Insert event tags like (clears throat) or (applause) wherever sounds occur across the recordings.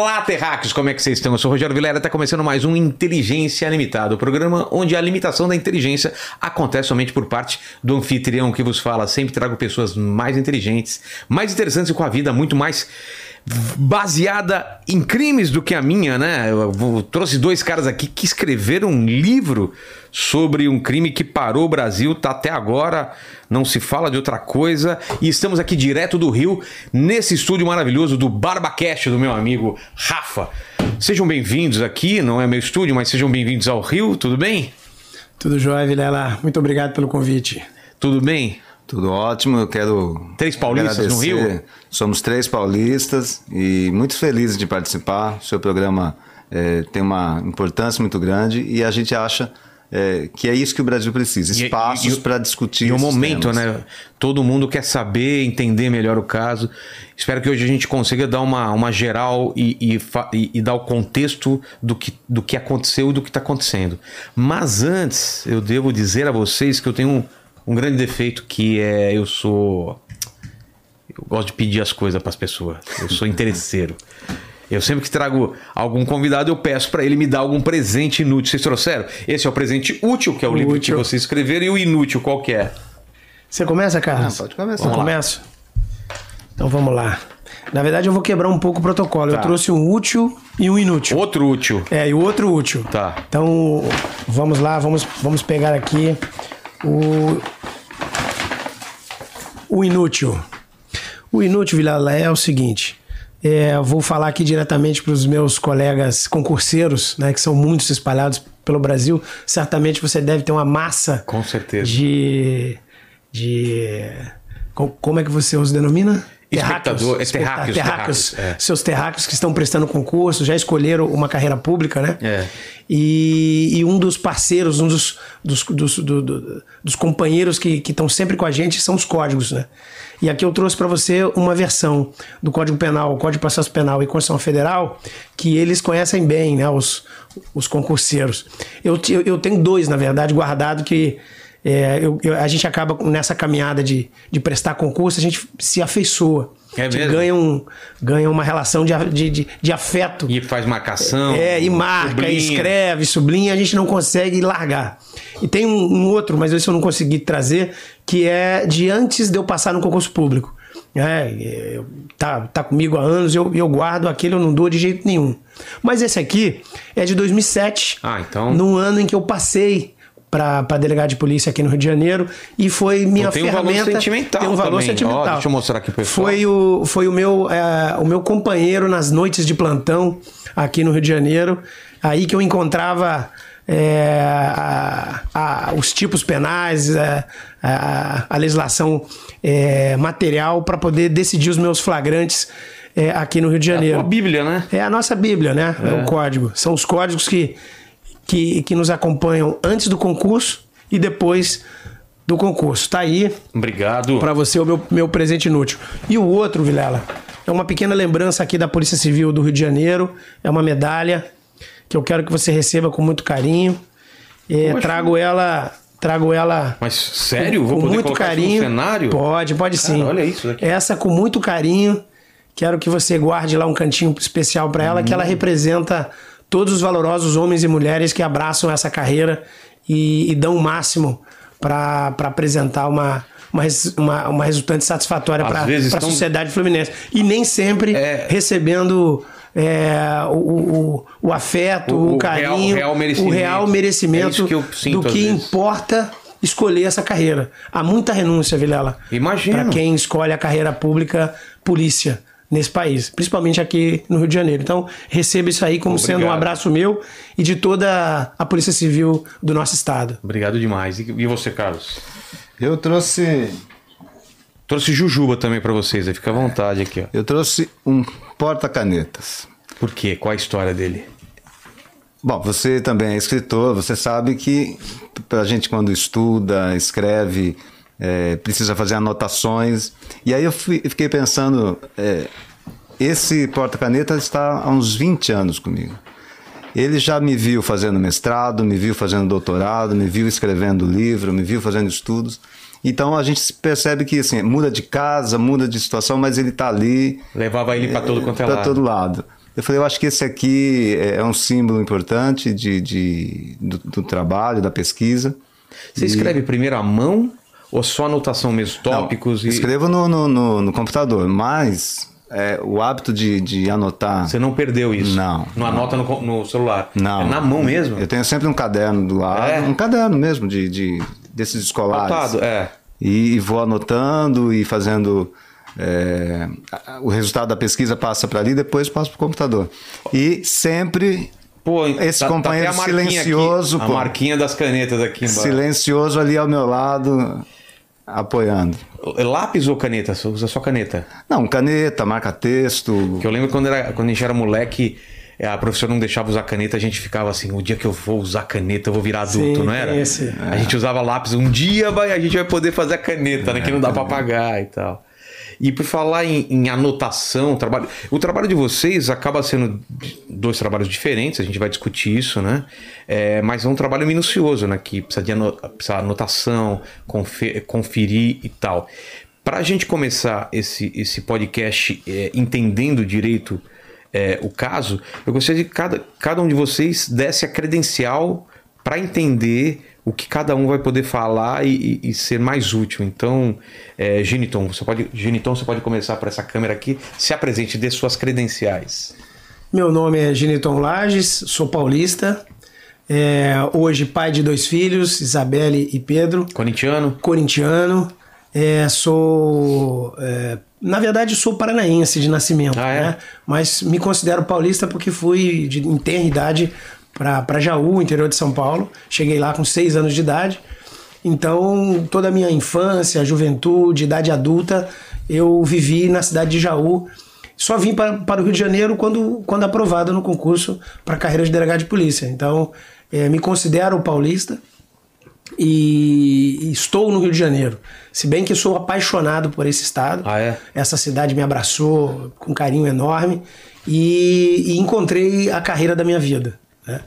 Olá, terráqueos, como é que vocês estão? Eu sou o Rogério Vilera, está começando mais um Inteligência Limitada, o programa onde a limitação da inteligência acontece somente por parte do anfitrião que vos fala. Sempre trago pessoas mais inteligentes, mais interessantes e com a vida muito mais baseada em crimes do que a minha, né? Eu trouxe dois caras aqui que escreveram um livro sobre um crime que parou o Brasil, tá até agora, não se fala de outra coisa. E estamos aqui direto do Rio, nesse estúdio maravilhoso do BarbaCast do meu amigo Rafa. Sejam bem-vindos aqui, não é meu estúdio, mas sejam bem-vindos ao Rio, tudo bem? Tudo jóia, Vilela. Muito obrigado pelo convite. Tudo bem? Tudo ótimo, eu quero. Três paulistas agradecer. no Rio? Somos três paulistas e muito felizes de participar. O seu programa é, tem uma importância muito grande e a gente acha é, que é isso que o Brasil precisa, espaços para discutir. E o momento, temas. né? Todo mundo quer saber, entender melhor o caso. Espero que hoje a gente consiga dar uma, uma geral e, e, e dar o contexto do que, do que aconteceu e do que está acontecendo. Mas antes, eu devo dizer a vocês que eu tenho um grande defeito que é eu sou. Eu gosto de pedir as coisas para as pessoas. Eu sou interesseiro. Eu sempre que trago algum convidado, eu peço para ele me dar algum presente inútil. Vocês trouxeram? Esse é o presente útil, que é o, livro útil. que vocês escreveram, e o inútil, qual que é? Você começa, Carlos? Não, pode começar. Eu começo? Então vamos lá. Na verdade, eu vou quebrar um pouco o protocolo. Tá. Eu trouxe um útil e um inútil. Outro útil. É, e o outro útil. Tá. Então, vamos lá, vamos, vamos pegar aqui o, o inútil. O inútil, Vilela, é o seguinte. É, vou falar aqui diretamente para os meus colegas concurseiros, né, que são muitos espalhados pelo Brasil. Certamente você deve ter uma massa. Com certeza. De. de como é que você os denomina? Espectador, é terráqueos, terráqueos, terráqueos é. seus terráqueos que estão prestando concurso, já escolheram uma carreira pública, né? É. E, e, um dos parceiros, um dos, dos, dos, do, do, dos companheiros que estão sempre com a gente são os códigos, né? E aqui eu trouxe para você uma versão do Código Penal, Código de Processo Penal e Constituição Federal, que eles conhecem bem, né? Os, os concurseiros. Eu, eu, eu tenho dois, na verdade, guardado que é, eu, eu, a gente acaba nessa caminhada de, de prestar concurso, a gente se afeiçoa. É mesmo? Ganha, um, ganha uma relação de, de, de, de afeto. E faz marcação. É, e marca, sublinha. escreve, sublinha, a gente não consegue largar. E tem um, um, outro, mas esse eu não consegui trazer, que é de antes de eu passar no concurso público. É, tá, tá comigo há anos, eu, eu guardo aquele, eu não dou de jeito nenhum. Mas esse aqui é de 2007. Ah, então. No ano em que eu passei para delegado de polícia aqui no Rio de Janeiro e foi minha tem ferramenta. Um valor sentimental tem um valor também. sentimental. Oh, deixa eu mostrar aqui pessoal. Foi o, foi o meu é, o meu companheiro nas noites de plantão aqui no Rio de Janeiro, aí que eu encontrava é, a, a, os tipos penais, é, a, a legislação é, material para poder decidir os meus flagrantes. É, aqui no Rio de Janeiro. É a Bíblia, né? É a nossa Bíblia, né? É. o código. São os códigos que que, que nos acompanham antes do concurso e depois do concurso. Tá aí. Obrigado. Para você o meu, meu presente inútil. E o outro, Vilela, é uma pequena lembrança aqui da Polícia Civil do Rio de Janeiro. É uma medalha que eu quero que você receba com muito carinho. É, trago ela trago ela. Mas sério? Com, Vou poder muito carinho. cenário? Pode, pode Cara, sim. Olha isso aqui. Essa com muito carinho. Quero que você guarde lá um cantinho especial para ela, hum. que ela representa todos os valorosos homens e mulheres que abraçam essa carreira e, e dão o máximo para apresentar uma, uma, uma, uma, resultante satisfatória para a sociedade fluminense. E nem sempre é... recebendo é, o, o, o, afeto, o, o carinho, real, real o real merecimento é do que importa escolher essa carreira. Há muita renúncia, Vilela. Imagina. Para quem escolhe a carreira pública, polícia nesse país, principalmente aqui no Rio de Janeiro. Então, receba isso aí como Obrigado. sendo um abraço meu e de toda a Polícia Civil do nosso estado. Obrigado demais. E você, Carlos? Eu trouxe trouxe jujuba também para vocês, aí fica à vontade aqui, ó. Eu trouxe um porta-canetas. Por quê? Qual a história dele? Bom, você também é escritor, você sabe que a gente quando estuda, escreve, é, precisa fazer anotações. E aí eu fui, fiquei pensando, é, esse porta-caneta está há uns 20 anos comigo. Ele já me viu fazendo mestrado, me viu fazendo doutorado, me viu escrevendo livro, me viu fazendo estudos. Então a gente percebe que assim, muda de casa, muda de situação, mas ele está ali. Levava ele para todo quanto é lado. Para todo lado. Eu falei, eu acho que esse aqui é um símbolo importante de, de do, do, trabalho, da pesquisa. Você e... escreve primeiro à mão ou só anotação mesmo, tópicos? Não, e... Escrevo no, no, no, no computador, mas é, o hábito de, de anotar. Você não perdeu isso? Não. Não anota no, no celular? Não. É na mão mesmo? Eu tenho sempre um caderno do lado, é? um caderno mesmo de, de desses escolares. Anotado, é. E, e vou anotando e fazendo. É, o resultado da pesquisa passa para ali, depois passa para o computador. E sempre Pô, esse tá, tá companheiro tá silencioso. Aqui, a marquinha das canetas aqui embaixo. Silencioso ali ao meu lado apoiando. Lápis ou caneta? Você usa só caneta? Não, caneta, marca-texto. Que eu lembro quando, era, quando a gente era moleque, é, a professora não deixava usar caneta, a gente ficava assim, o dia que eu vou usar caneta, eu vou virar adulto, Sim, não era? Esse. É. A gente usava lápis, um dia vai, a gente vai poder fazer a caneta, né? Que não dá para pagar e tal. E por falar em, em, anotação, trabalho, o trabalho de vocês acaba sendo dois trabalhos diferentes, a gente vai discutir isso, né? É, mas é um trabalho minucioso, né? Que precisa de anotação, confer, conferir e tal. Para a gente começar esse, esse podcast é, entendendo direito é, o caso, eu gostaria que cada, cada um de vocês desse a credencial para entender o que cada um vai poder falar e, e, e ser mais útil. Então, é, Geniton, você pode, Geniton, você pode começar por essa câmera aqui. Se apresente, dê suas credenciais. Meu nome é Geniton Lages, sou paulista. É, hoje pai de dois filhos, Isabelle e Pedro. Corintiano. Corintiano. É, sou. É, na verdade, sou paranaense de nascimento, ah, é? né? Mas me considero paulista porque fui de, em tenra idade para Jaú, interior de São Paulo. Cheguei lá com seis anos de idade. Então, toda a minha infância, juventude, idade adulta, eu vivi na cidade de Jaú. Só vim para, para o Rio de Janeiro quando, quando aprovado no concurso para carreira de delegado de polícia. Então, é, me considero paulista e estou no Rio de Janeiro. Se bem que sou apaixonado por esse estado. Ah, é? Essa cidade me abraçou com carinho enorme e, e encontrei a carreira da minha vida. Né?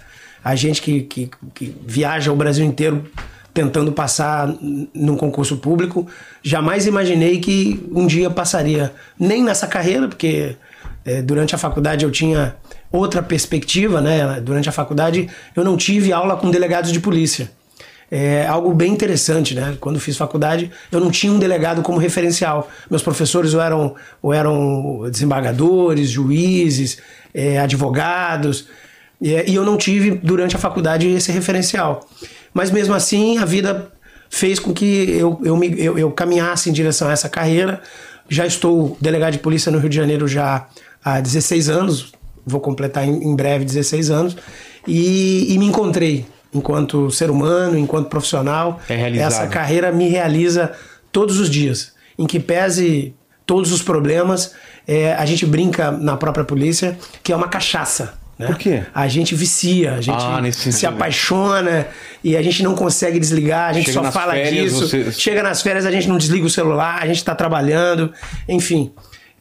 A gente que, que, que viaja o Brasil inteiro tentando passar num concurso público, jamais imaginei que um dia passaria nem nessa carreira, porque é, durante a faculdade eu tinha outra perspectiva, né? Durante a faculdade eu não tive aula com delegados de polícia. É algo bem interessante, né? Quando fiz faculdade, eu não tinha um delegado como referencial. Meus professores ou eram, ou eram desembargadores, juízes, é, advogados. É, e eu não tive durante a faculdade esse referencial. Mas mesmo assim, a vida fez com que eu, eu, me, eu, eu caminhasse em direção a essa carreira. Já estou delegado de polícia no Rio de Janeiro já há 16 anos, vou completar em, em breve 16 anos, e, e, me encontrei enquanto ser humano, enquanto profissional. É essa carreira me realiza todos os dias, em que pese todos os problemas, é, a gente brinca na própria polícia que é uma cachaça. Né? Por quê? A gente vicia, a gente ah, se apaixona e a gente não consegue desligar, a gente Chega só fala férias, disso. Você... Chega nas férias, a gente não desliga o celular, a gente está trabalhando, enfim.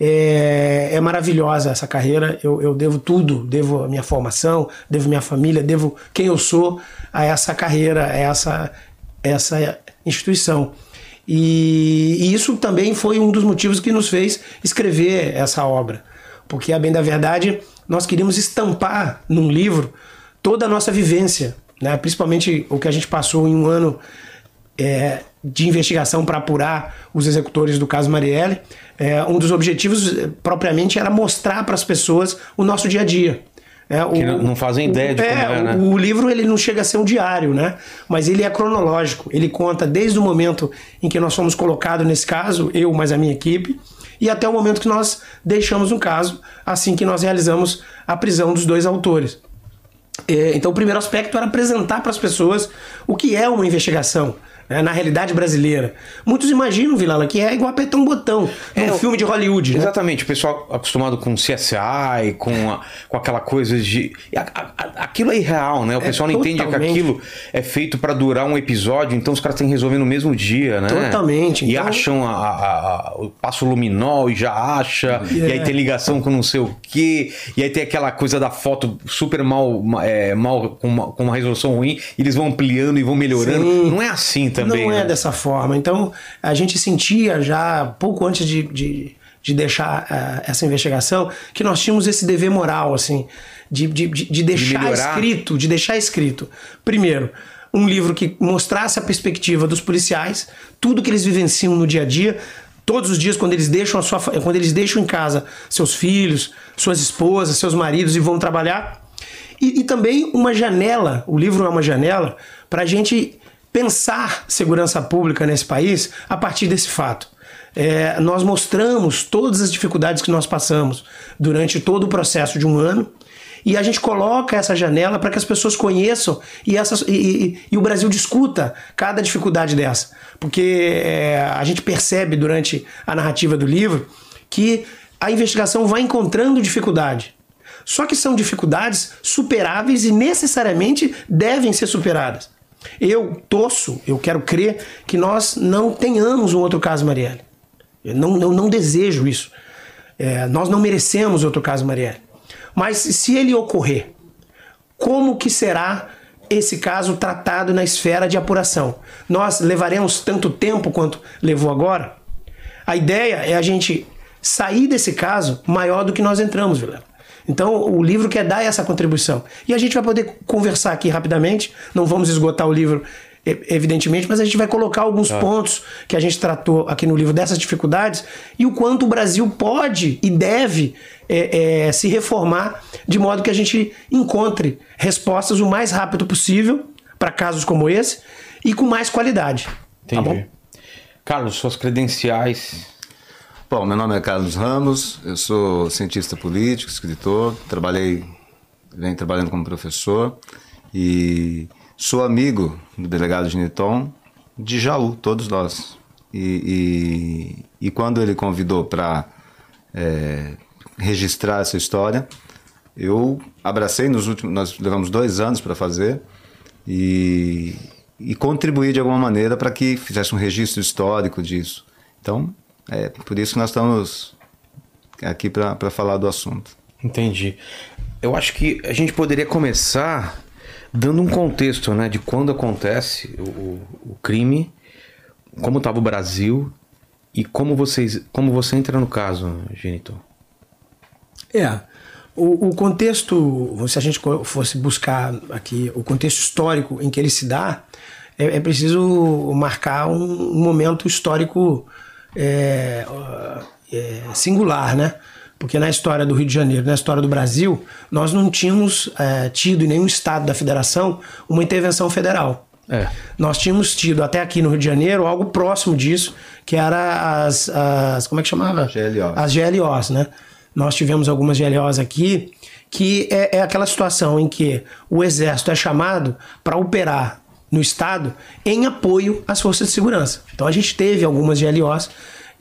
É, é, maravilhosa essa carreira. Eu, eu, devo tudo, devo a minha formação, devo minha família, devo quem eu sou a essa carreira, a essa, essa instituição. E, e isso também foi um dos motivos que nos fez escrever essa obra. Porque, a bem da verdade, nós queríamos estampar num livro toda a nossa vivência, né? principalmente o que a gente passou em um ano é, de investigação para apurar os executores do caso Marielle. É, um dos objetivos, propriamente, era mostrar para as pessoas o nosso dia a dia. É, o, que não fazem ideia de é, como é, né? O, o livro ele não chega a ser um diário, né? Mas ele é cronológico. Ele conta desde o momento em que nós fomos colocados nesse caso, eu mais a minha equipe, e até o momento que nós deixamos o caso, assim que nós realizamos a prisão dos dois autores. É, então, o primeiro aspecto era apresentar para as pessoas o que é uma investigação né, na realidade brasileira. Muitos imaginam, Vilala, que é igual apertar um botão é um filme de Hollywood. Né? Exatamente, né? o pessoal acostumado com CSI, com, a, com aquela coisa de. A, a, aquilo é irreal, né? O é pessoal não entende que aquilo é feito para durar um episódio, então os caras têm que resolver no mesmo dia, né? Totalmente. E então... acham o passo luminol e já acha, yeah. e aí é. tem ligação com não sei o quê, e aí tem aquela coisa da foto super mal, é, mal com, uma, com uma resolução ruim, e eles vão ampliando e vão melhorando. Sim. Não é assim, tá também. Não é né? dessa forma. Então, a gente sentia já, pouco antes de, de, de deixar uh, essa investigação, que nós tínhamos esse dever moral, assim, de, de, de deixar de escrito, de deixar escrito. Primeiro, um livro que mostrasse a perspectiva dos policiais, tudo que eles vivenciam no dia a dia, todos os dias quando eles deixam a sua, quando eles deixam em casa seus filhos, suas esposas, seus maridos e vão trabalhar. E, e também uma janela, o livro é uma janela para a gente pensar segurança pública nesse país a partir desse fato. É, nós mostramos todas as dificuldades que nós passamos durante todo o processo de um ano e a gente coloca essa janela para que as pessoas conheçam e, essas, e, e, e, o Brasil discuta cada dificuldade dessa. Porque é, a gente percebe durante a narrativa do livro que a investigação vai encontrando dificuldade. Só que são dificuldades superáveis e necessariamente devem ser superadas. Eu torço, eu quero crer que nós não tenhamos um outro caso Marielle. Eu não, não, desejo isso. É, nós não merecemos outro caso Marielle. Mas se ele ocorrer, como que será esse caso tratado na esfera de apuração? Nós levaremos tanto tempo quanto levou agora? A ideia é a gente sair desse caso maior do que nós entramos, Vilela. Então, o livro quer dar essa contribuição. E a gente vai poder conversar aqui rapidamente, não vamos esgotar o livro evidentemente, mas a gente vai colocar alguns ah. pontos que a gente tratou aqui no livro dessas dificuldades e o quanto o Brasil pode e deve é, é, se reformar de modo que a gente encontre respostas o mais rápido possível para casos como esse e com mais qualidade. Tá Entendi. Tá bom? Carlos, suas credenciais. Bom, meu nome é Carlos Ramos, eu sou cientista político, escritor, trabalhei, venho trabalhando como professor e Sou amigo do delegado Giniton de Jaú, todos nós. E, e, e quando ele convidou para é, registrar essa história, eu abracei nos últimos. Nós levamos dois anos para fazer e, e contribuir de alguma maneira para que fizesse um registro histórico disso. Então, é por isso que nós estamos aqui para falar do assunto. Entendi. Eu acho que a gente poderia começar dando um contexto né, de quando acontece o, o crime, como estava o Brasil e como, vocês, como você entra no caso, Genitor. É. O, o, contexto, se a gente fosse buscar aqui o contexto histórico em que ele se dá, é, é preciso marcar um, um momento histórico é, é, singular, né? Porque na história do Rio de Janeiro, na história do Brasil, nós não tínhamos é, tido em nenhum estado da federação uma intervenção federal. É. Nós tínhamos tido até aqui no Rio de Janeiro algo próximo disso, que era as, as como é que chamava? GLOs. As GLOs, né? Nós tivemos algumas GLOs aqui, que é, é aquela situação em que o exército é chamado para operar no estado em apoio às forças de segurança. Então a gente teve algumas GLOs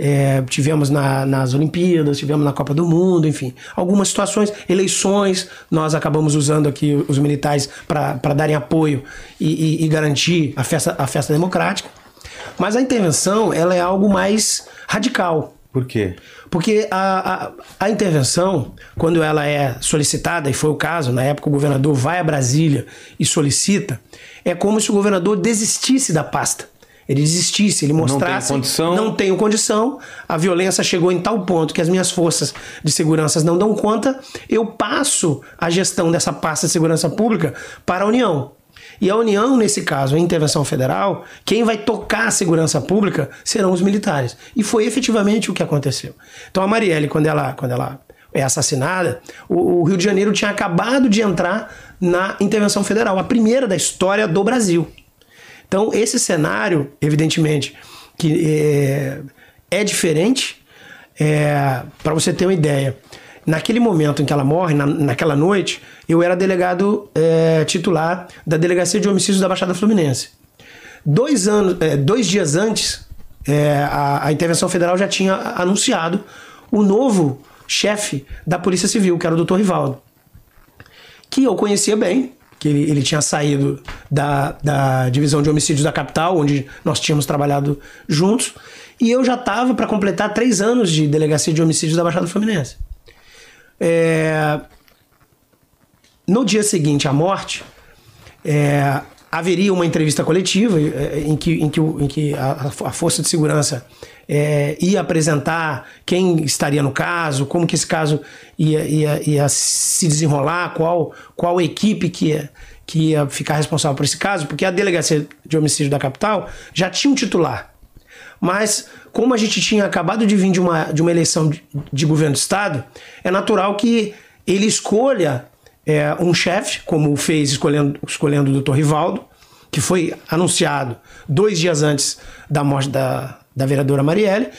é, tivemos na, nas Olimpíadas, tivemos na Copa do Mundo, enfim. Algumas situações, eleições, nós acabamos usando aqui os militares para darem apoio e, e, e, garantir a festa, a festa democrática. Mas a intervenção ela é algo mais radical. Por quê? Porque a, a, a, intervenção, quando ela é solicitada, e foi o caso, na época o governador vai a Brasília e solicita, é como se o governador desistisse da pasta ele desistisse, ele mostrasse. Não tenho condição. Não tenho condição. A violência chegou em tal ponto que as minhas forças de segurança não dão conta. Eu passo a gestão dessa pasta de segurança pública para a União. E a União, nesse caso, a intervenção federal, quem vai tocar a segurança pública serão os militares. E foi efetivamente o que aconteceu. Então a Marielle, quando ela, quando ela é assassinada, o, o Rio de Janeiro tinha acabado de entrar na intervenção federal, a primeira da história do Brasil. Então, esse cenário, evidentemente, que é, é diferente. É, Para você ter uma ideia, naquele momento em que ela morre, na, naquela noite, eu era delegado é, titular da Delegacia de Homicídios da Baixada Fluminense. Dois, anos, é, dois dias antes, é, a, a intervenção federal já tinha anunciado o novo chefe da Polícia Civil, que era o Dr. Rivaldo, que eu conhecia bem, que ele, ele tinha saído da, da divisão de homicídios da capital, onde nós tínhamos trabalhado juntos, e eu já estava para completar três anos de delegacia de homicídios da Baixada Fluminense. É... No dia seguinte à morte, é... haveria uma entrevista coletiva eh, em que, em que, em que a, a Força de Segurança é, ia apresentar quem estaria no caso, como que esse caso ia, ia, ia se desenrolar, qual, qual equipe que ia, que ia ficar responsável por esse caso, porque a Delegacia de Homicídio da Capital já tinha um titular. Mas, como a gente tinha acabado de vir de uma, de uma eleição de, de governo do Estado, é natural que ele escolha é, um chefe, como fez escolhendo, escolhendo o Dr. Rivaldo, que foi anunciado dois dias antes da morte da, da vereadora Marielle.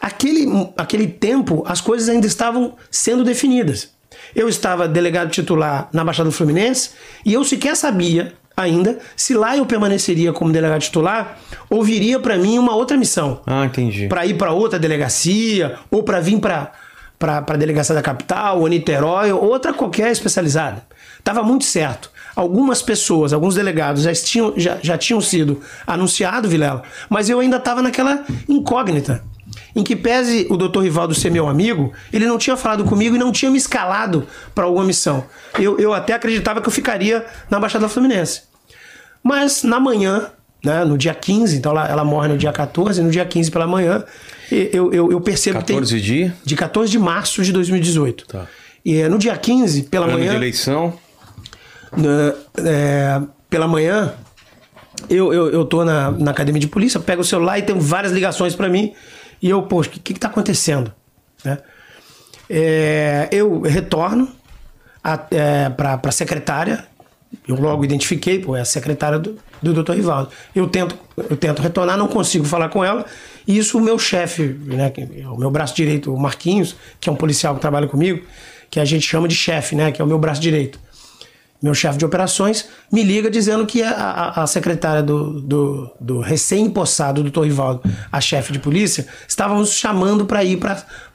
Aquele, aquele tempo, as coisas ainda estavam sendo definidas. Eu estava delegado titular na Baixada do Fluminense e eu sequer sabia ainda se lá eu permaneceria como delegado titular ou viria para mim uma outra missão. Ah, entendi. Para ir para outra delegacia ou para vir para para a delegacia da capital, ou Niterói, ou outra qualquer especializada. Estava muito certo. Algumas pessoas, alguns delegados já tinham, já, já tinham sido anunciados, Vilela, mas eu ainda estava naquela incógnita. Em que pese o doutor Rivaldo ser meu amigo, ele não tinha falado comigo e não tinha me escalado para alguma missão. Eu, eu até acreditava que eu ficaria na Baixada Fluminense. Mas na manhã, né, no dia 15, então ela, ela morre no dia 14, no dia 15 pela manhã, eu, eu, eu percebo 14 que tem, de? De 14 de março de 2018. Tá. E no dia 15, pela ano manhã. de eleição. É, pela manhã, eu, eu, eu tô na, na academia de polícia, pego o celular e tem várias ligações para mim. E eu, poxa, o que, que, tá acontecendo? Né? É, eu retorno é, para a secretária, eu logo identifiquei, pô, é a secretária do, do doutor Rivaldo. Eu tento, eu tento retornar, não consigo falar com ela. E isso o meu chefe, né, é o meu braço direito, o Marquinhos, que é um policial que trabalha comigo, que a gente chama de chefe, né, que é o meu braço direito. Meu chefe de operações me liga dizendo que a, a secretária do, do, do recém-impossado, doutor Rivaldo, a chefe de polícia, estavam nos chamando para ir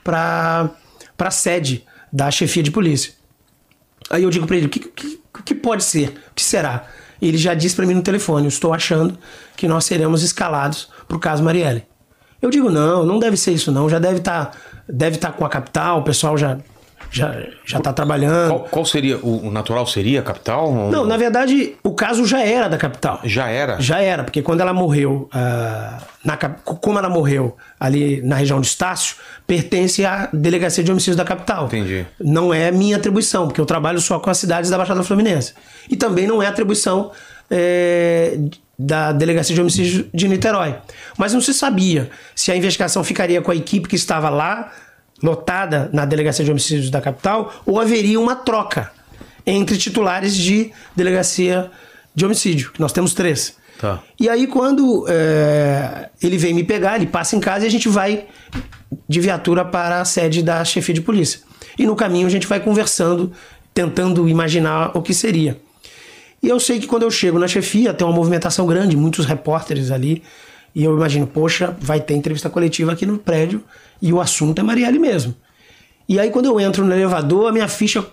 para a sede da chefia de polícia. Aí eu digo para ele: o que, que, que pode ser? O que será? Ele já disse para mim no telefone: eu estou achando que nós seremos escalados para o caso Marielle. Eu digo: não, não deve ser isso, não. Já deve estar tá, deve tá com a capital, o pessoal já já já está trabalhando. Qual, qual, seria o, natural seria a capital? Não, na verdade o caso já era da capital. Já era. Já era, porque quando ela morreu, uh, na, como ela morreu ali na região de Estácio, pertence à delegacia de homicídios da capital. Entendi. Não é minha atribuição, porque eu trabalho só com as cidades da Baixada Fluminense. E também não é atribuição é, da Delegacia de Homicídios de Niterói. Mas não se sabia se a investigação ficaria com a equipe que estava lá, lotada na Delegacia de Homicídios da capital, ou haveria uma troca entre titulares de Delegacia de Homicídio, que nós temos três. Tá. E aí, quando é, ele vem me pegar, ele passa em casa e a gente vai de viatura para a sede da chefia de polícia. E no caminho a gente vai conversando, tentando imaginar o que seria. E eu sei que quando eu chego na chefia, tem uma movimentação grande, muitos repórteres ali. E eu imagino, poxa, vai ter entrevista coletiva aqui no prédio e o assunto é Marielle mesmo. E aí, quando eu entro no elevador, a minha ficha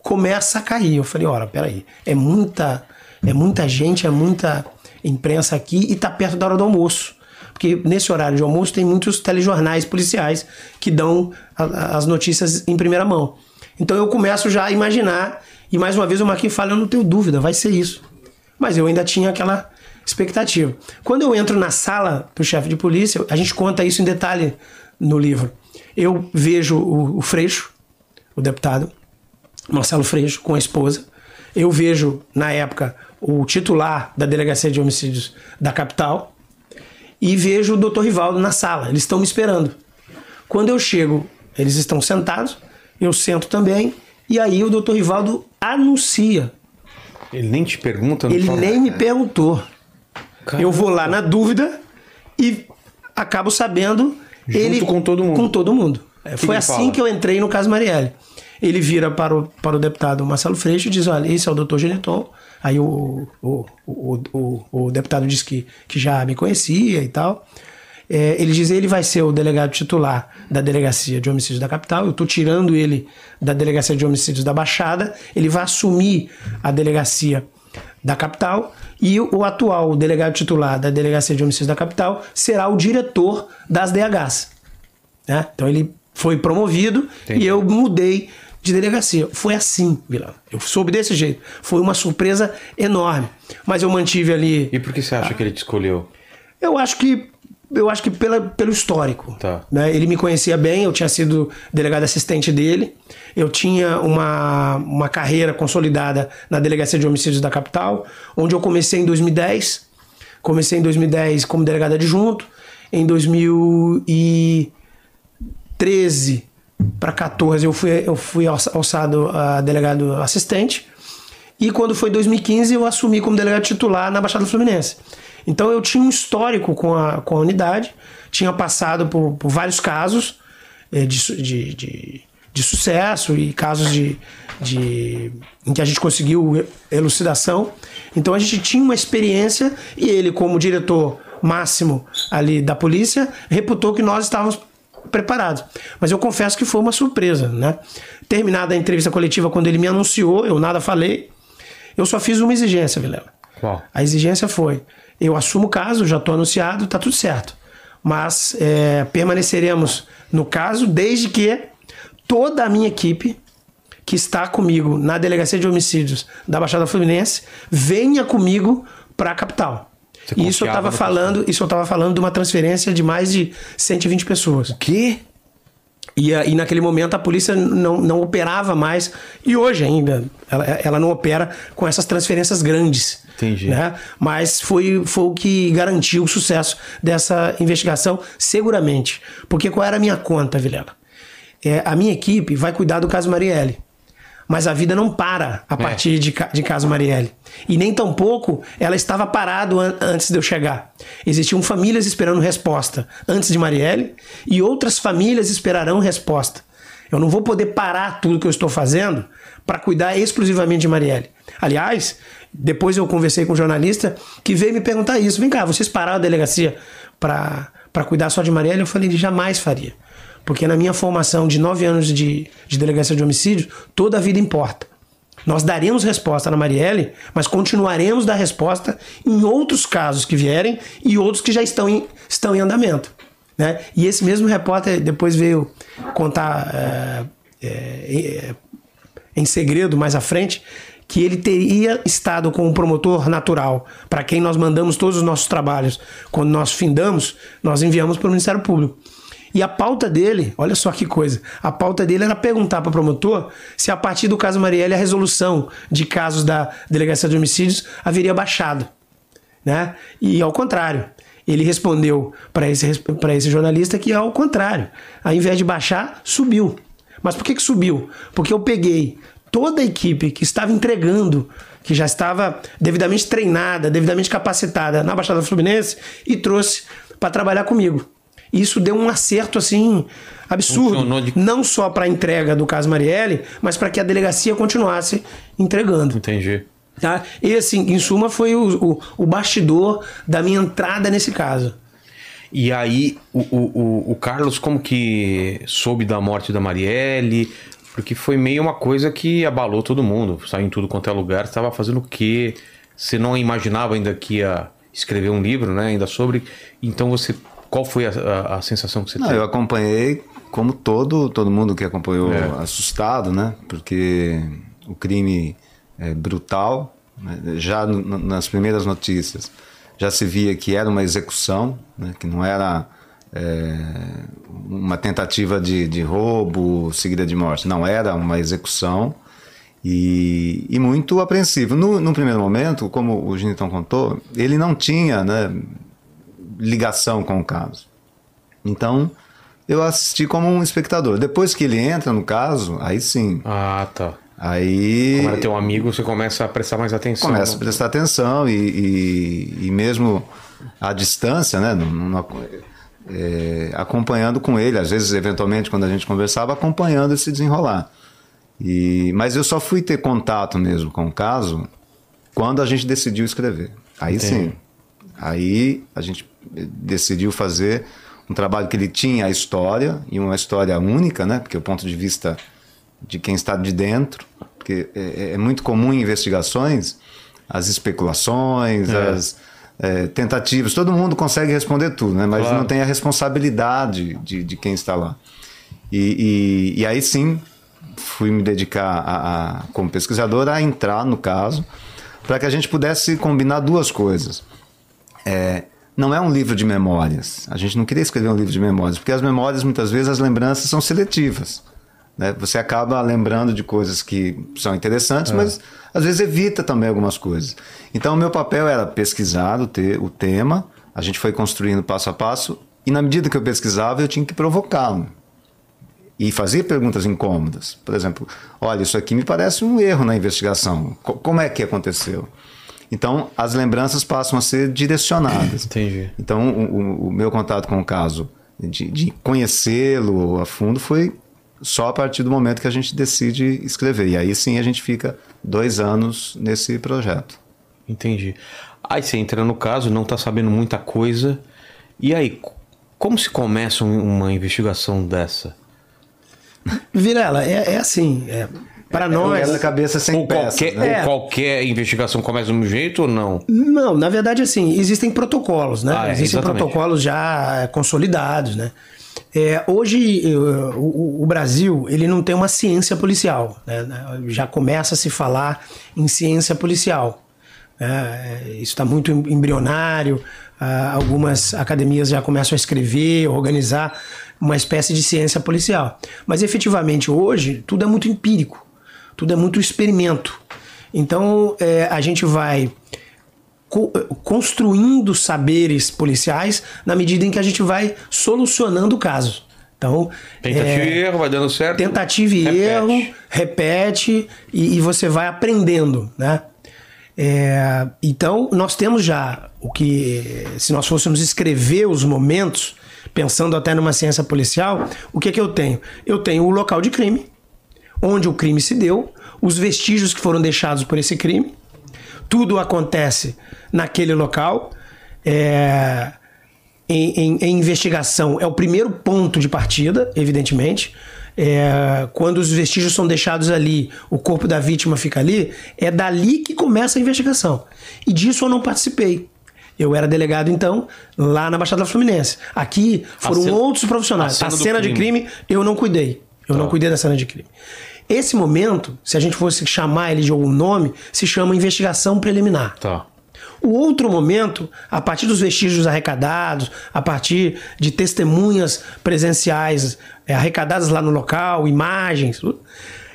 começa a cair. Eu falei, ora, peraí, é muita, é muita gente, é muita imprensa aqui e tá perto da hora do almoço. Porque nesse horário de almoço tem muitos telejornais policiais que dão a, as notícias em primeira mão. Então eu começo já a imaginar, e mais uma vez o Marquinhos fala: eu não tenho dúvida, vai ser isso. Mas eu ainda tinha aquela expectativa. Quando eu entro na sala do chefe de polícia, a gente conta isso em detalhe no livro. Eu vejo o, o Freixo, o deputado, Marcelo Freixo, com a esposa. Eu vejo, na época, o titular da Delegacia de Homicídios da capital e vejo o doutor Rivaldo na sala. Eles estão me esperando. Quando eu chego, eles estão sentados, eu sento também, e aí o doutor Rivaldo anuncia. Ele nem te pergunta? Ele fala... nem me perguntou. Caramba. Eu vou lá na dúvida e acabo sabendo. Junto ele com todo mundo. Com todo mundo. Que Foi que assim fala? que eu entrei no caso Marielle. Ele vira para o, para o deputado Marcelo Freixo e diz: Olha, esse é o doutor Geniton. Aí o, o, o, o, o deputado disse que, que já me conhecia e tal. É, ele diz ele vai ser o delegado titular da Delegacia de Homicídios da Capital. Eu estou tirando ele da Delegacia de Homicídios da Baixada. Ele vai assumir a Delegacia da Capital. E o atual delegado titular da Delegacia de Homicídios da Capital será o diretor das DHs. Né? Então ele foi promovido Entendi. e eu mudei de delegacia. Foi assim, Vilão. Eu soube desse jeito. Foi uma surpresa enorme. Mas eu mantive ali. E por que você acha que ele te escolheu? Eu acho que eu acho que pela, pelo histórico. Tá. Né? Ele me conhecia bem, eu tinha sido delegado assistente dele, eu tinha uma, uma carreira consolidada na Delegacia de Homicídios da capital, onde eu comecei em 2010. Comecei em 2010 como delegado adjunto. Em 2013 para 14 eu fui, eu fui alçado a delegado assistente. E quando foi 2015 eu assumi como delegado titular na Baixada Fluminense. Então eu tinha um histórico com a, com a unidade, tinha passado por, por vários casos eh, de, de, de, de, sucesso e casos de, de, em que a gente conseguiu elucidação. Então a gente tinha uma experiência e ele, como diretor máximo ali da polícia, reputou que nós estávamos preparados. Mas eu confesso que foi uma surpresa, né? Terminada a entrevista coletiva, quando ele me anunciou, eu nada falei, eu só fiz uma exigência, Vilela. Qual? A exigência foi: eu assumo o caso, já estou anunciado, está tudo certo. Mas é, permaneceremos no caso desde que toda a minha equipe que está comigo na delegacia de homicídios da Baixada Fluminense venha comigo para a capital. E isso eu estava falando, isso eu estava falando de uma transferência de mais de 120 pessoas. O quê? E, e naquele momento a polícia não, não operava mais, e hoje ainda, ela, ela não opera com essas transferências grandes. Entendi. Né? Mas foi, foi o que garantiu o sucesso dessa investigação, seguramente. Porque qual era a minha conta, Vilela? É, a minha equipe vai cuidar do caso Marielle. Mas a vida não para a é. partir de, de caso Marielle. E nem tampouco ela estava parado an antes de eu chegar. Existiam famílias esperando resposta antes de Marielle e outras famílias esperarão resposta. Eu não vou poder parar tudo que eu estou fazendo para cuidar exclusivamente de Marielle. Aliás, depois eu conversei com um jornalista que veio me perguntar isso. Vem cá, vocês pararam a delegacia para cuidar só de Marielle? Eu falei, jamais faria. Porque na minha formação de nove anos de, de delegacia de homicídio, toda a vida importa. Nós daremos resposta na Marielle, mas continuaremos dar resposta em outros casos que vierem e outros que já estão em, estão em andamento. Né? E esse mesmo repórter depois veio contar é, é, em segredo mais à frente que ele teria estado com um promotor natural, para quem nós mandamos todos os nossos trabalhos. Quando nós findamos, nós enviamos para o Ministério Público. E a pauta dele, olha só que coisa, a pauta dele era perguntar para o promotor se a partir do caso Marielle a resolução de casos da Delegacia de Homicídios haveria baixado. Né? E ao contrário, ele respondeu para esse, esse jornalista que ao contrário, ao invés de baixar, subiu. Mas por que, que subiu? Porque eu peguei toda a equipe que estava entregando, que já estava devidamente treinada, devidamente capacitada na Baixada Fluminense e trouxe para trabalhar comigo. Isso deu um acerto assim absurdo, de... não só para a entrega do caso Marielle, mas para que a delegacia continuasse entregando. Entendi. Tá? E assim, em suma, foi o, o, o bastidor da minha entrada nesse caso. E aí, o, o, o, Carlos, como que soube da morte da Marielle? Porque foi meio uma coisa que abalou todo mundo. Saiu em tudo quanto é lugar. Estava fazendo o quê? Você não imaginava ainda que ia escrever um livro, né? Ainda sobre. Então você qual foi a, a, a sensação que você Não, teve? Eu acompanhei, como todo, todo mundo que acompanhou, é. assustado, né? Porque o crime é brutal. Né? Já no, nas primeiras notícias já se via que era uma execução, né? que não era é, uma tentativa de, de roubo seguida de morte. Não, era uma execução. E, e, muito apreensivo. No, no, primeiro momento, como o Giniton contou, ele não tinha né, ligação com o caso. Então, eu assisti como um espectador. Depois que ele entra no caso, aí sim. Ah, tá. Aí. Como era teu amigo, você começa a prestar mais atenção. Começa a prestar atenção e, e, e mesmo à distância, né? Numa, é, acompanhando com ele, às vezes, eventualmente, quando a gente conversava, acompanhando esse desenrolar. E, mas eu só fui ter contato mesmo com o caso quando a gente decidiu escrever. Aí Entendi. sim. Aí a gente decidiu fazer um trabalho que ele tinha a história, e uma história única, né? Porque o ponto de vista de quem está de dentro, porque é, é muito comum em investigações as especulações, é. as é, tentativas, todo mundo consegue responder tudo, né? Mas claro. não tem a responsabilidade de, de quem está lá. E, e, e aí sim fui me dedicar, a, a, como pesquisador, a entrar no caso, para que a gente pudesse combinar duas coisas. É, não é um livro de memórias. A gente não queria escrever um livro de memórias, porque as memórias, muitas vezes, as lembranças são seletivas. Né? Você acaba lembrando de coisas que são interessantes, é. mas às vezes evita também algumas coisas. Então, o meu papel era pesquisar o, te o tema, a gente foi construindo passo a passo, e na medida que eu pesquisava, eu tinha que provocá-lo. E fazer perguntas incômodas. Por exemplo, olha, isso aqui me parece um erro na investigação. C como é que aconteceu? Então, as lembranças passam a ser direcionadas. Entendi. Então, o, o meu contato com o caso, de, de conhecê-lo a fundo, foi só a partir do momento que a gente decide escrever. E aí sim a gente fica dois anos nesse projeto. Entendi. Aí você entra no caso, não está sabendo muita coisa. E aí, como se começa uma investigação dessa? Virela, é, é assim. É, para é, nós. É cabeça sem ou peças, qualquer, né? ou qualquer investigação começa do mesmo jeito ou não? Não, na verdade, assim, existem protocolos, né? Ah, é, existem exatamente. protocolos já consolidados, né? É, hoje o, o, Brasil ele não tem uma ciência policial, né? já começa a se falar em ciência policial. Né? Isso está muito embrionário. Ah, algumas academias já começam a escrever, organizar uma espécie de ciência policial. Mas efetivamente hoje tudo é muito empírico, tudo é muito experimento. Então é, a gente vai construindo saberes policiais na medida em que a gente vai solucionando o caso. Então, tentativa é, e erro, vai dando certo. Tentativa e repete. erro, repete e, e, você vai aprendendo, né? É, então, nós temos já o que, se nós fôssemos escrever os momentos, pensando até numa ciência policial, o que é que eu tenho? Eu tenho o local de crime, onde o crime se deu, os vestígios que foram deixados por esse crime, tudo acontece naquele local. É, em, em, em, investigação é o primeiro ponto de partida, evidentemente. É, quando os vestígios são deixados ali, o corpo da vítima fica ali, é dali que começa a investigação. E disso eu não participei. Eu era delegado, então, lá na Baixada Fluminense. Aqui foram cena, outros profissionais. A cena, a cena de crime eu não cuidei. Eu tá. não cuidei da cena de crime. Esse momento, se a gente fosse chamar ele de algum nome, se chama investigação preliminar. Tá. O outro momento, a partir dos vestígios arrecadados, a partir de testemunhas presenciais é, arrecadadas lá no local, imagens,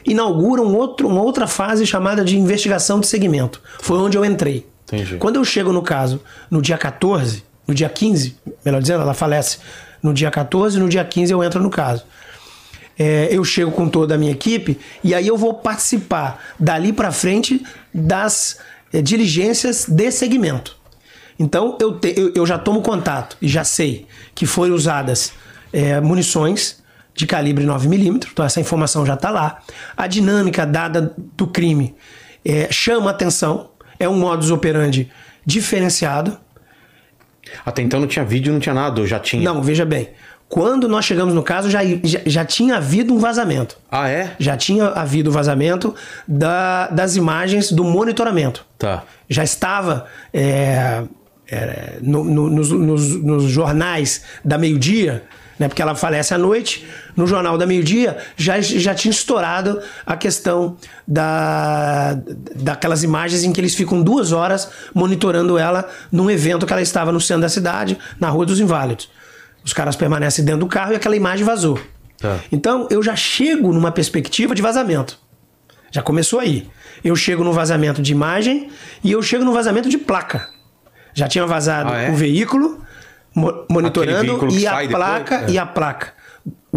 inaugura um outro, uma outra fase chamada de investigação de segmento. Foi onde eu entrei. Entendi. Quando eu chego no caso, no dia 14, no dia 15, melhor dizendo, ela falece no dia 14, no dia 15 eu entro no caso é, eu chego com toda a minha equipe e aí eu vou participar dali para frente das é, diligências de segmento. Então eu, te, eu, eu, já tomo contato e já sei que foram usadas é, munições de calibre 9mm, então essa informação já está lá. A dinâmica dada do crime é, chama atenção, é um modus operandi diferenciado. Até então não tinha vídeo, não tinha nada, já tinha? Não, veja bem. Quando nós chegamos no caso, já, já, já, tinha havido um vazamento. Ah, é? Já tinha havido vazamento da, das imagens do monitoramento. Tá. Já estava é, é, no, no, nos, nos, nos, jornais da meio-dia, né, porque ela falece à noite, no jornal da meio-dia já, já tinha estourado a questão da, daquelas imagens em que eles ficam duas horas monitorando ela num evento que ela estava no centro da cidade, na Rua dos Inválidos. Os caras permanecem dentro do carro e aquela imagem vazou. Tá. Então eu já chego numa perspectiva de vazamento. Já começou aí. Eu chego no vazamento de imagem e eu chego no vazamento de placa. Já tinha vazado ah, é? o veículo monitorando e a placa depois, é. e a placa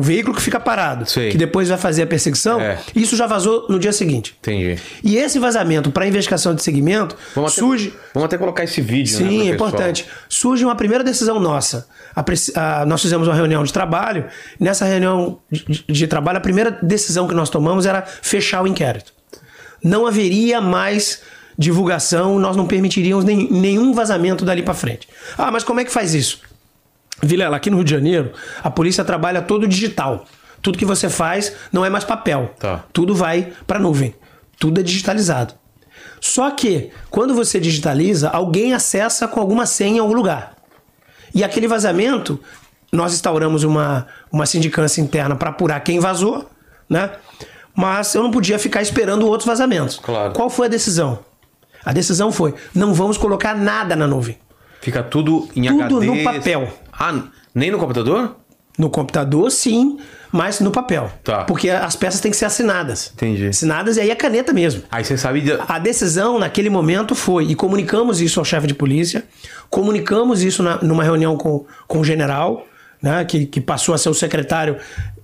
o veículo que fica parado, Sei. que depois vai fazer a perseguição, é. isso já vazou no dia seguinte. Entendi. E esse vazamento para investigação de segmento vamos surge. Até, vamos até colocar esse vídeo. Sim, né, é importante. Surge uma primeira decisão nossa. A, a, nós fizemos uma reunião de trabalho. Nessa reunião de, de trabalho, a primeira decisão que nós tomamos era fechar o inquérito. Não haveria mais divulgação, nós não permitiríamos nem, nenhum vazamento dali para frente. Ah, mas como é que faz isso? Vilela, aqui no Rio de Janeiro, a polícia trabalha todo digital. Tudo que você faz não é mais papel. Tá. Tudo vai para nuvem. Tudo é digitalizado. Só que, quando você digitaliza, alguém acessa com alguma senha em algum lugar. E aquele vazamento, nós instauramos uma, uma sindicância interna para apurar quem vazou, né? mas eu não podia ficar esperando outros vazamentos. Claro. Qual foi a decisão? A decisão foi: não vamos colocar nada na nuvem. Fica tudo em Tudo HD. no papel. Ah, nem no computador? No computador, sim, mas no papel. Tá. Porque as peças têm que ser assinadas. Entendi. Assinadas e aí a caneta mesmo. Aí você sabe. de- A decisão naquele momento foi, e comunicamos isso ao chefe de polícia, comunicamos isso na- numa reunião com, com o general, né, que, que passou a ser o secretário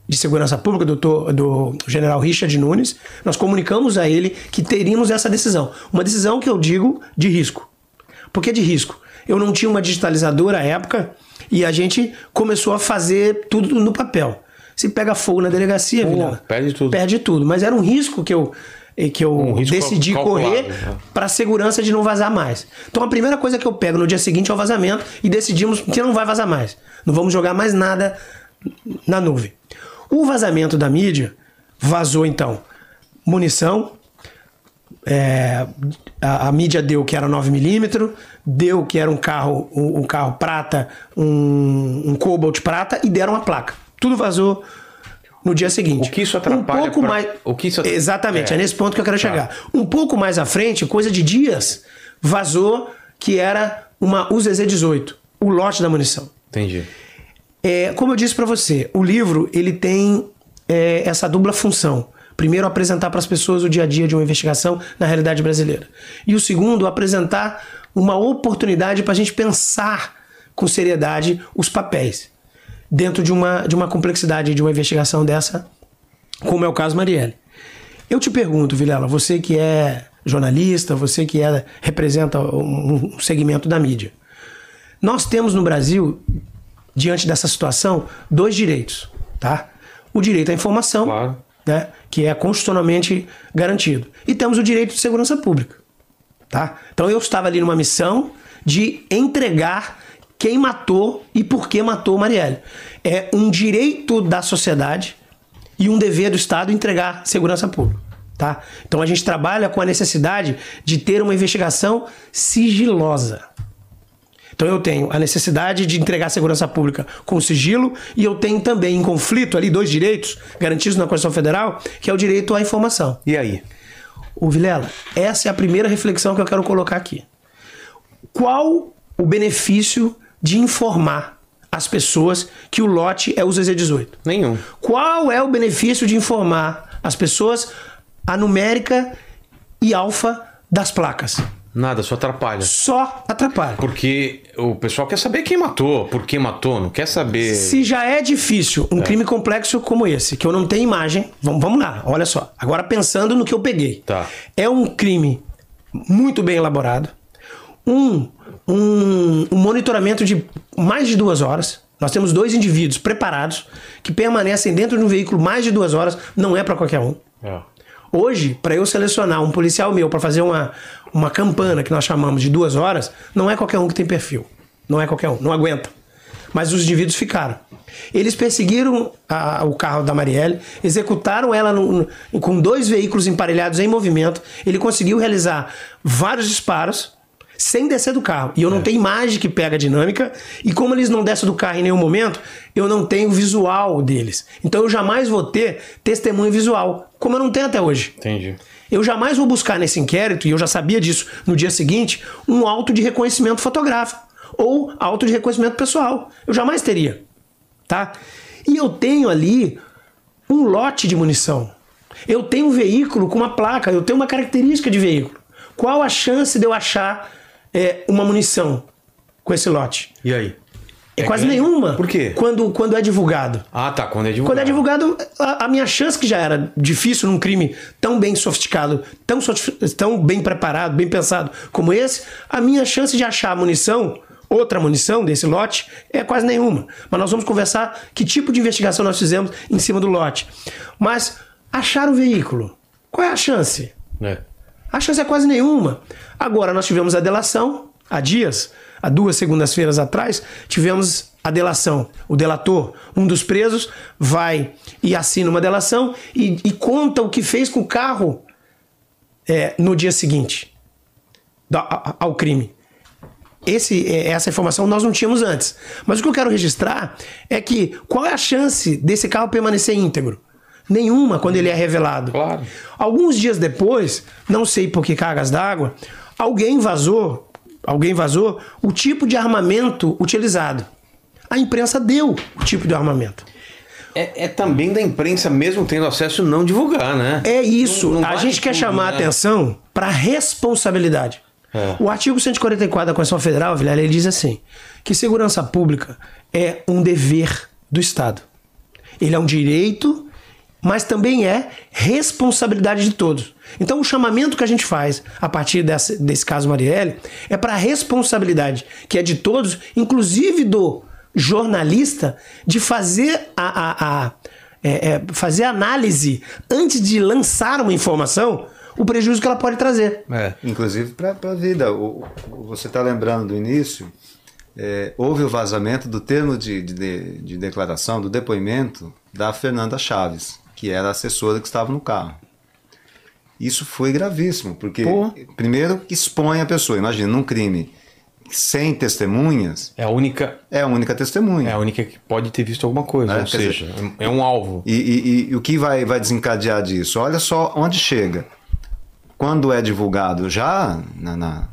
de Segurança Pública, doutor, do general Richard Nunes. Nós comunicamos a ele que teríamos essa decisão. Uma decisão que eu digo de risco. Por que de risco? Eu não tinha uma digitalizadora à época e a gente começou a fazer tudo no papel. Se pega fogo na delegacia, Pô, Vilela, perde tudo. Perde tudo. Mas era um risco que eu, eh, que eu Um decidi correr né? para segurança de não vazar mais. Então a primeira coisa que eu pego no dia seguinte é o vazamento e decidimos que não vai vazar mais. Não vamos jogar mais nada na nuvem. O vazamento da mídia vazou então munição, é, a, a mídia deu que era 9mm, deu que era um carro, um, um carro prata, um, um Cobalt prata e deram a placa. Tudo vazou no dia seguinte. O que isso atrapalha Um pouco pra- mais. o que isso at- Exatamente, é. é. nesse ponto que eu quero chegar. Um pouco mais à frente, coisa de dias, vazou que era uma UZZ-18, o lote da munição. Entendi. É, como eu disse para você, o livro ele tem é, essa dupla função. Primeiro, apresentar para as pessoas o dia a dia de uma investigação na realidade brasileira. E o segundo, apresentar uma oportunidade para a gente pensar com seriedade os papéis dentro de uma, de uma complexidade de uma investigação dessa, como é o caso Marielle. Eu te pergunto, Vilela, você que é jornalista, você que é, representa um, segmento da mídia. Nós temos no Brasil, diante dessa situação, dois direitos, tá? O direito à informação, Claro. né, que é constitucionalmente garantido, e temos o direito de segurança pública, tá? Então eu estava ali numa missão de entregar quem matou e por que matou Marielle. É um direito da sociedade e um dever do Estado entregar segurança pública. Tá? Então a gente trabalha com a necessidade de ter uma investigação sigilosa. Então eu tenho a necessidade de entregar segurança pública com sigilo e eu tenho também em conflito ali dois direitos garantidos na Constituição Federal, que é o direito à informação. E aí? O Vilela, essa é a primeira reflexão que eu quero colocar aqui. Qual o benefício de informar as pessoas que o lote é o ZZ18? Nenhum. Qual é o benefício de informar as pessoas a numérica e alfa das placas? Nada, só atrapalha. Só atrapalha. Porque o pessoal quer saber quem matou, por que matou, não quer saber. Se já é difícil um crime complexo como esse, que eu não tenho imagem, vamos, vamos lá, olha só. Agora pensando no que eu peguei. Tá. É um crime muito bem elaborado, um, um, um monitoramento de mais de duas horas. Nós temos dois indivíduos preparados que permanecem dentro de um veículo mais de duas horas, não é para qualquer um. É. Hoje, para eu selecionar um policial meu para fazer uma, uma campana que nós chamamos de duas horas, não é qualquer um que tem perfil. Não é qualquer um, não aguenta. Mas os indivíduos ficaram. Eles perseguiram a- o carro da Marielle, executaram ela no- no- com dois veículos emparelhados em movimento. Ele conseguiu realizar vários disparos sem descer do carro. E eu não tenho imagem que pega a dinâmica. E como eles não descem do carro em nenhum momento, eu não tenho visual deles. Então eu jamais vou ter testemunho visual, como eu não tenho até hoje. Entendi. Eu jamais vou buscar nesse inquérito, e eu já sabia disso no dia seguinte, um auto de reconhecimento fotográfico ou auto de reconhecimento pessoal. Eu jamais teria. Tá? E eu tenho ali um lote de munição. Eu tenho um veículo com uma placa, eu tenho uma característica de veículo. Qual a chance de eu achar é, uma munição com esse lote? E aí? É, É quase grande? nenhuma. Por quê? Quando, quando é divulgado. Ah, tá. Quando é divulgado. Quando é divulgado, a, a minha chance que já era difícil num crime tão bem sofisticado, tão, tão bem preparado, bem pensado como esse, a minha chance de achar munição, outra munição desse lote, é quase nenhuma. Mas nós vamos conversar que tipo de investigação nós fizemos em cima do lote. Mas achar o veículo, qual é a chance? É. A chance é quase nenhuma. Agora, nós tivemos a delação, há dias, há duas segundas-feiras atrás, tivemos a delação. O delator, um dos presos, vai e assina uma delação e, e conta o que fez com o carro é, no dia seguinte ao crime. Esse, é, essa informação nós não tínhamos antes. Mas o que eu quero registrar é que qual é a chance desse carro permanecer íntegro? Nenhuma quando ele é revelado. Claro. Alguns dias depois, não sei por que cargas d'água, alguém vazou, alguém vazou o tipo de armamento utilizado. A imprensa deu o tipo de armamento. É, é também da imprensa, mesmo tendo acesso, não divulgar, né? É isso. Não- não a gente quer tudo, chamar a né? atenção para responsabilidade. É. O artigo 144 da Constituição Federal, Vilela, ele diz assim: que segurança pública é um dever do Estado. Ele é um direito, mas também é responsabilidade de todos. Então, o chamamento que a gente faz a partir desse, desse caso Marielle é para a responsabilidade, que é de todos, inclusive do jornalista, de fazer a, a- a- é, é, fazer análise antes de lançar uma informação, o prejuízo que ela pode trazer. É. Inclusive para a vida. O- o- você está lembrando do início? é, houve o vazamento do termo de, de, de- de declaração, do depoimento da Fernanda Chaves, que era a assessora que estava no carro. Isso foi gravíssimo, porque, Pô. primeiro, expõe a pessoa. Imagina, num crime sem testemunhas, É a única. é a única testemunha. É a única que pode ter visto alguma coisa. É, ou quer seja, é um alvo. E, e- e o que vai, vai desencadear disso? Olha só onde chega. Quando é divulgado, já na, na-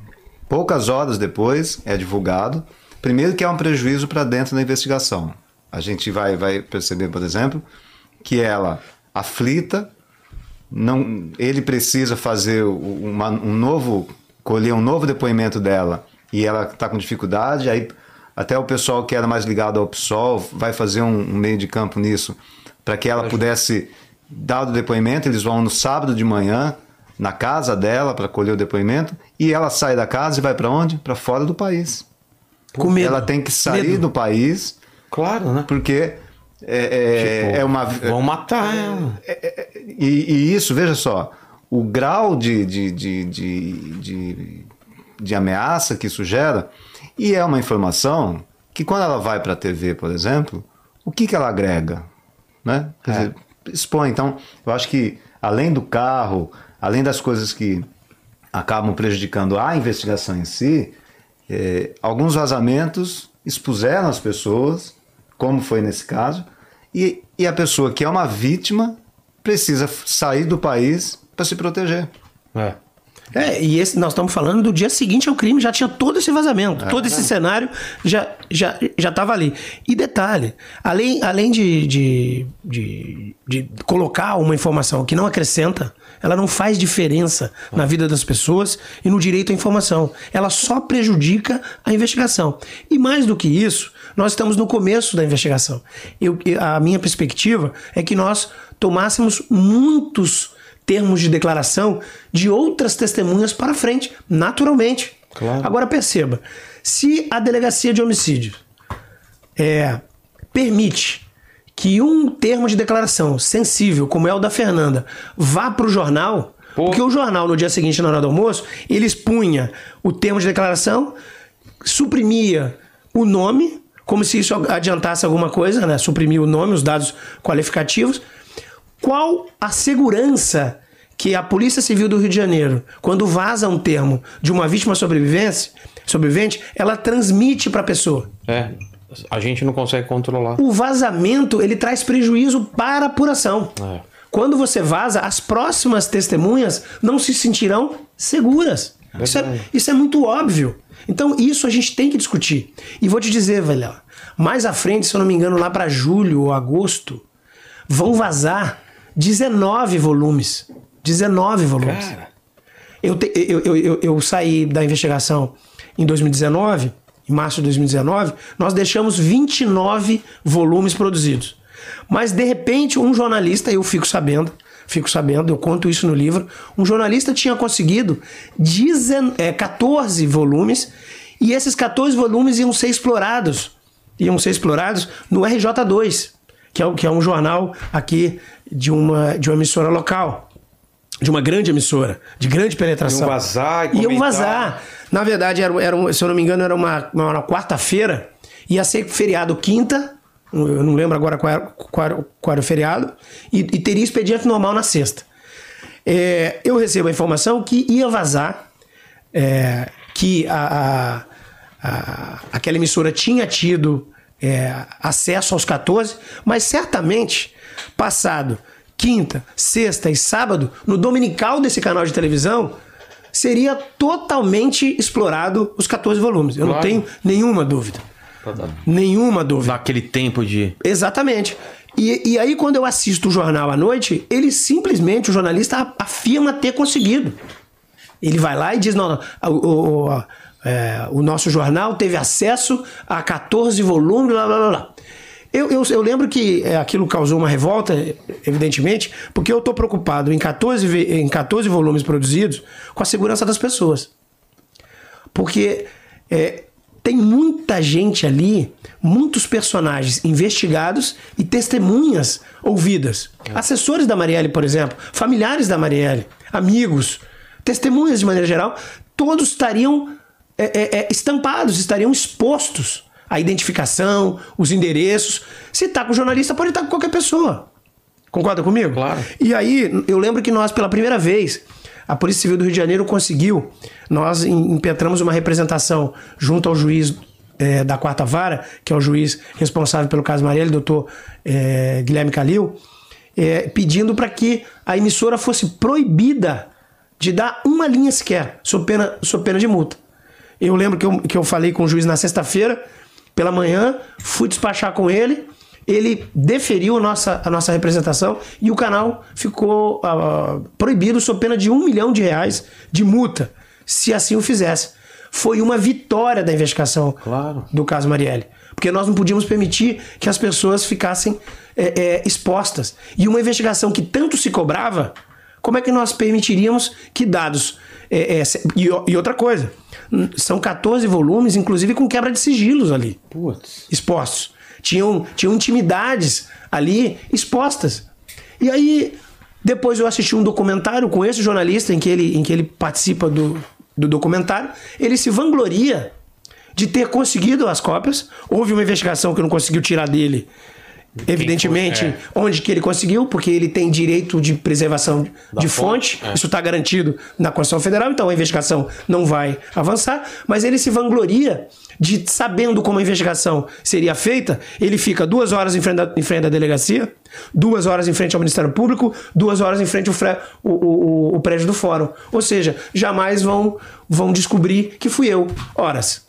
poucas horas depois é divulgado. Primeiro que é um prejuízo para dentro da investigação. A gente vai, vai perceber, por exemplo, que ela, aflita, não, ele precisa fazer uma- um novo, colher um novo depoimento dela e ela está com dificuldade, aí até o pessoal que era mais ligado ao PSOL vai fazer um, um meio de campo nisso para que ela pudesse dar o depoimento. Eles vão no sábado de manhã na casa dela para colher o depoimento e ela sai da casa e vai para onde? Para fora do país. Com medo. Ela tem que sair Medo. do país Claro, né? porque é, é- Tipo, é uma Vão matar ela. e, e isso, veja só, o grau de, de, de, de, de, de ameaça que isso gera, e é uma informação que quando ela vai para a TV, por exemplo, o que, que ela agrega? Né? Quer É. dizer, expõe. Então, eu acho que além do carro, além das coisas que acabam prejudicando a investigação em si, eh, alguns vazamentos expuseram as pessoas, como foi nesse caso, e, e a pessoa que é uma vítima precisa sair do país para se proteger. É. É, e esse, nós estamos falando do dia seguinte ao crime, já tinha todo esse vazamento, todo esse cenário já já já estava ali. E detalhe, além, além de, de, de, de colocar uma informação que não acrescenta, ela não faz diferença na vida das pessoas e no direito à informação. Ela só prejudica a investigação. E mais do que isso, nós estamos no começo da investigação. Eu, a minha perspectiva é que nós tomássemos muitos termos de declaração de outras testemunhas para frente, naturalmente. Claro. Agora perceba, se a delegacia de homicídio é, permite que um termo de declaração sensível, como é o da Fernanda, vá para o jornal, Pô. porque o jornal no dia seguinte, na hora do almoço, ele expunha o termo de declaração, suprimia o nome, como se isso adiantasse alguma coisa, né? Suprimia o nome, os dados qualificativos. Qual a segurança que a Polícia Civil do Rio de Janeiro, quando vaza um termo de uma vítima sobrevivente, sobrevivente ela transmite para a pessoa? É. A gente não consegue controlar. O vazamento ele traz prejuízo para a apuração. É. Quando você vaza, as próximas testemunhas não se sentirão seguras. Isso é, isso é muito óbvio. Então, isso a gente tem que discutir. E vou te dizer, velho, mais à frente, se eu não me engano, lá para julho ou agosto, vão vazar 19 volumes. 19 volumes. Cara. Eu, te- eu, eu, eu, eu saí da investigação em 2019, em março de 2019, nós deixamos 29 volumes produzidos. Mas de repente, um jornalista, eu fico sabendo, fico sabendo, eu conto isso no livro, um jornalista tinha conseguido 10, é, 14 volumes, e esses 14 volumes iam ser explorados. Iam ser explorados no RJ2, que é, que é um jornal aqui de uma, de uma emissora local de uma grande emissora, de grande penetração. Iam vazar e Iam vazar. Na verdade, era, era um- se eu não me engano, era uma, uma, uma quarta-feira. Ia ser feriado quinta. Eu não lembro agora qual era, qual era- qual era o feriado. E, e teria expediente normal na sexta. É, eu recebo a informação que ia vazar, é, que a, a- a- aquela emissora tinha tido é, acesso aos 14, mas certamente, passado quinta, sexta e sábado, no dominical desse canal de televisão, seria totalmente explorado os 14 volumes. Eu Claro. não tenho nenhuma dúvida. Nenhuma dúvida. Dá aquele tempo de. Exatamente. E, e aí, quando eu assisto o jornal à noite, ele simplesmente, o jornalista afirma ter conseguido. Ele vai lá e diz: não, não, o, o- é, o nosso jornal teve acesso a 14 volumes, blá blá blá. blá. Eu, eu, eu lembro que é, aquilo causou uma revolta, evidentemente, porque eu estou preocupado em 14, ve- em 14 volumes produzidos com a segurança das pessoas. Porque é, tem muita gente ali, muitos personagens investigados e testemunhas ouvidas. Assessores da Marielle, por exemplo, familiares da Marielle, amigos, testemunhas de maneira geral, todos estariam é, é, é, estampados, estariam expostos à identificação, os endereços. Se tá com o jornalista, pode estar com qualquer pessoa. Concorda comigo? Claro. E aí, eu lembro que nós, pela primeira vez, a Polícia Civil do Rio de Janeiro conseguiu, nós im- impetramos uma representação junto ao juiz eh, da quarta vara, que é o juiz responsável pelo caso Marielle, doutor eh, Guilherme Calil, eh, pedindo para que a emissora fosse proibida de dar uma linha sequer, sob pena, sob pena de multa. Eu lembro que eu, que eu falei com o juiz na sexta-feira, pela manhã, fui despachar com ele, ele deferiu a nossa, a nossa representação e o canal ficou ah, proibido sob pena de um milhão de reais de multa, se assim o fizesse. Foi uma vitória da investigação Claro. do caso Marielle. Porque nós não podíamos permitir que as pessoas ficassem é, é, expostas. E uma investigação que tanto se cobrava, como é que nós permitiríamos que dados. é, é, e, e outra coisa, são 14 volumes, inclusive com quebra de sigilos ali Putz. expostos. Tinham, tinham intimidades ali expostas. E aí, depois eu assisti um documentário com esse jornalista em que ele, em que ele participa do, do documentário. Ele se vangloria de ter conseguido as cópias. Houve uma investigação que não conseguiu tirar dele. Evidentemente? É. onde que ele conseguiu, porque ele tem direito de preservação de fonte, fonte, é. isso está garantido na Constituição Federal, então a investigação não vai avançar, mas ele se vangloria de, sabendo como a investigação seria feita, ele fica duas horas em frente da, em frente da delegacia, duas horas em frente ao Ministério Público, duas horas em frente ao fre- o, o- o- o prédio do fórum. Ou seja, jamais vão, vão descobrir que fui eu. Horas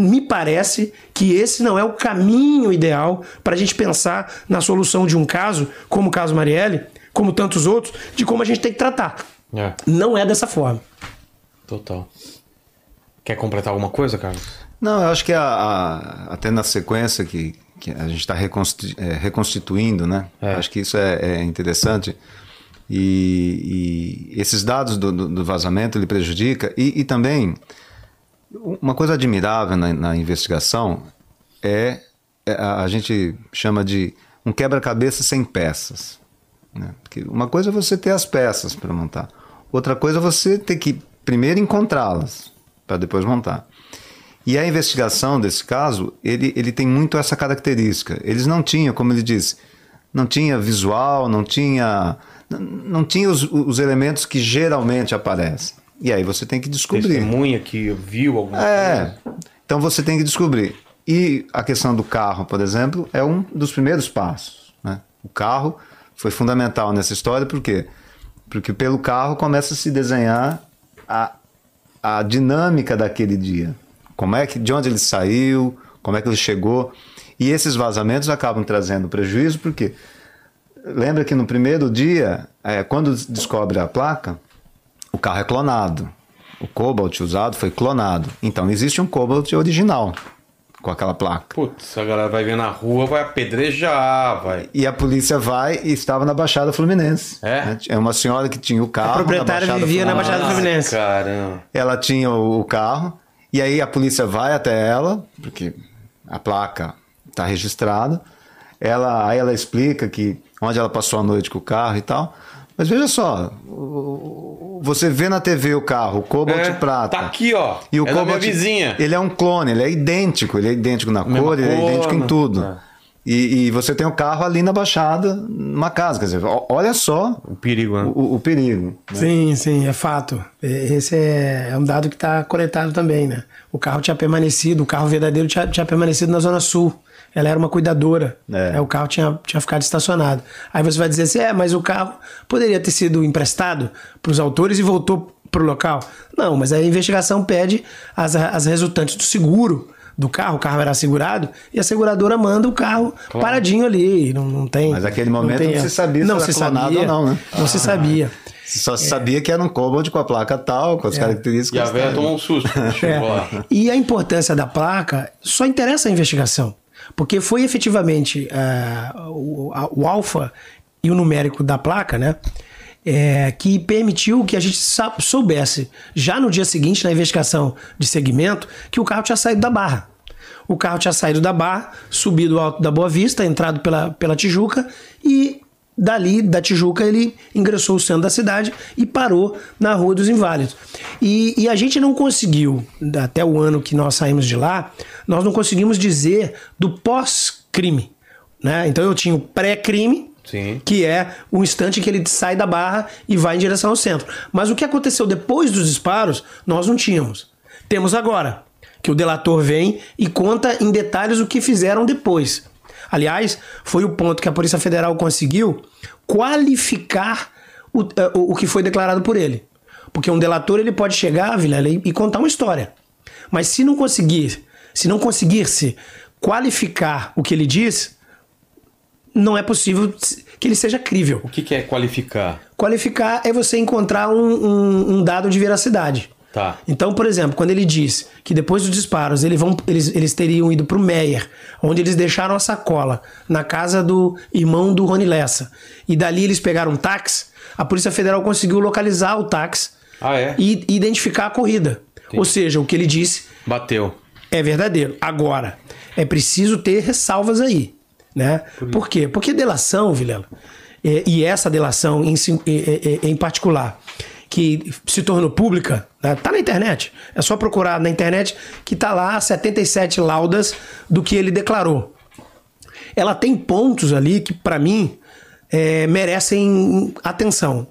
me parece que esse não é o caminho ideal para a gente pensar na solução de um caso, como o caso Marielle, como tantos outros, de como a gente tem que tratar. É, Não é dessa forma. total. Quer completar alguma coisa, Carlos? Não, eu acho que a- a- até na sequência que, que a gente está reconstituindo, né? É. Acho que isso é, é interessante. E, e esses dados do, do- do vazamento ele prejudica. E, e também, uma coisa admirável na, na investigação é, é a, a gente chama de um quebra-cabeça sem peças. Né? Porque uma coisa é você ter as peças para montar, outra coisa é você ter que primeiro encontrá-las para depois montar. E a investigação desse caso, ele, ele tem muito essa característica. Eles não tinham, como ele disse, não tinha visual, não tinha, não, tinha os, os elementos que geralmente aparecem. E aí você tem que descobrir. Testemunha que viu alguma coisa. É. Então você tem que descobrir. E a questão do carro, por exemplo, é um dos primeiros passos. Né? O carro foi fundamental nessa história, por quê? Porque pelo carro começa a se desenhar a, a dinâmica daquele dia. Como é que, de onde ele saiu, como é que ele chegou. E esses vazamentos acabam trazendo prejuízo, porque lembra que no primeiro dia, é, quando descobre a placa, o carro é clonado. O Cobalt usado foi clonado. Então existe um Cobalt original com aquela placa. Putz, a galera vai ver na rua, vai apedrejar, vai. E a polícia vai e estava na Baixada Fluminense. É? Né? É uma senhora que tinha o carro. proprietária na Baixada vivia na Fluminense. Baixada Fluminense. Caramba. Ela tinha o, o carro. E aí a polícia vai até ela, porque a placa está registrada. Ela, aí ela explica que onde ela passou a noite com o carro e tal. Mas veja só, você vê na TV o carro, o Cobalt É, prata. Tá aqui, ó. E o é da minha Cobalt, vizinha. ele é um clone, ele é idêntico, ele é idêntico na Mesma cor, ele é idêntico em né? tudo. É. E, e você tem o carro ali na Baixada, numa casa. Quer dizer, olha só O perigo, né? o, o perigo. né? Sim, sim, é fato. Esse é, é um dado que está coletado também, né? O carro tinha permanecido, o carro verdadeiro tinha, tinha permanecido na Zona Sul. Ela era uma cuidadora. É. É, o carro tinha, tinha ficado estacionado. Aí você vai dizer assim: é, mas o carro poderia ter sido emprestado para os autores e voltou para o local. Não, mas a investigação pede as, as resultantes do seguro do carro, o carro era segurado, e a seguradora manda o carro paradinho ali. Não, não tem. Mas naquele momento tem não se sabia se não era se clonado sabia, ou não, né? Não se sabia. Só se sabia que era um Cobalt com a placa tal, com as características. E a velha tomou um susto. (laughs) É. E a importância da placa só interessa a investigação. Porque foi efetivamente eh, o, o alfa e o numérico da placa, né? eh, que permitiu que a gente soubesse, já no dia seguinte, na investigação de segmento, que o carro tinha saído da barra. O carro tinha saído da barra, subido alto da Boa Vista, entrado pela, pela Tijuca e dali, da Tijuca, ele ingressou o centro da cidade e parou na Rua dos Inválidos. E, e a gente não conseguiu, até o ano que nós saímos de lá, nós não conseguimos dizer do pós-crime. Né? Então eu tinha o pré-crime, que é o instante em que ele sai da barra e vai em direção ao centro. Mas o que aconteceu depois dos disparos, nós não tínhamos. Temos agora, que o delator vem e conta em detalhes o que fizeram depois. Aliás, foi o ponto que a Polícia Federal conseguiu qualificar o, eh, o, o que foi declarado por ele. Porque um delator ele pode chegar, Vilela, e, e contar uma história. Mas se não conseguir, se não conseguir-se qualificar o que ele diz, não é possível que ele seja crível. O que, que é qualificar? Qualificar é você encontrar um, um- um dado de veracidade. Tá. Então, por exemplo, quando ele diz que depois dos disparos eles, vão, eles, eles teriam ido para o Meyer, onde eles deixaram a sacola na casa do irmão do Rony Lessa, e dali eles pegaram um táxi, a Polícia Federal conseguiu localizar o táxi Ah, é? e identificar a corrida. Ou seja, o que ele disse Bateu. é verdadeiro. Agora, é preciso ter ressalvas aí. Né? Por quê? Porque delação, Vilela, é, e essa delação em, em particular, que se tornou pública, né? tá na internet. É só procurar na internet que tá lá 77 laudas do que ele declarou. Ela tem pontos ali que, para mim, é, merecem atenção.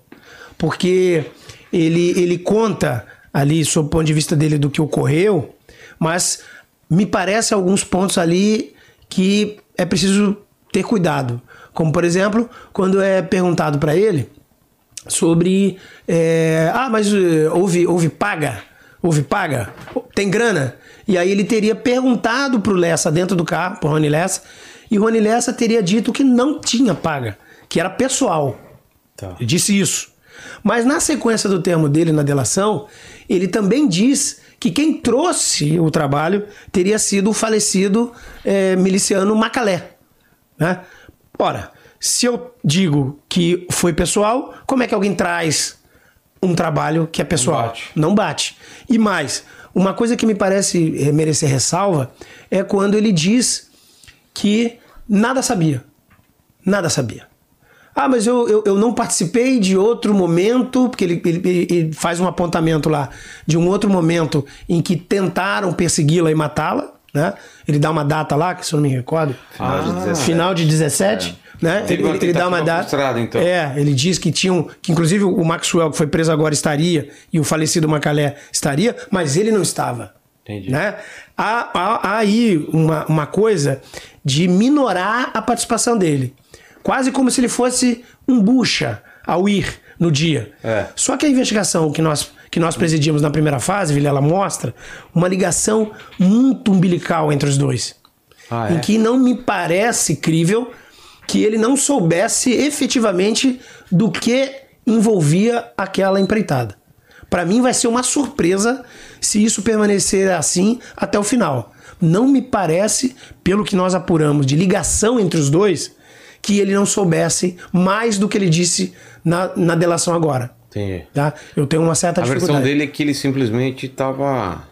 Porque ele, ele conta ali, sob o ponto de vista dele, do que ocorreu, mas me parece alguns pontos ali que é preciso ter cuidado. Como, por exemplo, quando é perguntado para ele sobre. é, ah, mas eh, houve, houve paga? Houve paga? Tem grana? E aí ele teria perguntado pro Lessa dentro do carro, pro Rony Lessa, e o Rony Lessa teria dito que não tinha paga, que era pessoal. Tá. Ele disse isso. Mas na sequência do termo dele na delação, ele também diz que quem trouxe o trabalho teria sido o falecido eh, miliciano Macalé. Né? Ora, se eu digo que foi pessoal, como é que alguém traz um trabalho que é pessoal? bate. Não bate. E mais, uma coisa que me parece eh, merecer ressalva é quando ele diz que nada sabia. Nada sabia. Ah, mas eu, eu, eu não participei de outro momento, porque ele, ele, ele- faz um apontamento lá de um outro momento em que tentaram persegui-la e matá-la. Né? Ele dá uma data lá, que se eu não me recordo. Final de 17. Final de 17. Né? Ele, ele dá uma data. então. É, ele diz que tinham. Que inclusive o Maxwell, que foi preso agora, estaria, e o falecido Macalé estaria, mas ele não estava. Entendi. Né? Há, há- há aí uma, uma coisa de minorar a participação dele. Quase como se ele fosse um bucha ao ir no dia. É. Só que a investigação que nós, que nós presidimos na primeira fase, Vilela, mostra uma ligação muito umbilical entre os dois. Ah, é? Em que não me parece crível que ele não soubesse efetivamente do que envolvia aquela empreitada. Para mim vai ser uma surpresa se isso permanecer assim até o final. Não me parece, pelo que nós apuramos de ligação entre os dois, que ele não soubesse mais do que ele disse na, na delação agora. Entendi. Tá? Eu tenho uma certa A versão dificuldade. dele é que ele simplesmente tava,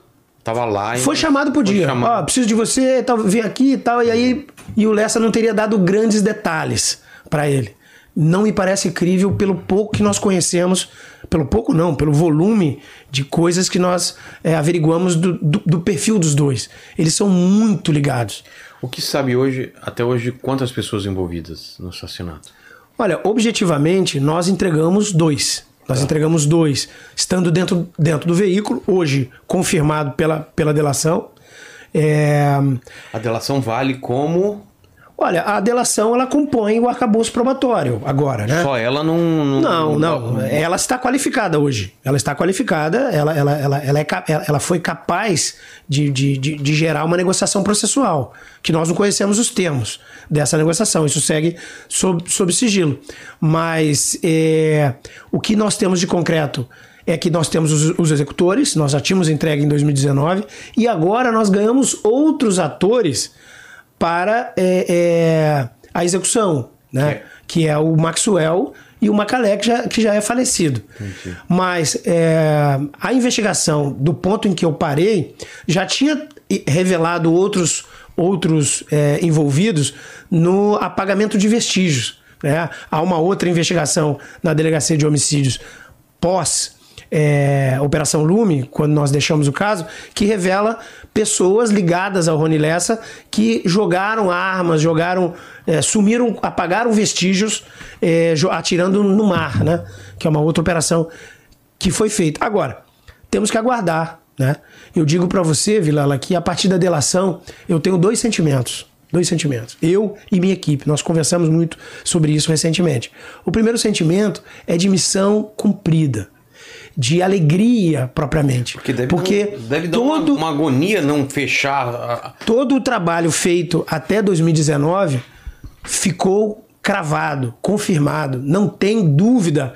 tava lá e. Foi chamado por Foi dia. chamado. Ó, preciso de você, tal, vem aqui e tal. E aí, e o Lessa não teria dado grandes detalhes para ele. Não me parece crível pelo pouco que nós conhecemos, Pelo pouco não, pelo volume de coisas que nós é, averiguamos do, do, do perfil dos dois. Eles são muito ligados. O que se sabe hoje, até hoje, quantas pessoas envolvidas no assassinato? Olha, objetivamente, nós entregamos dois. Nós entregamos dois, estando dentro, dentro do veículo, hoje confirmado pela, pela delação. É, A delação vale como. Olha, a delação ela compõe o arcabouço probatório agora, né? Só ela não. Não, não. Ela está qualificada hoje. Ela está qualificada, ela, ela, ela, ela, é, ela foi capaz de, de, de, de gerar uma negociação processual, que nós não conhecemos os termos dessa negociação. Isso segue sob, sob sigilo. Mas é, o que nós temos de concreto é que nós temos os, os executores, nós já tínhamos entregue em 2019, e agora nós ganhamos outros atores para é, é, a execução, né? É. Que é o Maxwell e o Macalé, que já, que já é falecido. Mas é, a investigação, do ponto em que eu parei, já tinha revelado outros, outros é, envolvidos no apagamento de vestígios. Né? Há uma outra investigação na Delegacia de Homicídios pós é, Operação Lume, quando nós deixamos o caso, que revela pessoas ligadas ao Rony Lessa que jogaram armas, jogaram, é, sumiram, apagaram vestígios, é, atirando no mar, né? Que é uma outra operação que foi feita. Agora, temos que aguardar, né? Eu digo para você, Vilela, que a partir da delação eu tenho dois sentimentos. Dois sentimentos. Eu e minha equipe. Nós conversamos muito sobre isso recentemente. O primeiro sentimento é de missão cumprida. De alegria propriamente. Porque deve Porque dar, deve todo, uma, uma agonia não fechar. a- todo o trabalho feito até 2019 ficou cravado, confirmado. Não tem dúvida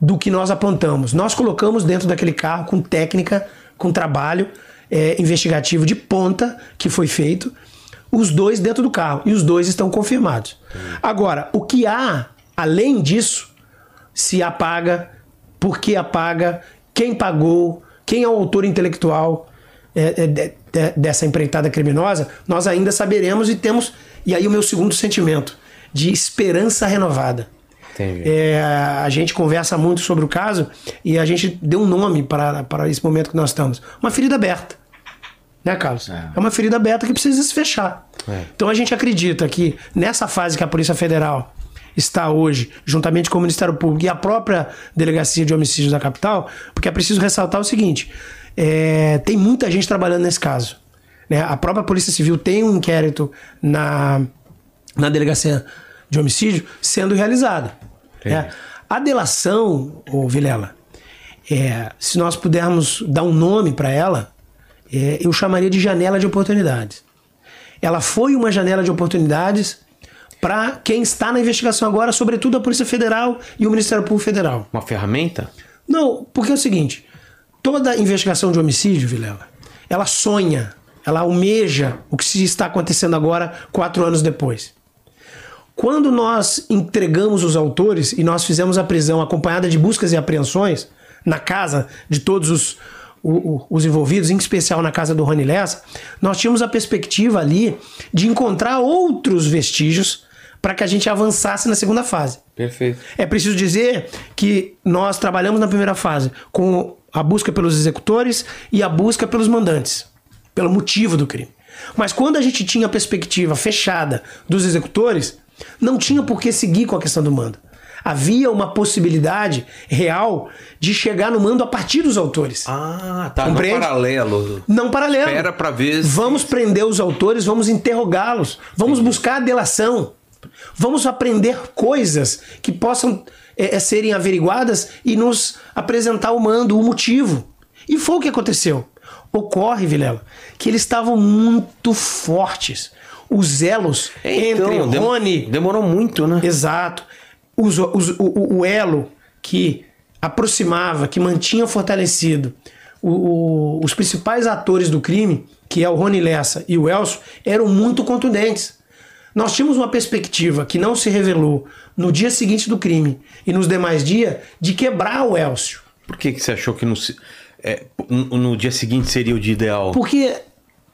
do que nós apontamos. Nós colocamos dentro daquele carro com técnica, com trabalho é, investigativo de ponta que foi feito, os dois dentro do carro. E os dois estão confirmados. Agora, o que há além disso, se apaga, por que apaga, quem pagou, quem é o autor intelectual é, é, de- dessa empreitada criminosa, nós ainda saberemos e temos. E aí o meu segundo sentimento, de esperança renovada. É, a gente conversa muito sobre o caso e a gente deu um nome para, esse momento que nós estamos. Uma ferida aberta. Né, Carlos? É, uma ferida aberta que precisa se fechar. É. Então a gente acredita que nessa fase que a Polícia Federal está hoje, juntamente com o Ministério Público e a própria Delegacia de Homicídios da capital, porque é preciso ressaltar o seguinte: é, tem muita gente trabalhando nesse caso. Né? A própria Polícia Civil tem um inquérito na, na Delegacia de Homicídio sendo realizada. né? A delação, ô Vilela, é, se nós pudermos dar um nome para ela, é, eu chamaria de janela de oportunidades. Ela foi uma janela de oportunidades para quem está na investigação agora, sobretudo a Polícia Federal e o Ministério Público Federal. Uma ferramenta? Não, porque é o seguinte: toda investigação de homicídio, Vilela, ela sonha, ela almeja o que se está acontecendo agora, quatro anos depois. Quando nós entregamos os autores e nós fizemos a prisão acompanhada de buscas e apreensões na casa de todos os, o- o- os envolvidos, em especial na casa do Rony Lessa, nós tínhamos a perspectiva ali de encontrar outros vestígios para que a gente avançasse na segunda fase. Perfeito. É preciso dizer que nós trabalhamos na primeira fase com a busca pelos executores e a busca pelos mandantes, pelo motivo do crime. Mas quando a gente tinha a perspectiva fechada dos executores, não tinha por que seguir com a questão do mando. Havia uma possibilidade real de chegar no mando a partir dos autores. Ah, tá. Compreende? No paralelo. Não paralelo. Espera pra ver se- Vamos prender os autores, vamos interrogá-los, vamos buscar a delação, vamos aprender coisas que possam é, é, serem averiguadas e nos apresentar o mando, o motivo. E foi o que aconteceu. Ocorre, Vilela, que eles estavam muito fortes. Os elos entre Então, dem- Rony Demorou muito, né? Exato. Os- os- o, o- o elo que aproximava, que mantinha fortalecido o- o- os principais atores do crime, que é o Rony Lessa e o Elcio, eram muito contundentes. Nós tínhamos uma perspectiva que não se revelou no dia seguinte do crime e nos demais dias de quebrar o Elcio. Por que, que você achou que no, é, no, dia seguinte seria o dia ideal? Porque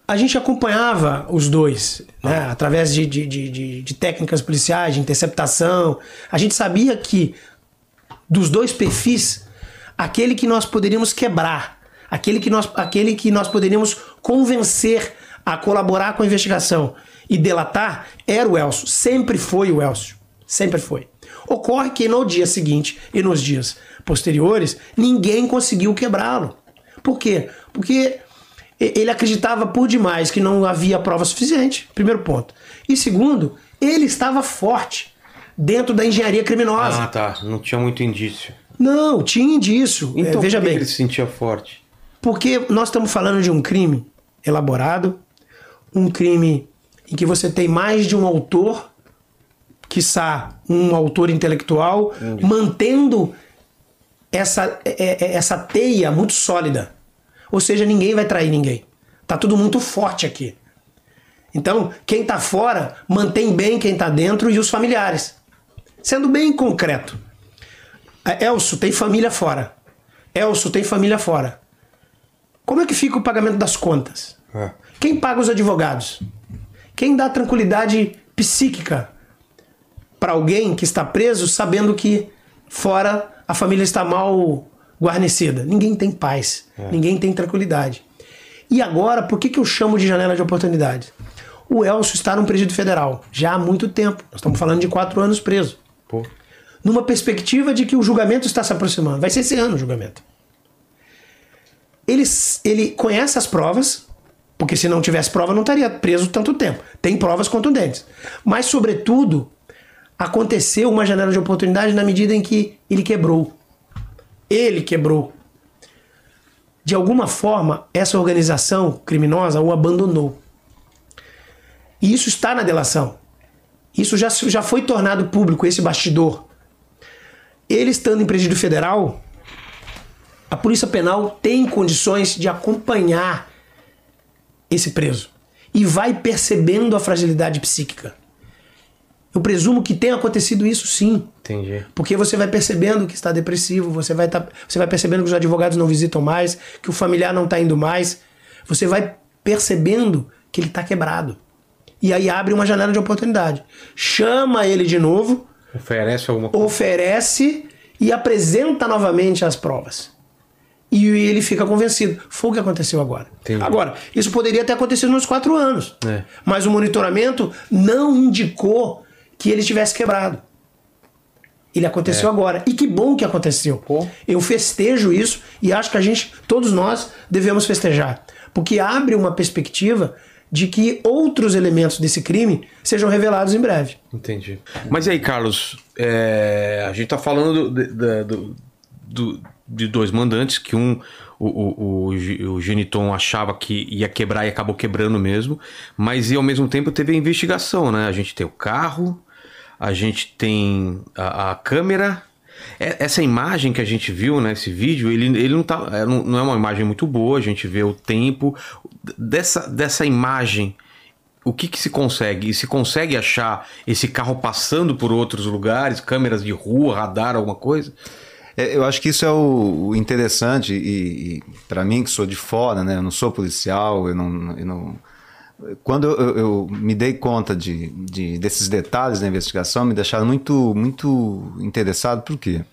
a gente acompanhava os dois, né, através de, de, de, de- de técnicas policiais, de interceptação. A gente sabia que dos dois perfis aquele que nós poderíamos quebrar, aquele que nós, aquele que nós poderíamos convencer a colaborar com a investigação e delatar, era o Elcio. Sempre foi o Elcio. Sempre foi. Ocorre que no dia seguinte e nos dias posteriores, ninguém conseguiu quebrá-lo. Por quê? Porque ele acreditava por demais que não havia prova suficiente, primeiro ponto. E segundo, ele estava forte dentro da engenharia criminosa. Ah, tá. Não tinha muito indício. Não, tinha indício. É, Então, veja por que bem, ele se sentia forte? porque nós estamos falando de um crime elaborado, um crime em que você tem mais de um autor, quiçá um autor intelectual, mantendo essa, é- é- essa teia muito sólida. Ou seja, ninguém vai trair ninguém. Tá tudo muito forte aqui. Então, quem tá fora mantém bem quem tá dentro e os familiares. Sendo bem concreto. É, Elcio tem família fora. Elcio tem família fora. Como é que fica o pagamento das contas? É. Quem paga os advogados? Quem dá tranquilidade psíquica para alguém que está preso sabendo que fora a família está mal guarnecida? Ninguém tem paz, ninguém tem tranquilidade. E agora, por que, que eu chamo de janela de oportunidade? O Elcio está num presídio federal já há muito tempo. Nós estamos falando de quatro anos preso. Pô. Numa perspectiva de que o julgamento está se aproximando. Vai ser esse ano o julgamento. Ele, ele conhece as provas, porque se não tivesse prova não estaria preso tanto tempo. Tem provas contundentes. Mas, sobretudo, aconteceu uma janela de oportunidade na medida em que ele quebrou. Ele quebrou. De alguma forma, essa organização criminosa o abandonou. E isso está na delação. Isso já, já foi tornado público, esse bastidor. Ele estando em presídio federal, a Polícia Penal tem condições de acompanhar esse preso e vai percebendo a fragilidade psíquica. Eu presumo que tenha acontecido isso sim. Entendi. Porque você vai percebendo que está depressivo, você vai, tá, você vai percebendo que os advogados não visitam mais, que o familiar não está indo mais. Você vai percebendo que ele está quebrado. E aí abre uma janela de oportunidade. Chama ele de novo, Oferece alguma coisa? oferece e apresenta novamente as provas. E ele fica convencido. Foi o que aconteceu agora. Entendi. Agora, isso poderia ter acontecido nos quatro anos. É. Mas o monitoramento não indicou que ele tivesse quebrado. Ele aconteceu agora. E que bom que aconteceu. Pô. Eu festejo isso e acho que a gente, todos nós, devemos festejar. Porque abre uma perspectiva de que outros elementos desse crime sejam revelados em breve. Entendi. Mas e aí, Carlos? é, a gente tá falando do, da- do- do- de dois mandantes, que um, o, o, o, o Geniton achava que ia quebrar e acabou quebrando mesmo, mas e ao mesmo tempo teve a investigação, né? A gente tem o carro, a gente tem a, a câmera. É- Essa imagem que a gente viu, né, esse vídeo, ele, ele não, tá, é, não não é uma imagem muito boa, a gente vê o tempo. Dessa, dessa imagem, o que, que se consegue? E se consegue achar esse carro passando por outros lugares, câmeras de rua, radar, alguma coisa? É, Eu acho que isso é o, interessante e, e para mim que sou de fora, né? Eu não sou policial, eu não, eu não- quando eu, eu- me dei conta de, de- desses detalhes da investigação, me deixaram muito muito interessado. Por quê?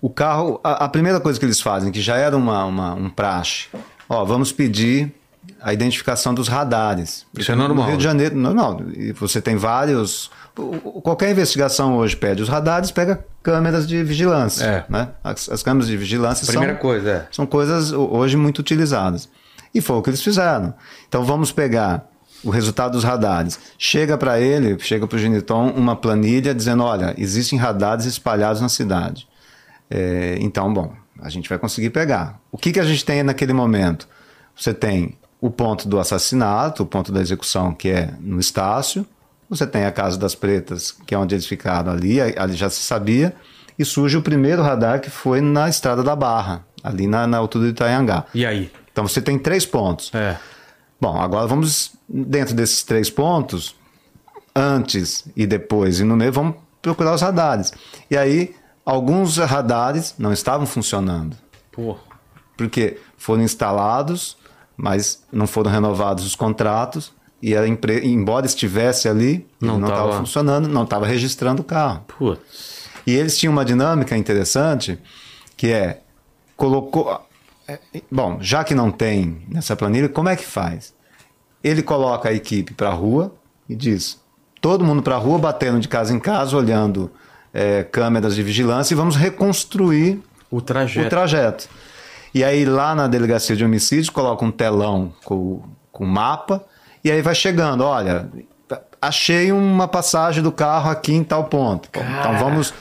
O carro, a, a primeira coisa que eles fazem, que já era uma, uma- um praxe, ó, vamos pedir a identificação dos radares. Isso é normal. No Rio de Janeiro, normal. Você tem vários. Qualquer investigação hoje pede os radares, pega câmeras de vigilância. É. Né? As, as câmeras de vigilância Primeira são, coisa, é. são coisas ho- hoje muito utilizadas. E foi o que eles fizeram. Então vamos pegar o resultado dos radares. Chega para ele, chega para o Geniton uma planilha dizendo: olha, existem radares espalhados na cidade. É, então, bom, a gente vai conseguir pegar. O que, que a gente tem naquele momento? Você tem o ponto do assassinato, o ponto da execução, que é no Estácio. Você tem a Casa das Pretas, que é onde eles ficaram ali, ali já se sabia. E surge o primeiro radar, que foi na Estrada da Barra, ali na, na altura de Itaiangá. E aí? Então você tem três pontos. É. Bom, agora vamos, dentro desses três pontos, antes e depois e no meio, vamos procurar os radares. E aí, alguns radares não estavam funcionando, Pô. porque foram instalados, mas não foram renovados os contratos, e a embora estivesse ali, Não estava tava- funcionando, não estava registrando o carro. Putz. E eles tinham uma dinâmica interessante que é colocou é, bom, já que não tem nessa planilha, como é que faz? Ele coloca a equipe para a rua e diz: todo mundo para a rua, batendo de casa em casa, olhando é, câmeras de vigilância e vamos reconstruir o trajeto. o trajeto. E aí lá na delegacia de homicídios coloca um telão com, com mapa e aí vai chegando, olha, achei uma passagem do carro aqui em tal ponto. Então vamos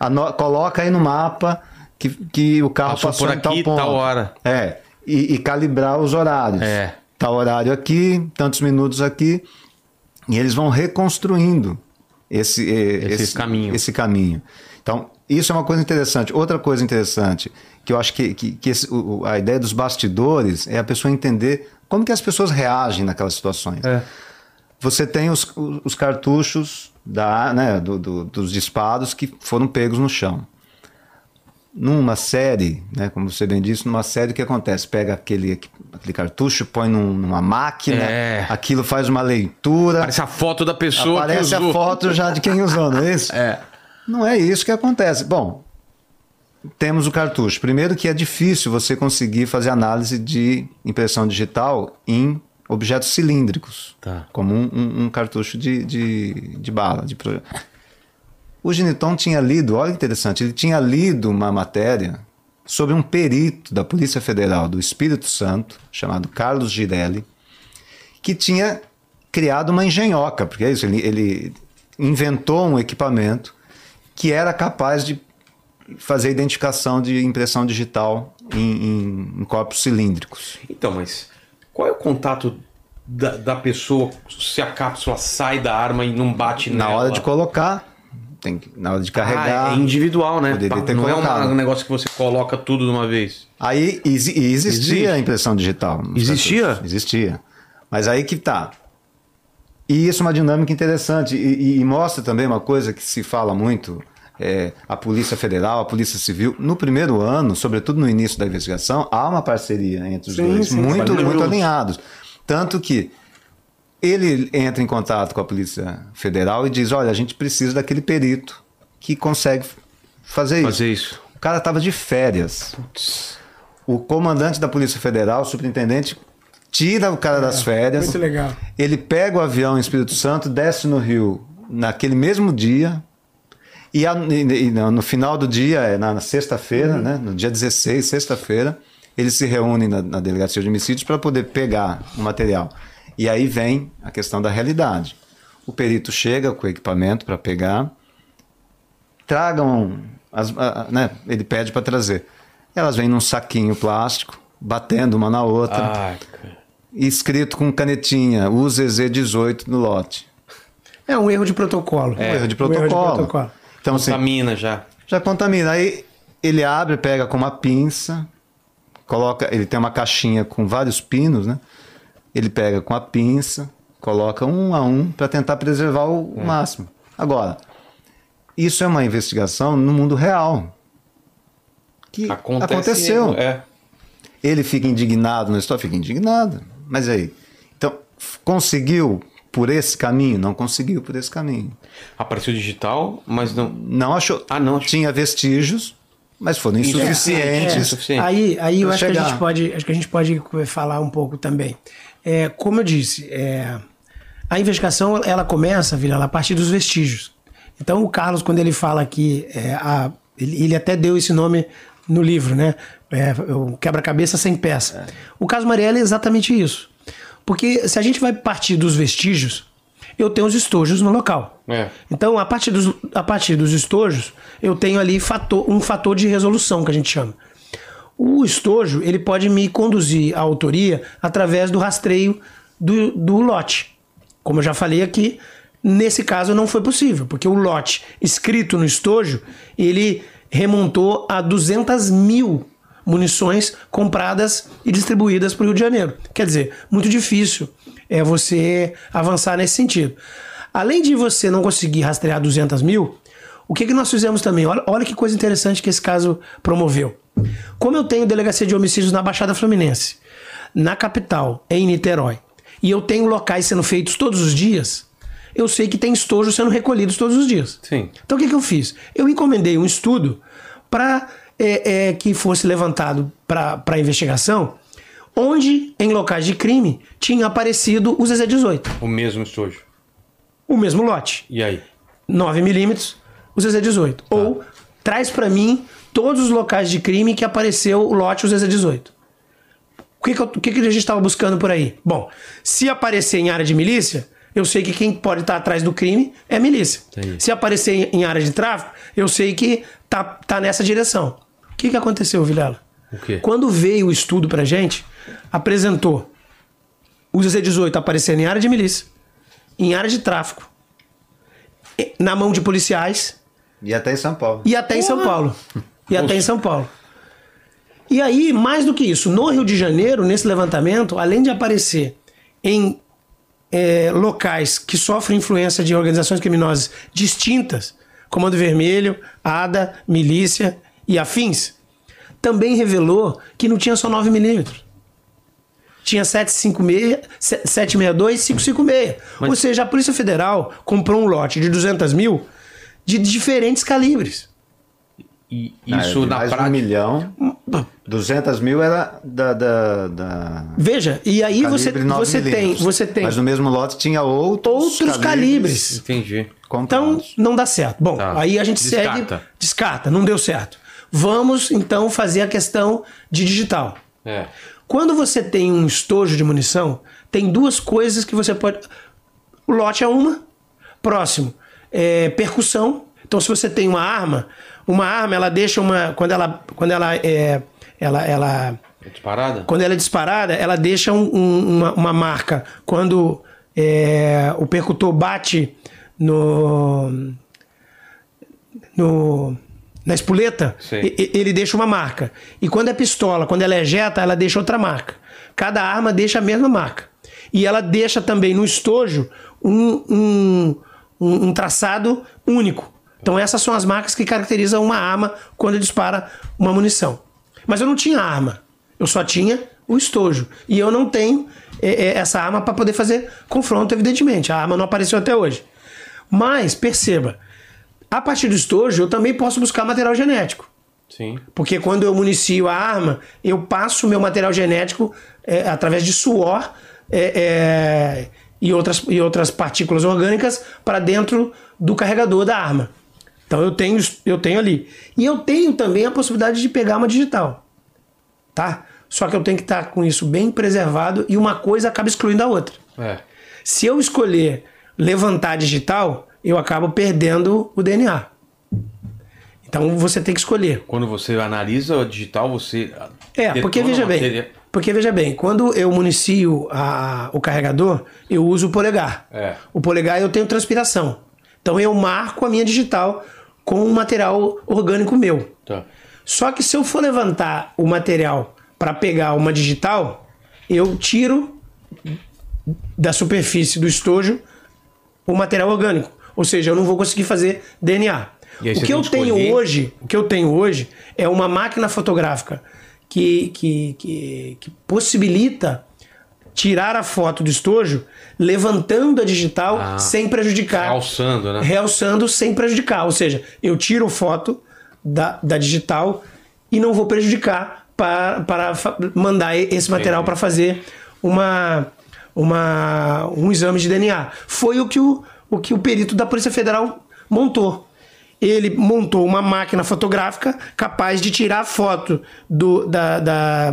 ano, coloca aí no mapa que, que o carro Passou passou por em tal aqui, ponto. tal hora. É, e, e calibrar os horários. É. Tal horário aqui, tantos minutos aqui. E eles vão reconstruindo esse, eh, Esse caminho. Esse caminho. Então, isso é uma coisa interessante. Outra coisa interessante, que eu acho que, que, que esse- o- a ideia dos bastidores é a pessoa entender como que as pessoas reagem naquelas situações. É. Você tem os, os cartuchos da, né, do- do- dos disparos que foram pegos no chão. Numa série, né, como você bem disse, numa série o que acontece? Pega aquele, aquele cartucho, põe num- numa máquina, É. aquilo faz uma leitura, Aparece a foto da pessoa aparece a foto já de quem usou, não é isso? (laughs) É. Não é isso que acontece. Bom, temos o cartucho. Primeiro que é difícil você conseguir fazer análise de impressão digital em objetos cilíndricos, Tá. como um, um- um cartucho de, de, de bala. De pro- O Geniton tinha lido, olha que interessante, ele tinha lido uma matéria sobre um perito da Polícia Federal do Espírito Santo, chamado Carlos Girelli, que tinha criado uma engenhoca, porque é isso, ele, ele inventou um equipamento que era capaz de fazer identificação de impressão digital em, em- em corpos cilíndricos. Então, mas qual é o contato da, da pessoa se a cápsula sai da arma e não bate Na nela? hora de colocar, tem que- na hora de carregar. Ah, é individual, né? Poderia ter não é colocado. uma- um negócio que você coloca tudo de uma vez. Aí exi- e existia Existe? a impressão digital. Existia? cartuchos. Existia. Mas aí que tá. E isso é uma dinâmica interessante. E- e mostra também uma coisa que se fala muito: é, a Polícia Federal, a Polícia Civil. No primeiro ano, sobretudo no início da investigação, há uma parceria entre os Sim, dois, sim, muito, muito alinhados. Tanto que ele entra em contato com a Polícia Federal e diz: olha, a gente precisa daquele perito que consegue fazer isso. Fazer isso. O cara estava de férias. O comandante da Polícia Federal, o superintendente, tira o cara das férias. muito legal. Ele pega o avião em Espírito Santo, desce no Rio naquele mesmo dia. E, a- e- e no final do dia, é na, na sexta-feira, Uhum. né, no dia 16, sexta-feira, eles se reúnem na, na delegacia de homicídios para poder pegar o material. E aí vem a questão da realidade. O perito chega com o equipamento para pegar, tragam, as, a- né, ele pede para trazer. Elas vêm num saquinho plástico, batendo uma na outra, Ah, e escrito com canetinha, UZZ18 no lote. É um erro de protocolo. Um erro de Um erro protocolo. protocolo. Então, assim, Contamina já. já contamina. Aí ele abre, pega com uma pinça, coloca, ele tem uma caixinha com vários pinos, né? Ele pega com a pinça, coloca um a um para tentar preservar o É. máximo. Agora, isso é uma investigação no mundo real. Que Acontece aconteceu. É. Ele fica indignado na história, fica indignado. Mas aí, então, conseguiu por esse caminho? Não conseguiu por esse caminho. Apareceu digital, mas não. Não achou. Ah, não achou. Tinha vestígios, mas foram insuficientes. É, suficiente. Aí, aí eu acho que, a gente pode, acho que a gente pode falar um pouco também. É, como eu disse, é, a investigação ela começa, Vila, a partir dos vestígios. Então o Carlos, quando ele fala aqui, é, a- ele, ele até deu esse nome no livro, né? É, o quebra-cabeça sem peça. O caso Marielle é exatamente isso. Porque se a gente vai partir dos vestígios, eu tenho os estojos no local. É. Então, a partir dos, a partir dos estojos, eu tenho ali fator, um fator de resolução que a gente chama. O estojo ele pode me conduzir à autoria através do rastreio do, do lote. Como eu já falei aqui, nesse caso não foi possível, porque o lote escrito no estojo ele remontou a 200 mil munições compradas e distribuídas para o Rio de Janeiro. Quer dizer, muito difícil é você avançar nesse sentido. Além de você não conseguir rastrear 200 mil, o que, que nós fizemos também? Olha, olha que coisa interessante que esse caso promoveu. Como eu tenho delegacia de homicídios na Baixada Fluminense, na capital, em Niterói, e eu tenho locais sendo feitos todos os dias, eu sei que tem estojos sendo recolhidos todos os dias. Sim. Então o que, que eu fiz? Eu encomendei um estudo para é, é, que fosse levantado para investigação, onde em locais de crime tinha aparecido o ZZ-18, O mesmo estojo. o mesmo lote. E aí? 9 milímetros, o ZZ-18. Ou traz para mim todos os locais de crime que apareceu o lote o ZZ-18. O que, que, eu- o que, que a gente estava buscando por aí? Bom, se aparecer em área de milícia, eu sei que quem pode estar atrás do crime é milícia. Entendi. Se aparecer em, em área de tráfico, eu sei que tá, tá nessa direção. O que, que aconteceu, Vilela? O quê? Quando veio o estudo pra gente, apresentou o ZZ-18 aparecendo em área de milícia, em área de tráfico, na mão de policiais E até em São Paulo. e até em São Paulo. E até em São Paulo. E aí, mais do que isso, no Rio de Janeiro, nesse levantamento, além de aparecer em é, locais que sofrem influência de organizações criminosas distintas, Comando Vermelho, ADA, Milícia e afins, também revelou que não tinha só 9 milímetros. Tinha 756, 762 e 556. Ou seja, a Polícia Federal comprou um lote de 200 mil de diferentes calibres. E Ah, isso de na de um prática. milhão. 200 mil era da. da, da Veja, e aí você, calibre 9 você tem, você tem Mas no mesmo lote tinha outros, outros calibres. Entendi. Então, comprados. não dá certo. Bom, Tá. aí a gente Descarta. segue. Descarta, não deu certo. Vamos então fazer a questão de digital. É. Quando você tem um estojo de munição, tem duas coisas que você pode. O lote é uma. Próximo, é percussão. Então, se você tem uma arma, uma arma ela deixa uma. Quando ela, quando ela é. Ela, ela, É disparada? quando ela é disparada, ela deixa um- um- uma, uma marca. Quando é, o percutor bate no, no na espoleta, e- ele deixa uma marca. E quando é pistola, quando ela ejeta, ela deixa outra marca. Cada arma deixa a mesma marca. E ela deixa também no estojo um, um, um- um traçado único. Então essas são as marcas que caracterizam uma arma quando dispara uma munição. Mas eu não tinha arma. Eu só tinha o estojo. E eu não tenho é, é, essa arma para poder fazer confronto, evidentemente. A arma não apareceu até hoje. Mas, perceba, a partir do estojo eu também posso buscar material genético. Sim. Porque quando eu municio a arma, eu passo o meu material genético é, através de suor é, é, e, outras, e outras partículas orgânicas para dentro do carregador da arma. Então eu tenho, eu tenho ali. E eu tenho também a possibilidade de pegar uma digital. Tá? Só que eu tenho que estar com isso bem preservado e uma coisa acaba excluindo a outra. É. Se eu escolher levantar digital, eu acabo perdendo o DNA. Então você tem que escolher. Quando você analisa o digital, você. É, porque veja bem, porque veja bem, quando eu municio a- o carregador, eu uso o polegar. É. O polegar eu tenho transpiração. Então eu marco a minha digital com um material orgânico meu. Tá. Só que se eu for levantar o material para pegar uma digital, eu tiro da superfície do estojo o material orgânico. Ou seja, eu não vou conseguir fazer DNA. O que eu que tenho escolher- hoje, o que eu tenho hoje é uma máquina fotográfica que, que, que, que possibilita tirar a foto do estojo levantando a digital Ah, sem prejudicar realçando, né? realçando sem prejudicar. Ou seja, eu tiro foto da, da digital e não vou prejudicar para, para mandar esse material para fazer uma, uma, um exame de DNA. Foi o que o, o que o perito da Polícia Federal montou. Ele montou uma máquina fotográfica capaz de tirar foto do, da, da-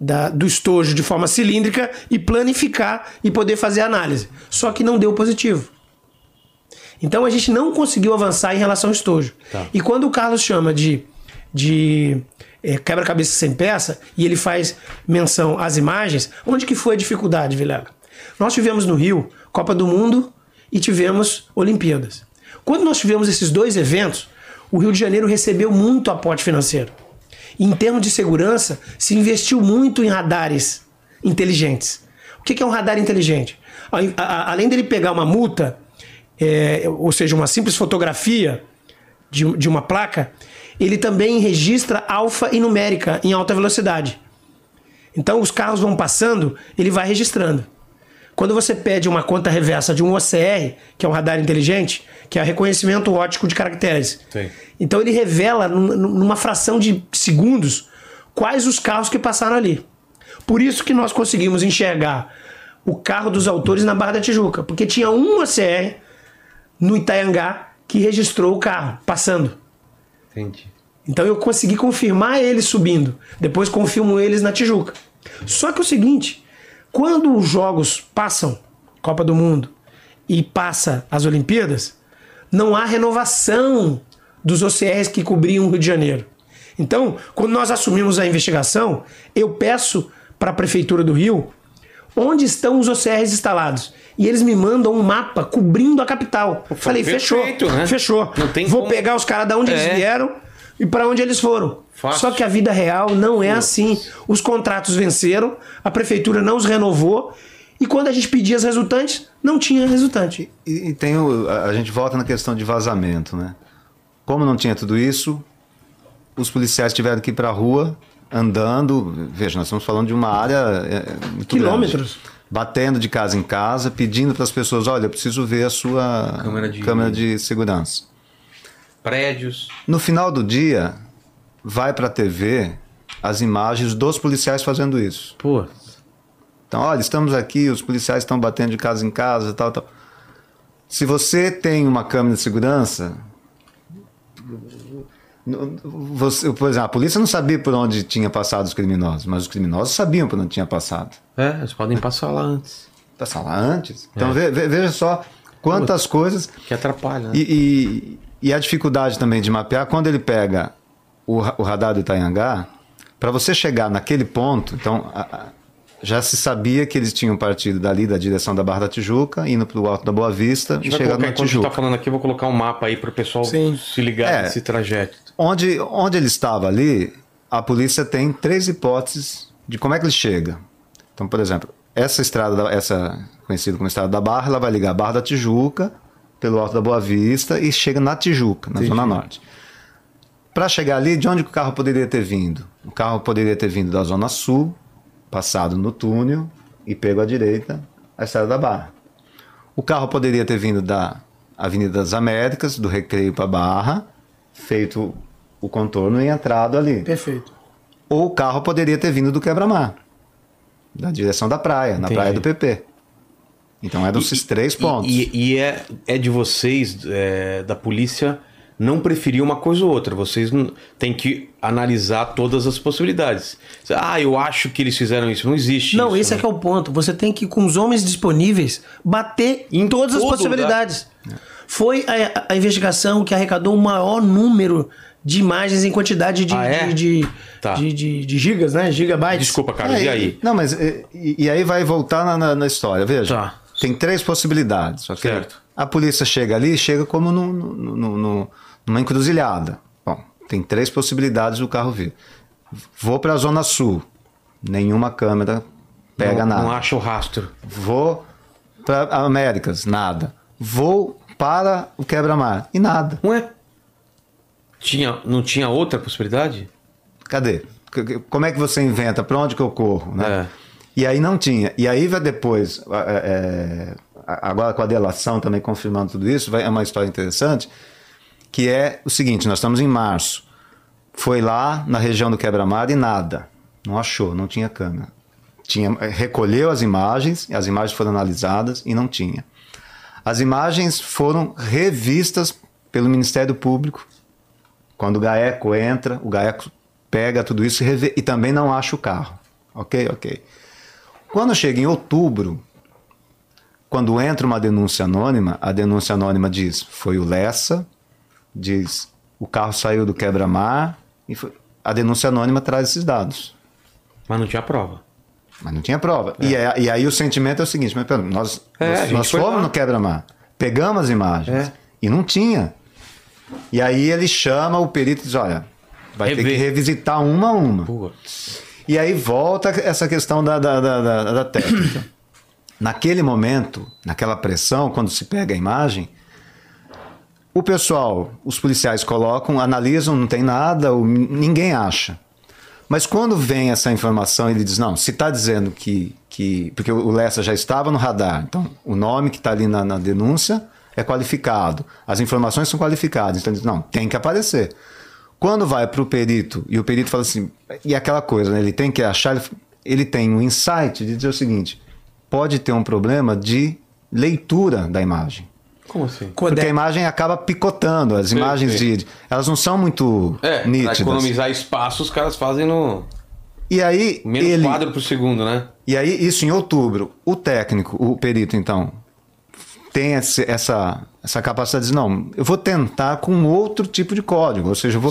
da- do estojo de forma cilíndrica e planificar e poder fazer a análise. Só que não deu positivo. Então a gente não conseguiu avançar em relação ao estojo. Tá. E quando o Carlos chama de, de é, quebra-cabeça sem peça e ele faz menção às imagens, onde que foi a dificuldade, Vilela? Nós tivemos no Rio Copa do Mundo e tivemos Olimpíadas. Quando nós tivemos esses dois eventos, o Rio de Janeiro recebeu muito aporte financeiro. Em termos de segurança, se investiu muito em radares inteligentes. O que é um radar inteligente? Além dele pegar uma multa, é, ou seja, uma simples fotografia de, de uma placa, ele também registra alfa e numérica em alta velocidade. Então os carros vão passando, ele vai registrando. Quando você pede uma conta reversa de um OCR, que é um radar inteligente, que é reconhecimento ótico de caracteres. Sim. Então ele revela num- numa fração de segundos quais os carros que passaram ali. Por isso que nós conseguimos enxergar o carro dos autores na Barra da Tijuca, porque tinha um OCR no Itaiangá que registrou o carro passando. Entendi. Então eu consegui confirmar eles subindo. Depois confirmo eles na Tijuca. Só que é o seguinte, quando os jogos passam, Copa do Mundo, e passa as Olimpíadas, não há renovação dos OCRs que cobriam o Rio de Janeiro. Então, quando nós assumimos a investigação, eu peço para a Prefeitura do Rio onde estão os OCRs instalados. E eles me mandam um mapa cobrindo a capital. Falei, fechou, perfeito, né? fechou. Não tem Vou como- pegar os caras da onde eles É. vieram e para onde eles foram. Fácil. Só que a vida real não é assim. Os contratos venceram, a prefeitura não os renovou e quando a gente pedia as resultantes, não tinha resultante. E, e tem o, a, a gente volta na questão de vazamento, né? Como não tinha tudo isso, os policiais tiveram que ir para a rua andando. Veja, nós estamos falando de uma área é, muito Quilômetros. grande. batendo de casa em casa, pedindo para as pessoas: olha, eu preciso ver a sua Câmera de- câmera de segurança. Prédios. No final do dia, vai para a TV as imagens dos policiais fazendo isso. Pô. Então, olha, estamos aqui, os policiais estão batendo de casa em casa, tal, tal. Se você tem uma câmera de segurança, você, por exemplo, a polícia não sabia por onde tinha passado os criminosos, mas os criminosos sabiam por onde tinha passado. É, eles podem passar lá antes. Passar lá antes. Então, É. ve- ve- veja só quantas coisas. Que atrapalha, né? E, e- e a dificuldade também de mapear, quando ele pega o, o radar do Itanhangá, para você chegar naquele ponto, então a- a- já se sabia que eles tinham partido dali da direção da Barra da Tijuca, indo para o Alto da Boa Vista e chegando colocar, na Tijuca. tá falando aqui, eu vou colocar um mapa aí para o pessoal Sim. se ligar É. nesse trajeto. Onde, onde ele estava ali, a polícia tem três hipóteses de como é que ele chega. Então, por exemplo, essa estrada, da- essa conhecida como estrada da Barra, ela vai ligar a Barra da Tijuca pelo Alto da Boa Vista e chega na Tijuca, na Zona Norte. Para chegar ali, de onde o carro poderia ter vindo? O carro poderia ter vindo da Zona Sul, passado no túnel e pego à direita a estrada da Barra. O carro poderia ter vindo da Avenida das Américas, do Recreio para Barra, feito o contorno e entrado ali. Perfeito. Ou o carro poderia ter vindo do quebra-mar, da direção da praia, na Entendi. praia do PP. Então eram esses três pontos. E, e é, é de vocês, é, da polícia, não preferir uma coisa ou outra. Vocês não, têm que analisar todas as possibilidades. Ah, eu acho que eles fizeram isso. Não existe Não, isso. esse é né? que é o ponto. Você tem que, com os homens disponíveis, bater em todas as possibilidades. Foi a, a investigação que arrecadou o maior número de imagens em quantidade de, Ah, é? de, de, Tá. de, de- de gigas, né? Gigabytes. Desculpa, Carlos, É, e aí? Não, mas e, e aí vai voltar na, na- na história. Veja, Tá. Tem três possibilidades. ok? Certo. A polícia chega ali, chega como num- num- num- numa encruzilhada. Bom, tem três possibilidades do carro vir. Vou para a Zona Sul, nenhuma câmera pega não, nada. Não acha o rastro. Vou para Américas, nada. Vou para o quebra-mar e nada. Ué? Tinha, não tinha outra possibilidade? Cadê? Como é que você inventa? Para onde que eu corro? Né? É. E aí não tinha. E aí vai depois, é, agora com a delação também confirmando tudo isso, vai, é uma história interessante, que é o seguinte, nós estamos em março. Foi lá na região do quebra-mar e nada. Não achou, não tinha câmera. Tinha, é, recolheu as imagens, as imagens foram analisadas e não tinha. As imagens foram revistas pelo Ministério Público. Quando o GAECO entra, o GAECO pega tudo isso e, e também não acha o carro. Ok? Ok. Quando chega em outubro, quando entra uma denúncia anônima, a denúncia anônima diz: foi o Lessa, diz o carro saiu do quebra-mar, e foi- a denúncia anônima traz esses dados. Mas não tinha prova. Mas não tinha prova. E, é- e aí o sentimento é o seguinte: mas pera, nós, É, nós, nós fomos lá. no quebra-mar, pegamos as imagens É. e não tinha. E aí ele chama o perito e diz: olha, vai ter Rever. que revisitar uma a uma. Putz. E aí volta essa questão da, da, da, da- técnica. (clears throat) Naquele momento, naquela pressão, quando se pega a imagem, o pessoal, os policiais colocam, analisam, não tem nada, ninguém acha. Mas quando vem essa informação, ele diz: não, se está dizendo que, que. Porque o Lessa já estava no radar, então o nome que está ali na, na, denúncia é qualificado, as informações são qualificadas, então ele diz: não, tem que aparecer. Quando vai para o perito, e o perito fala assim, e aquela coisa, né, ele tem que achar, ele, ele tem um insight de dizer o seguinte: pode ter um problema de leitura da imagem. Como assim? Porque a imagem acaba picotando. As Sim, imagens sim. de. Elas não são muito É, nítidas. economizar espaço, os caras fazem no E aí, menos ele, quadro por segundo, né? e aí, isso em outubro, o técnico, o perito, então, tem essa, essa capacidade de dizer, não, eu vou tentar com outro tipo de código. Ou seja, vou,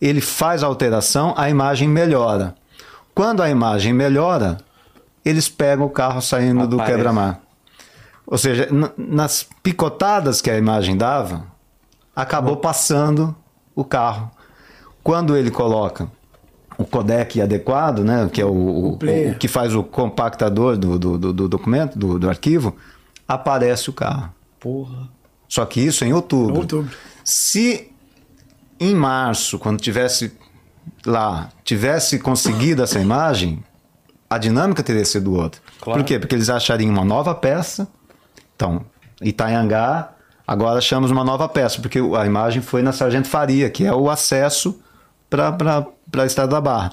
ele faz a alteração, a imagem melhora. Quando a imagem melhora, eles pegam o carro saindo do Aparece. quebra-mar. Ou seja, nas picotadas que a imagem dava, acabou passando o carro. Quando ele coloca o codec adequado, né, que é o, o- player. o que faz o compactador do, do, do- do documento, do, do arquivo, aparece o carro. Porra. Só que isso em outubro. Outubro. Se em março, quando tivesse lá, tivesse conseguido essa imagem, a dinâmica teria sido outra. Claro. Por quê? Porque eles achariam uma nova peça. Então, Itanhangá, agora achamos uma nova peça, porque a imagem foi na Sargento Faria, que é o acesso para a Estrada da Barra.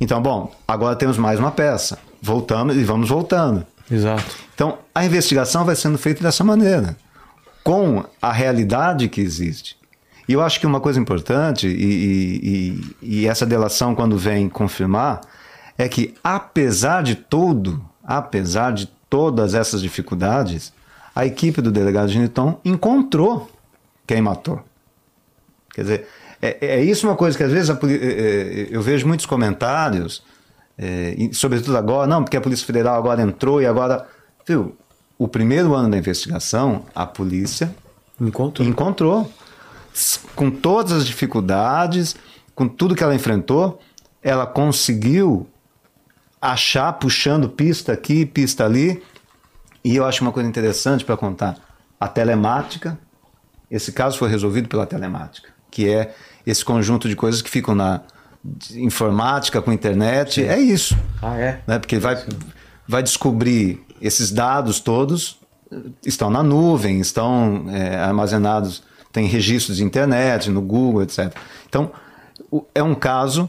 Então, bom, agora temos mais uma peça. Voltamos e vamos voltando. Exato. Então, a investigação vai sendo feita dessa maneira, com a realidade que existe. E eu acho que uma coisa importante, e, e- e- essa delação, quando vem confirmar, é que, apesar de tudo, apesar de todas essas dificuldades, a equipe do delegado Geniton encontrou quem matou. Quer dizer, é, é isso uma coisa que às vezes é, é, eu vejo muitos comentários, é, e sobretudo agora, não, porque a Polícia Federal agora entrou e agora. Viu, o primeiro ano da investigação, a polícia Encontro. encontrou. S- Com todas as dificuldades, com tudo que ela enfrentou, ela conseguiu achar, puxando pista aqui, pista ali. E eu acho uma coisa interessante para contar: a telemática. Esse caso foi resolvido pela telemática, que é esse conjunto de coisas que ficam na informática, com internet. É isso Ah, é? né? Porque vai, vai descobrir esses dados todos estão na nuvem, estão é, armazenados, tem registros de internet, no Google, etc. Então, é um caso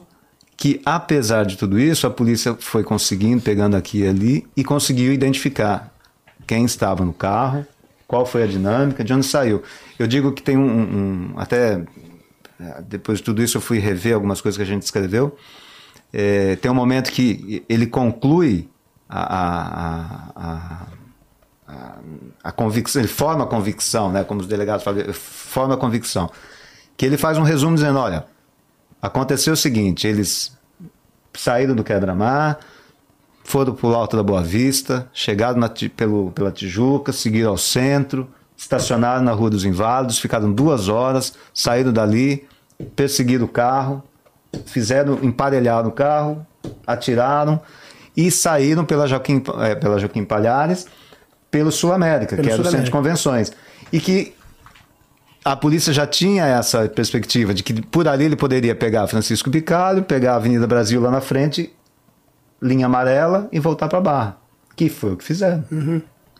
que, apesar de tudo isso, a polícia foi conseguindo, pegando aqui e ali, e conseguiu identificar quem estava no carro, qual foi a dinâmica, de onde saiu. Eu digo que tem um, um- até depois de tudo isso eu fui rever algumas coisas que a gente escreveu. É, tem um momento que ele conclui a, a, a, a, convicção, ele forma a convicção, né, como os delegados falam, forma a convicção, que ele faz um resumo dizendo, olha, aconteceu o seguinte, eles saíram do quebra-mar, foram para o Alto da Boa Vista, chegaram na pelo, pela Tijuca, seguiram ao centro, estacionaram na Rua dos Inválidos, ficaram duas horas, saíram dali, perseguiram o carro, fizeram emparelhar o carro, atiraram e saíram pela Joaquim, eh, pela Joaquim Palhares, pelo Sul América, Pelo que era o centro de convenções. E que a polícia já tinha essa perspectiva de que por ali ele poderia pegar Francisco Bicalho, pegar a Avenida Brasil lá na frente, linha amarela e voltar para Barra. Que foi o que fizeram.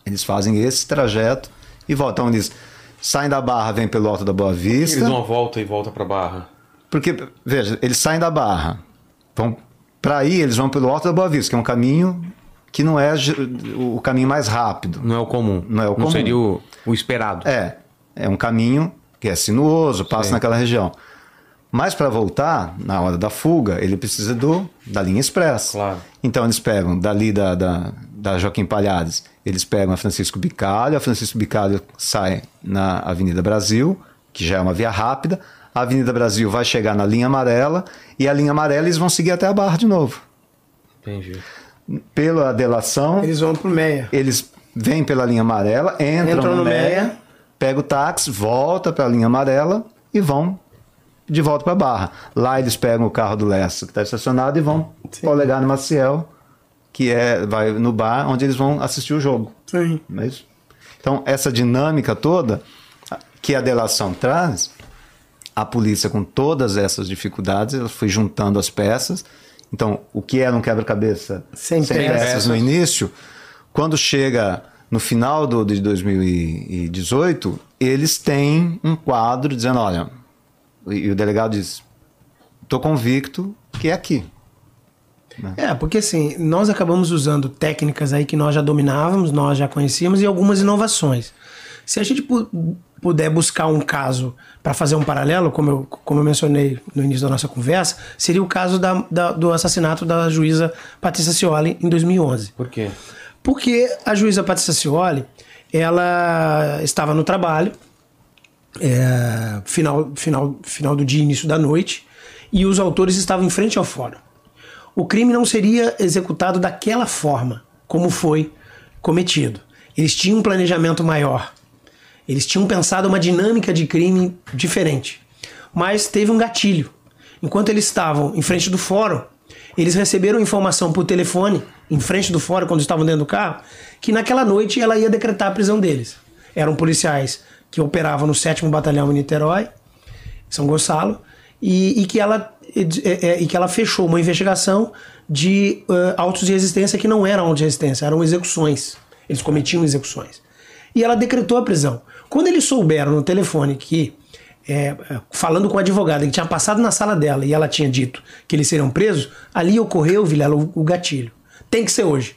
Eles fazem esse trajeto e voltam. Então, eles saem da Barra, vêm pelo Alto da Boa Vista. Eles dão uma volta e volta pra barra. Porque, veja, eles saem da Barra. Vão para aí, eles vão pelo Alto da Boa Vista, que é um caminho que não é o caminho mais rápido. Não é o comum. Não é o comum. seria o, o esperado. É, é um caminho que é sinuoso, passa Sim. naquela região. Mas para voltar, na hora da fuga, ele precisa do, da linha expressa. Claro. Então eles pegam dali da, da, da Joaquim Palhares, eles pegam a Francisco Bicalho, a Francisco Bicalho sai na Avenida Brasil, que já é uma via rápida, a Avenida Brasil vai chegar na linha amarela, e a linha amarela eles vão seguir até a Barra de novo. Entendi. Pela delação, Eles vão pro Meia. eles vêm pela linha amarela, entram, Entram no, no Meia, Meia. pega o táxi, volta para a linha amarela e vão de volta para Barra. Lá eles pegam o carro do Lessa, que está estacionado, e vão Sim. para o Olegário Maciel, que é vai no bar onde eles vão assistir o jogo. Sim. Não é isso? Então, essa dinâmica toda que a delação traz, a polícia, com todas essas dificuldades, ela foi juntando as peças Então, o que era um quebra-cabeça Sem peças. no início, quando chega no final do, de 2018, eles têm um quadro dizendo, olha, e o delegado diz, estou convicto que é aqui. É, porque assim, nós acabamos usando técnicas aí que nós já dominávamos, nós já conhecíamos e algumas inovações. Se a gente pu- puder buscar um caso para fazer um paralelo, como eu, como eu mencionei no início da nossa conversa, seria o caso da- da- do assassinato da juíza Patrícia Cioli em 2011. Por quê? Porque a juíza Patrícia Cioli, ela estava no trabalho, é, final, final, final do dia, início da noite, e os autores estavam em frente ao fórum. O crime não seria executado daquela forma como foi cometido. Eles tinham um planejamento maior. Eles tinham pensado uma dinâmica de crime diferente. Mas teve um gatilho. Enquanto eles estavam em frente do fórum, eles receberam informação por telefone, em frente do fórum, quando estavam dentro do carro, que naquela noite ela ia decretar a prisão deles. Eram policiais que operavam no 7 Batalhão em Niterói, São Gonçalo, e, e que ela, é, é, e que ela fechou uma investigação de uh, autos de resistência que não eram autos de resistência, eram execuções. Eles cometiam execuções. E ela decretou a prisão. Quando eles souberam no telefone que, é, falando com a advogada, que tinha passado na sala dela e ela tinha dito que eles seriam presos, ali ocorreu, Vilela, o, o gatilho. Tem que ser hoje.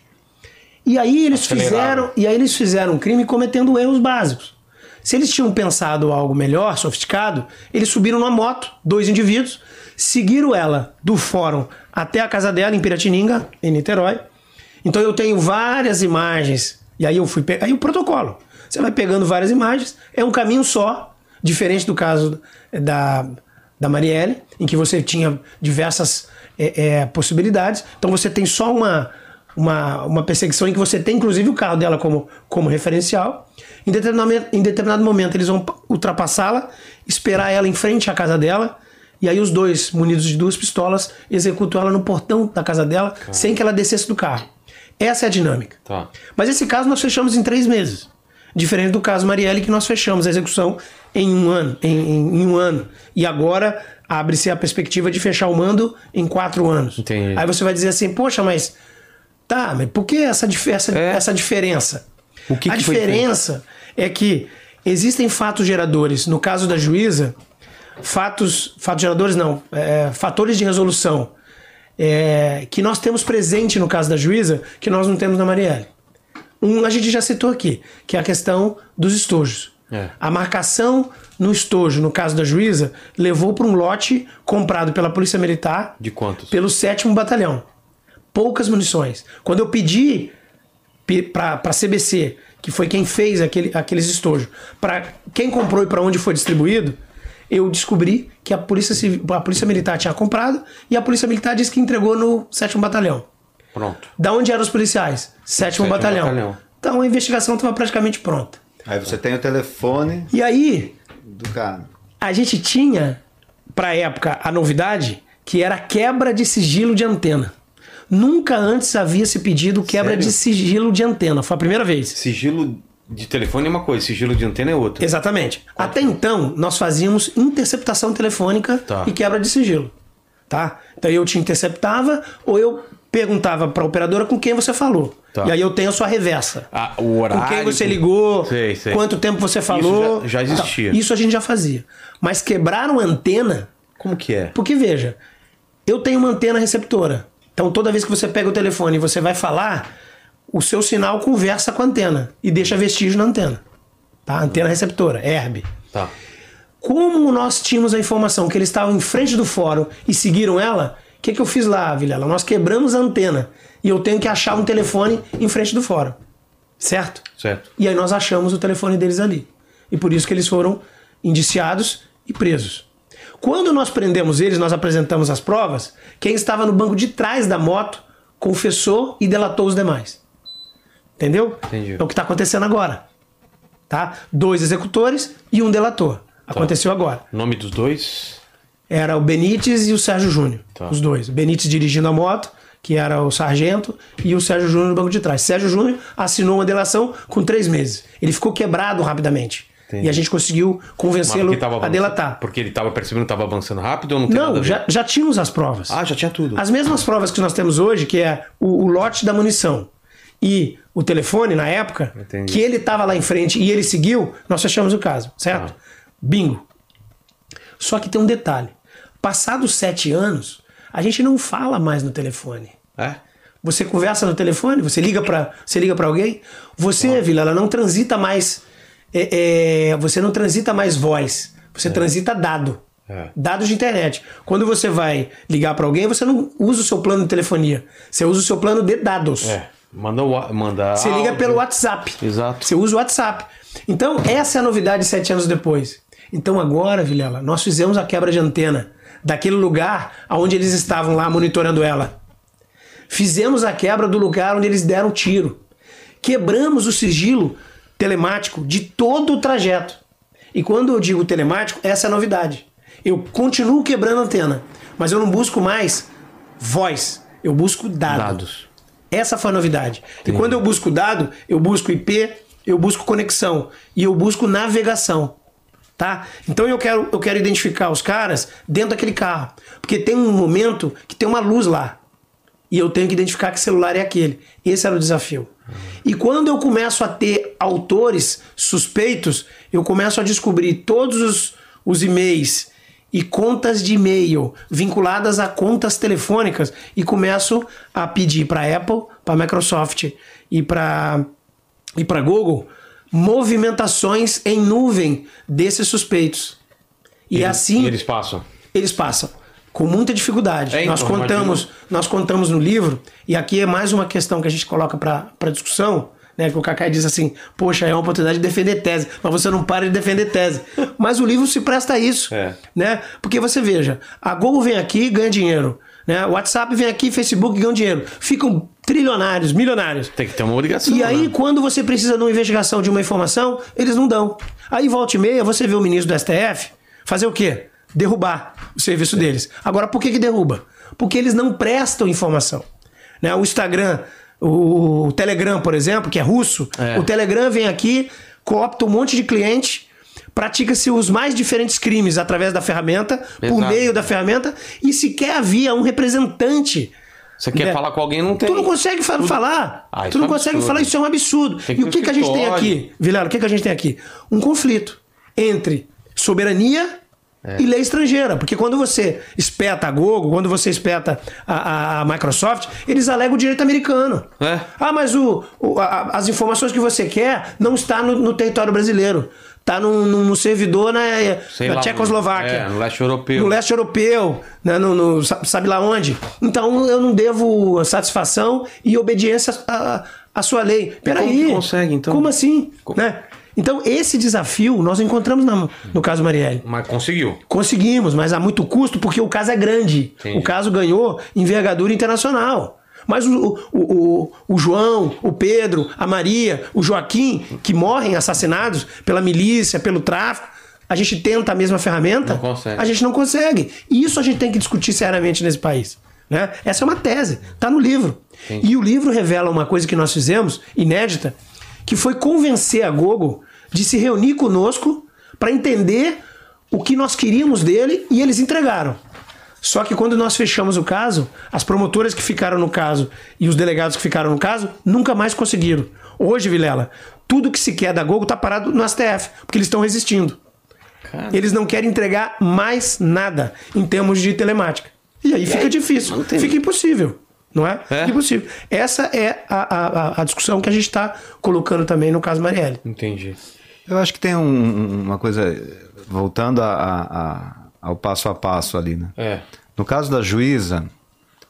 E aí eles Acelerado. fizeram, e aí eles fizeram um crime cometendo erros básicos. Se eles tinham pensado algo melhor, sofisticado, eles subiram numa moto, dois indivíduos, seguiram ela do fórum até a casa dela em Piratininga, em Niterói. Então eu tenho várias imagens, e aí eu fui pe- aí o protocolo. Você vai pegando várias imagens, é um caminho só, diferente do caso da, da Marielle, em que você tinha diversas é, é, possibilidades. Então você tem só uma, uma, uma perseguição em que você tem inclusive o carro dela como, como referencial. Em determinado, em determinado momento eles vão ultrapassá-la, esperar ela em frente à casa dela, e aí os dois, munidos de duas pistolas, executam ela no portão da casa dela, sem que ela descesse do carro. Essa é a dinâmica. Tá. Mas esse caso nós fechamos em três meses. Diferente do caso Marielle, que nós fechamos a execução em um ano. Em, em- em um ano. E agora abre-se a perspectiva de fechar o mando em quatro anos. Entendi. Aí você vai dizer assim, poxa, mas. Tá, mas por que essa, essa, É. essa diferença? O que a que foi diferença é que existem fatos geradores. No caso da juíza, fatos. Fatos geradores não, é, fatores de resolução é, que nós temos presente no caso da juíza, que nós não temos na Marielle. Um a gente já citou aqui, que é a questão dos estojos. É. A marcação no estojo, no caso da juíza, levou para um lote comprado pela Polícia Militar De quantos? pelo 7 Batalhão. Poucas munições. Quando eu pedi para a CBC, que foi quem fez aquele, aqueles estojos, para quem comprou e para onde foi distribuído, eu descobri que a polícia, Civil- a polícia Militar tinha comprado e a Polícia Militar disse que entregou no 7 Batalhão. Pronto. Da onde eram os policiais? Sétimo, Sétimo batalhão. Batalhão. Então a investigação estava praticamente pronta. Aí você tem o telefone E aí, do cara. a gente tinha, para época, a novidade, que era a quebra de sigilo de antena. Nunca antes havia se pedido quebra Sério? de sigilo de antena. Foi a primeira vez. Sigilo de telefone é uma coisa, sigilo de antena é outra. Exatamente. Até então, nós fazíamos interceptação telefônica Tá. e quebra de sigilo. Tá? Então eu te interceptava ou eu perguntava para a operadora com quem você falou. Tá. E aí eu tenho a sua reversa. Ah, o horário. com quem você ligou, Sei, sei. quanto tempo você falou. já- já existia. Tá. Isso a gente já fazia. Mas quebraram antena, Como que é? porque veja, eu tenho uma antena receptora. Então toda vez que você pega o telefone e você vai falar, o seu sinal conversa com a antena e deixa vestígio na antena. Tá? Antena receptora, ERB. Tá. Como nós tínhamos a informação que eles estavam em frente do fórum e seguiram ela, o que, que eu fiz lá, Vilela? Nós quebramos a antena e eu tenho que achar um telefone em frente do fórum. Certo? Certo. E aí nós achamos o telefone deles ali. E por isso que eles foram indiciados e presos. Quando nós prendemos eles, nós apresentamos as provas, quem estava no banco de trás da moto confessou e delatou os demais. Entendeu? Entendi. É o que está acontecendo agora. Tá? Dois executores e um delator. Aconteceu agora. Nome dos dois? Era o Benítez e o Sérgio Júnior. Tá. Os dois. O Benítez dirigindo a moto, que era o sargento, e o Sérgio Júnior no banco de trás. Sérgio Júnior assinou uma delação com três meses. Ele ficou quebrado rapidamente. Entendi. E a gente conseguiu convencê-lo a delatar. Porque ele tava percebendo que tava avançando rápido ou não tem nada a Não, já, já tínhamos as provas. Ah, já tinha tudo. As mesmas provas que nós temos hoje, que é o, o lote da munição e o telefone na época, Entendi. que ele estava lá em frente e ele seguiu, nós fechamos o caso, certo? Ah. Bingo. Só que tem um detalhe. Passados sete anos, a gente não fala mais no telefone. É? Você conversa no telefone, você liga para você liga para alguém, você, Vila, ela não transita mais, é, é, você não transita mais voz, você transita dado, É. dados de internet. Quando você vai ligar para alguém, você não usa o seu plano de telefonia, você usa o seu plano de dados. É. Manda, manda Você liga áudio. pelo WhatsApp. Exato. Você usa o WhatsApp. Então, essa é a novidade sete anos depois. Então, agora, Vilela, nós fizemos a quebra de antena daquele lugar onde eles estavam lá monitorando ela. Fizemos a quebra do lugar onde eles deram tiro. Quebramos o sigilo telemático de todo o trajeto. E quando eu digo telemático, essa é a novidade. Eu continuo quebrando a antena, mas eu não busco mais voz, eu busco dado. Dados. Essa foi a novidade. E quando eu busco dado, eu busco IP, eu busco conexão e eu busco navegação. Tá? Então eu quero, eu quero identificar os caras dentro daquele carro. Porque tem um momento que tem uma luz lá. E eu tenho que identificar que celular é aquele. Esse era o desafio. E quando eu começo a ter autores suspeitos, eu começo a descobrir todos os, os e-mails e contas de e-mail vinculadas a contas telefônicas e começo a pedir para Apple, para Microsoft e para e para Google movimentações em nuvem desses suspeitos. E, assim E eles passam. eles passam com muita dificuldade. É, nós contamos, nós contamos no livro e aqui é mais uma questão que a gente coloca para discussão, né? Que o Kaká diz assim: "Poxa, é uma oportunidade de defender tese, mas você não para de defender tese". (laughs) mas o livro se presta a isso, É. né? Porque você veja, a Google vem aqui e ganha dinheiro, né? O WhatsApp vem aqui, Facebook ganha dinheiro. Ficam trilionários, milionários. Tem que ter uma obrigação. E aí, né? quando você precisa de uma investigação de uma informação, eles não dão. Aí, volta e meia, você vê o ministro do STF fazer o quê? Derrubar o serviço deles. Agora, por que, que derruba? Porque eles não prestam informação. Né? O Instagram, o Telegram, por exemplo, que é russo, É. o Telegram vem aqui, coopta um monte de cliente, pratica-se os mais diferentes crimes através da ferramenta, por Exato. meio da ferramenta, e sequer havia um representante Você quer né? falar com alguém, não tem. Tu não consegue fa- falar. Ah, tu não é consegue absurdo. falar, isso é um absurdo. Tem que e o que, um que a gente tem aqui, Vilela? O que, que a gente tem aqui? Um conflito entre soberania É. e lei estrangeira. Porque quando você espeta a Google, quando você espeta a, a- a Microsoft, eles alegam o direito americano. É. Ah, mas o, o- a- as informações que você quer não está no, no território brasileiro. Está no- no servidor na, na lá, Tchecoslováquia é, no leste europeu. no leste europeu, né, no, no- sa- sabe lá onde? Então eu não devo satisfação e obediência à, à sua lei. Peraí. que consegue, então? Como assim? Né? Então esse desafio nós encontramos na- no caso Marielle. Mas conseguiu. Conseguimos, mas há muito custo porque o caso é grande. Entendi. O caso ganhou envergadura internacional. Mas o, o, o, o João, o Pedro, a Maria, o Joaquim, que morrem assassinados pela milícia, pelo tráfico, a gente tenta a mesma ferramenta, Não consegue. a gente não consegue. E isso a gente tem que discutir seriamente nesse país. Né? Essa é uma tese, está no livro. E o livro revela uma coisa que nós fizemos, inédita, que foi convencer a Gogo de se reunir conosco para entender o que nós queríamos dele e eles entregaram. Só que quando nós fechamos o caso, as promotoras que ficaram no caso e os delegados que ficaram no caso nunca mais conseguiram. Hoje, Vilela, tudo que se quer da Gogo está parado no STF, porque eles estão resistindo. Cara. Eles não querem entregar mais nada em termos de telemática. E aí fica difícil, não tem- fica impossível. Não é? É. Fica impossível. Essa é a, a- a discussão que a gente está colocando também no caso Marielle. Entendi. Eu acho que tem um- uma coisa, voltando a- a- a- ao passo a passo ali, né? É. No caso da juíza,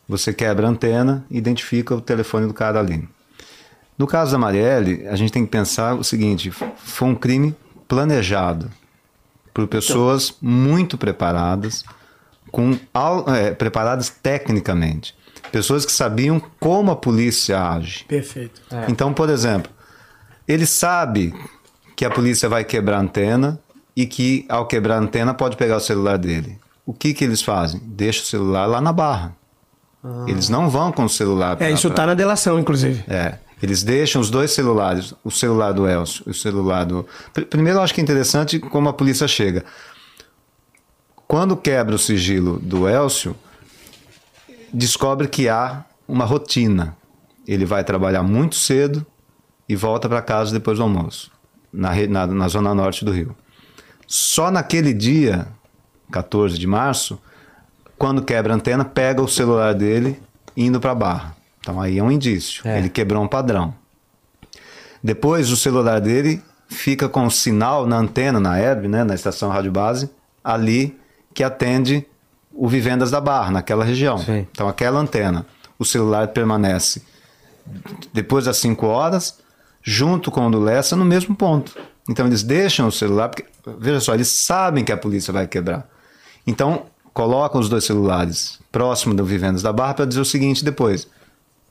você quebra a antena e identifica o telefone do cara ali. No caso da Marielle, a gente tem que pensar o seguinte: foi um crime planejado por pessoas muito preparadas, com é, preparadas tecnicamente, pessoas que sabiam como a polícia age. Perfeito. Então, por exemplo, ele sabe que a polícia vai quebrar a antena e que ao quebrar a antena pode pegar o celular dele. O que que eles fazem? Deixa o celular lá na barra. Eles não vão com o celular. É, pra- isso pra- está na delação, inclusive. É. Eles deixam os dois celulares, o celular do Elcio e o celular do. Primeiro, eu acho que é interessante como a polícia chega. Quando quebra o sigilo do Elcio, descobre que há uma rotina. Ele vai trabalhar muito cedo e volta para casa depois do almoço, na, na, na zona norte do Rio. Só naquele dia, 14 de março, quando quebra a antena, pega o celular dele indo para a barra. Então aí é um indício. É. Ele quebrou um padrão. Depois o celular dele fica com o sinal na antena, na ERB, né, na estação rádio base, ali que atende o Vivendas da Barra, naquela região. Sim. Então aquela antena, o celular permanece depois das 5 horas, junto com o do Lessa, no mesmo ponto. Então eles deixam o celular, porque, veja só, eles sabem que a polícia vai quebrar. Então colocam os dois celulares próximo do Vivendas da Barra para dizer o seguinte depois: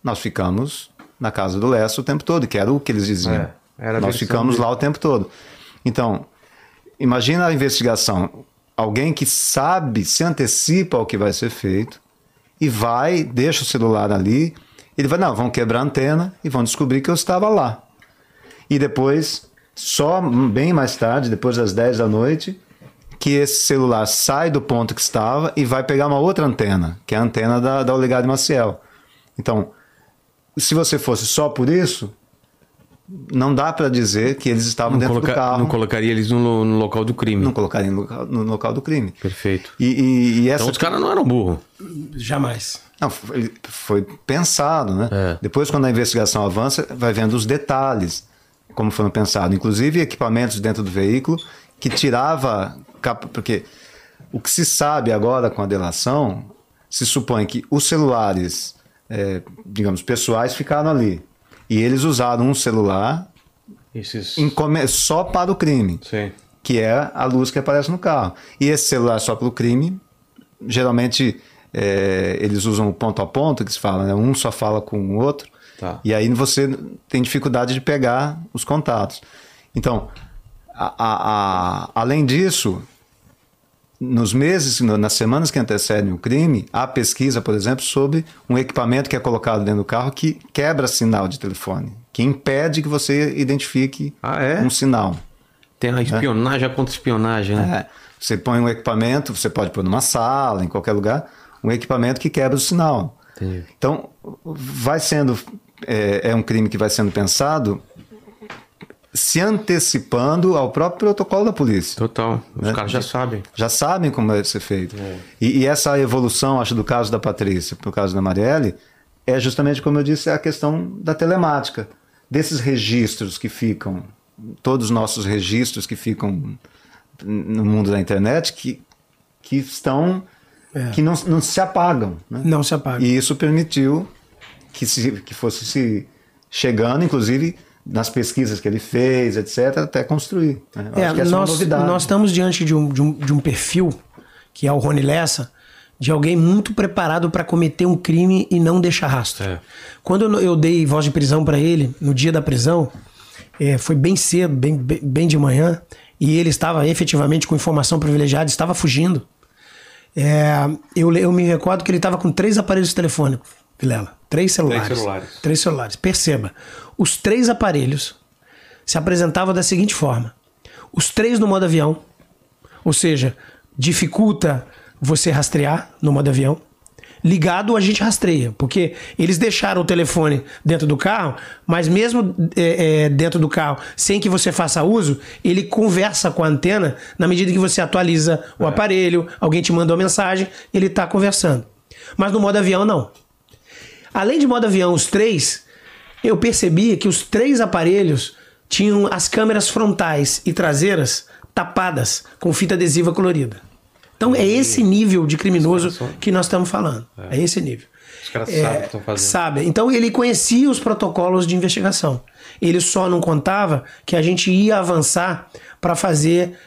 nós ficamos na casa do Lessa o tempo todo, que era o que eles diziam. É, nós ficamos lá o tempo todo. Então, imagina a investigação. Alguém que sabe, se antecipa ao que vai ser feito e vai, deixa o celular ali. Ele vai, não, vão quebrar a antena e vão descobrir que eu estava lá. E depois, só bem mais tarde, depois das 10 da noite, que esse celular sai do ponto que estava e vai pegar uma outra antena, que é a antena da, da Oligado Maciel. Então, se você fosse só por isso, não dá para dizer que eles estavam não dentro coloca, do carro. Não colocaria eles no, no local do crime. Não colocaria no local, no local do crime. Perfeito. E, e, e essa... Então os caras não eram burros. Jamais. Não, foi, foi pensado, né? É. Depois, quando a investigação avança, vai vendo os detalhes, como foram pensados. Inclusive equipamentos dentro do veículo que tirava... Porque o que se sabe agora com a delação, se supõe que os celulares é, digamos, pessoais ficaram ali. E eles usaram um celular Esses... só para o crime. Sim. Que é a luz que aparece no carro. E esse celular só para o crime, geralmente é, eles usam o ponto a ponto, que se fala, né? Um só fala com o outro. Tá. E aí você tem dificuldade de pegar os contatos. Então, a, a, a, além disso, nos meses, nas semanas que antecedem o crime, há pesquisa, por exemplo, sobre um equipamento que é colocado dentro do carro que quebra sinal de telefone, que impede que você identifique ah, é? um sinal. Tem a espionagem, é. a contra-espionagem, né? É. Você põe um equipamento, você pode pôr numa sala, em qualquer lugar, um equipamento que quebra o sinal. Entendi. Então, vai sendo. É, é um crime que vai sendo pensado se antecipando ao próprio protocolo da polícia. Total. Os né? caras já sabem. Já sabem como deve ser feito. É. E, e, essa evolução, acho, do caso da Patrícia para o caso da Marielle, é justamente, como eu disse, a questão da telemática. Desses registros que ficam, todos os nossos registros que ficam no mundo da internet, que, que estão. É. que não, não se apagam. Né? Não se apagam. E isso permitiu que, se, que fosse se chegando, inclusive nas pesquisas que ele fez, etc., até construir. Né? É, é nós, nós estamos diante de um, de, um, de um perfil, que é o Rony Lessa, de alguém muito preparado para cometer um crime e não deixar rastro. É. Quando eu dei voz de prisão para ele, no dia da prisão, é, foi bem cedo, bem, bem, bem, de manhã, e ele estava efetivamente com informação privilegiada, estava fugindo. É, eu, eu me recordo que ele estava com três aparelhos telefônicos, Vilela. Três celulares. Três celulares. Três celulares. Perceba, os três aparelhos se apresentavam da seguinte forma: os três no modo avião, ou seja, dificulta você rastrear no modo avião. Ligado a gente rastreia, porque eles deixaram o telefone dentro do carro, mas mesmo é, é, dentro do carro, sem que você faça uso, ele conversa com a antena na medida que você atualiza o é. aparelho, alguém te mandou uma mensagem, ele está conversando. Mas no modo avião, não. Além de modo avião, os três, eu percebia que os três aparelhos tinham as câmeras frontais e traseiras tapadas com fita adesiva colorida. Então é esse nível de criminoso que nós estamos falando. É, é esse nível. Os caras é, sabem o que estão fazendo. Sabe. Então ele conhecia os protocolos de investigação. Ele só não contava que a gente ia avançar para fazer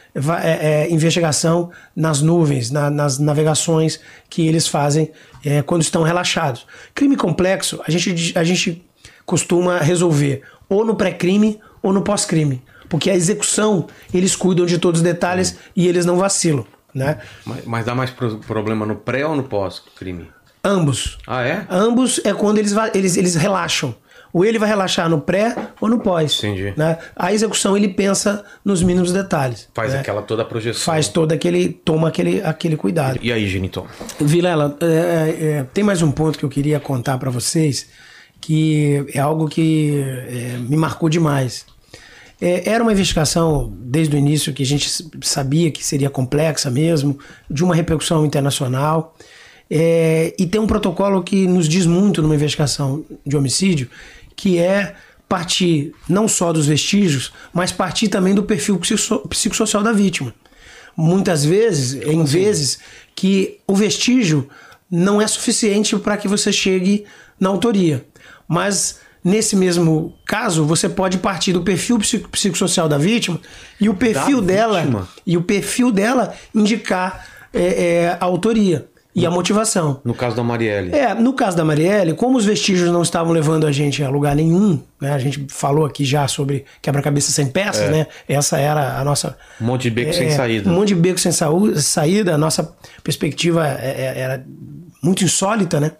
é, é, investigação nas nuvens, na, nas navegações que eles fazem é, quando estão relaxados. Crime complexo, a gente, a gente costuma resolver ou no pré-crime ou no pós-crime. Porque a execução, eles cuidam de todos os detalhes e eles não vacilam. Né? Mas, mas dá mais pro, problema no pré ou no pós-crime? Ambos. Ah, é? Ambos é quando eles, eles, eles relaxam. Ou ele vai relaxar no pré ou no pós. Entendi. Né? A execução ele pensa nos mínimos detalhes. Faz né? aquela toda a projeção. Faz todo aquele. toma aquele, aquele cuidado. E aí, Geniton? Vilela, é, é, tem mais um ponto que eu queria contar para vocês, que é algo que é, me marcou demais. É, era uma investigação, desde o início, que a gente sabia que seria complexa mesmo, de uma repercussão internacional. É, e tem um protocolo que nos diz muito numa investigação de homicídio, que é partir não só dos vestígios, mas partir também do perfil psico- psicossocial da vítima muitas vezes, em vezes, que o vestígio não é suficiente para que você chegue na autoria. Mas nesse mesmo caso, você pode partir do perfil psico- psicossocial da vítima e o perfil dela vítima? e o perfil dela indicar é, é, a autoria e a motivação. No caso da Marielle. É, no caso da Marielle, como os vestígios não estavam levando a gente a lugar nenhum, né? A gente falou aqui já sobre quebra-cabeça sem peças, né? Essa era a nossa. Um monte de beco sem é, saída. Um monte de beco sem saú- saída. A nossa perspectiva é- é- era muito insólita, né?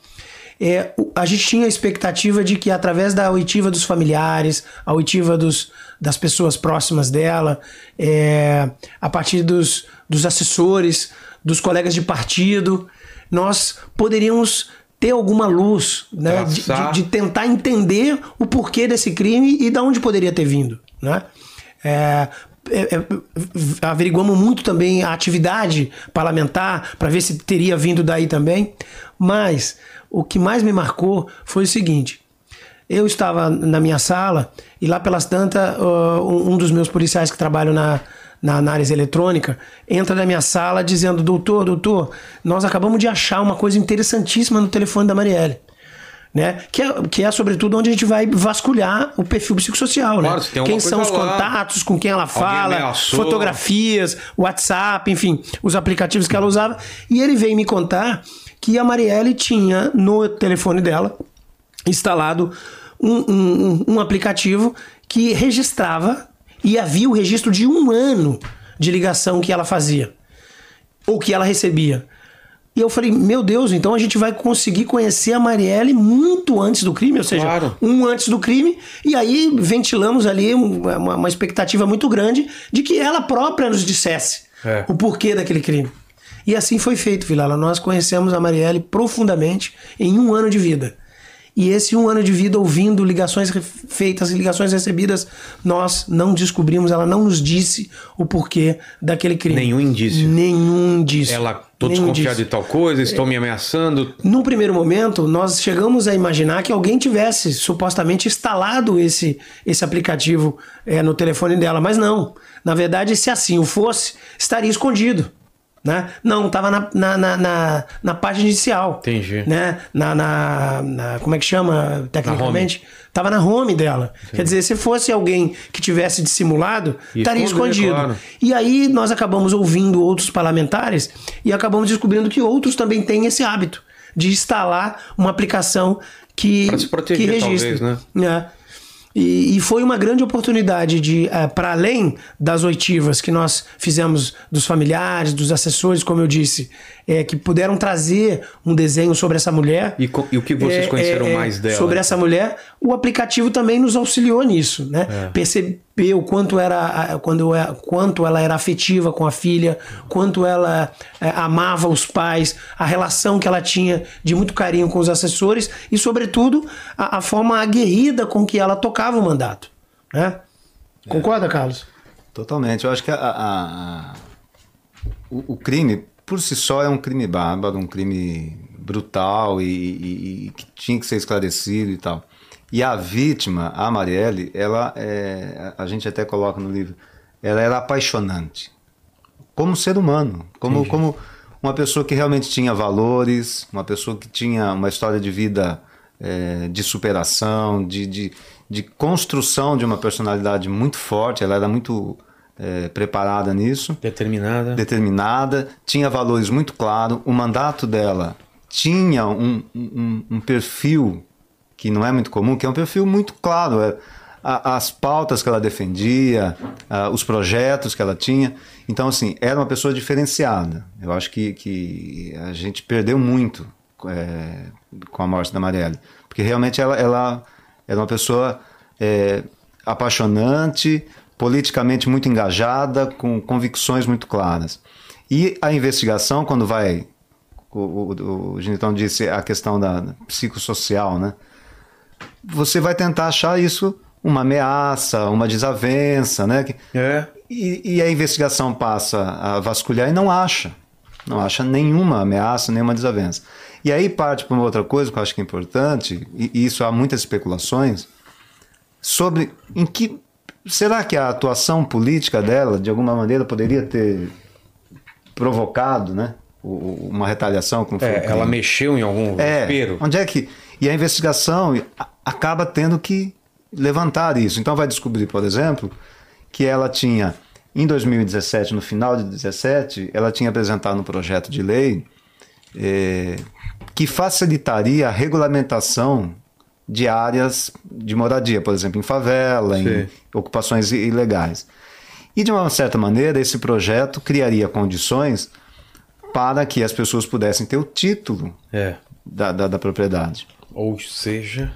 É, a gente tinha a expectativa de que através da oitiva dos familiares, a oitiva dos, das pessoas próximas dela, é, a partir dos, dos assessores, dos colegas de partido, nós poderíamos ter alguma luz né, de, de- de tentar entender o porquê desse crime e de onde poderia ter vindo. Né? É, é, é, averiguamos muito também a atividade parlamentar para ver se teria vindo daí também. Mas o que mais me marcou foi o seguinte: eu estava na minha sala e lá pelas tantas, uh, um dos meus policiais que trabalham na, na análise eletrônica entra na minha sala dizendo: Doutor, doutor, nós acabamos de achar uma coisa interessantíssima no telefone da Marielle. Né? Que, é, que é, sobretudo, onde a gente vai vasculhar o perfil psicossocial. Claro, né? tem alguma Quem são os lá. contatos, com quem ela fala, fotografias, WhatsApp, enfim, os aplicativos que ela usava. E ele veio me contar que a Marielle tinha no telefone dela instalado um, um- um aplicativo que registrava e havia o registro de um ano de ligação que ela fazia ou que ela recebia. E eu falei, meu Deus, então a gente vai conseguir conhecer a Marielle muito antes do crime, ou seja, Claro. um antes do crime, e aí ventilamos ali um- uma, uma expectativa muito grande de que ela própria nos dissesse É. o porquê daquele crime. E assim foi feito, Vilela. Nós conhecemos a Marielle profundamente em um ano de vida. E esse um ano de vida, ouvindo ligações feitas e ligações recebidas, nós não descobrimos, ela não nos disse o porquê daquele crime. Nenhum indício. Nenhum indício. Ela, tô Nenhum desconfiado de indício. tal coisa, estão me ameaçando. No primeiro momento, nós chegamos a imaginar que alguém tivesse supostamente instalado esse, esse aplicativo é, no telefone dela, mas não. Na verdade, se assim o fosse, estaria escondido. Né? Não, estava na, na, na, na, na página inicial. Entendi. Né? Na, na, na- Como é que chama tecnicamente? Estava na home dela. Quer dizer, se fosse alguém que tivesse dissimulado, Ia estaria escondido. claro. E aí nós acabamos ouvindo outros parlamentares e acabamos descobrindo que outros também têm esse hábito de instalar uma aplicação que, proteger, que registra. talvez, né? E, e foi uma grande oportunidade de, para além das oitivas que nós fizemos dos familiares, dos assessores, como eu disse, é, que puderam trazer um desenho sobre essa mulher. E, e o que vocês É, conheceram é, é, mais dela? Sobre essa mulher, o aplicativo também nos auxiliou nisso, né? É. Percebeu quanto era, quando, é- quanto ela era afetiva com a filha, quanto ela é, amava os pais, a relação que ela tinha de muito carinho com os assessores e, sobretudo, a, a forma aguerrida com que ela tocava o mandato, né? Concorda, Carlos? Totalmente. Eu acho que a- a- a- o, o crime, por si só, é um crime bárbaro, um crime brutal e, e- e que tinha que ser esclarecido e tal. E a vítima, a Marielle, ela é, a gente até coloca no livro, ela era apaixonante. Como ser humano, como, como uma pessoa que realmente tinha valores, uma pessoa que tinha uma história de vida é, de superação, de, de, de construção de uma personalidade muito forte, ela era muito é, preparada nisso Determinada. determinada, tinha valores muito claros, o mandato dela tinha um, um, um perfil que não é muito comum, que é um perfil muito claro. é, a- as pautas que ela defendia, a- os projetos que ela tinha. Então, assim, era uma pessoa diferenciada. Eu acho que, que a gente perdeu muito é, com a morte da Marielle. Porque realmente ela, ela era uma pessoa é, apaixonante, politicamente muito engajada, com convicções muito claras. E a investigação, quando vai. O, o, o Genitão disse a questão da psicossocial, né? Você vai tentar achar isso uma ameaça, uma desavença, né? É. E, e, a investigação passa a vasculhar e não acha. Não acha nenhuma ameaça, nenhuma desavença. E aí parte para uma outra coisa que eu acho que é importante, e, isso há muitas especulações, sobre em que. Será que a atuação política dela, de alguma maneira, poderia ter provocado né, uma retaliação? Como é, ela mexeu em algum é, Onde é que. E a investigação acaba tendo que levantar isso. Então vai descobrir, por exemplo, que ela tinha, em 2017, no final de 2017, ela tinha apresentado um projeto de lei eh, que facilitaria a regulamentação de áreas de moradia, por exemplo, em favela, Sim. em ocupações ilegais. E de uma certa maneira, esse projeto criaria condições para que as pessoas pudessem ter o título é. da, da, da propriedade. Ou seja,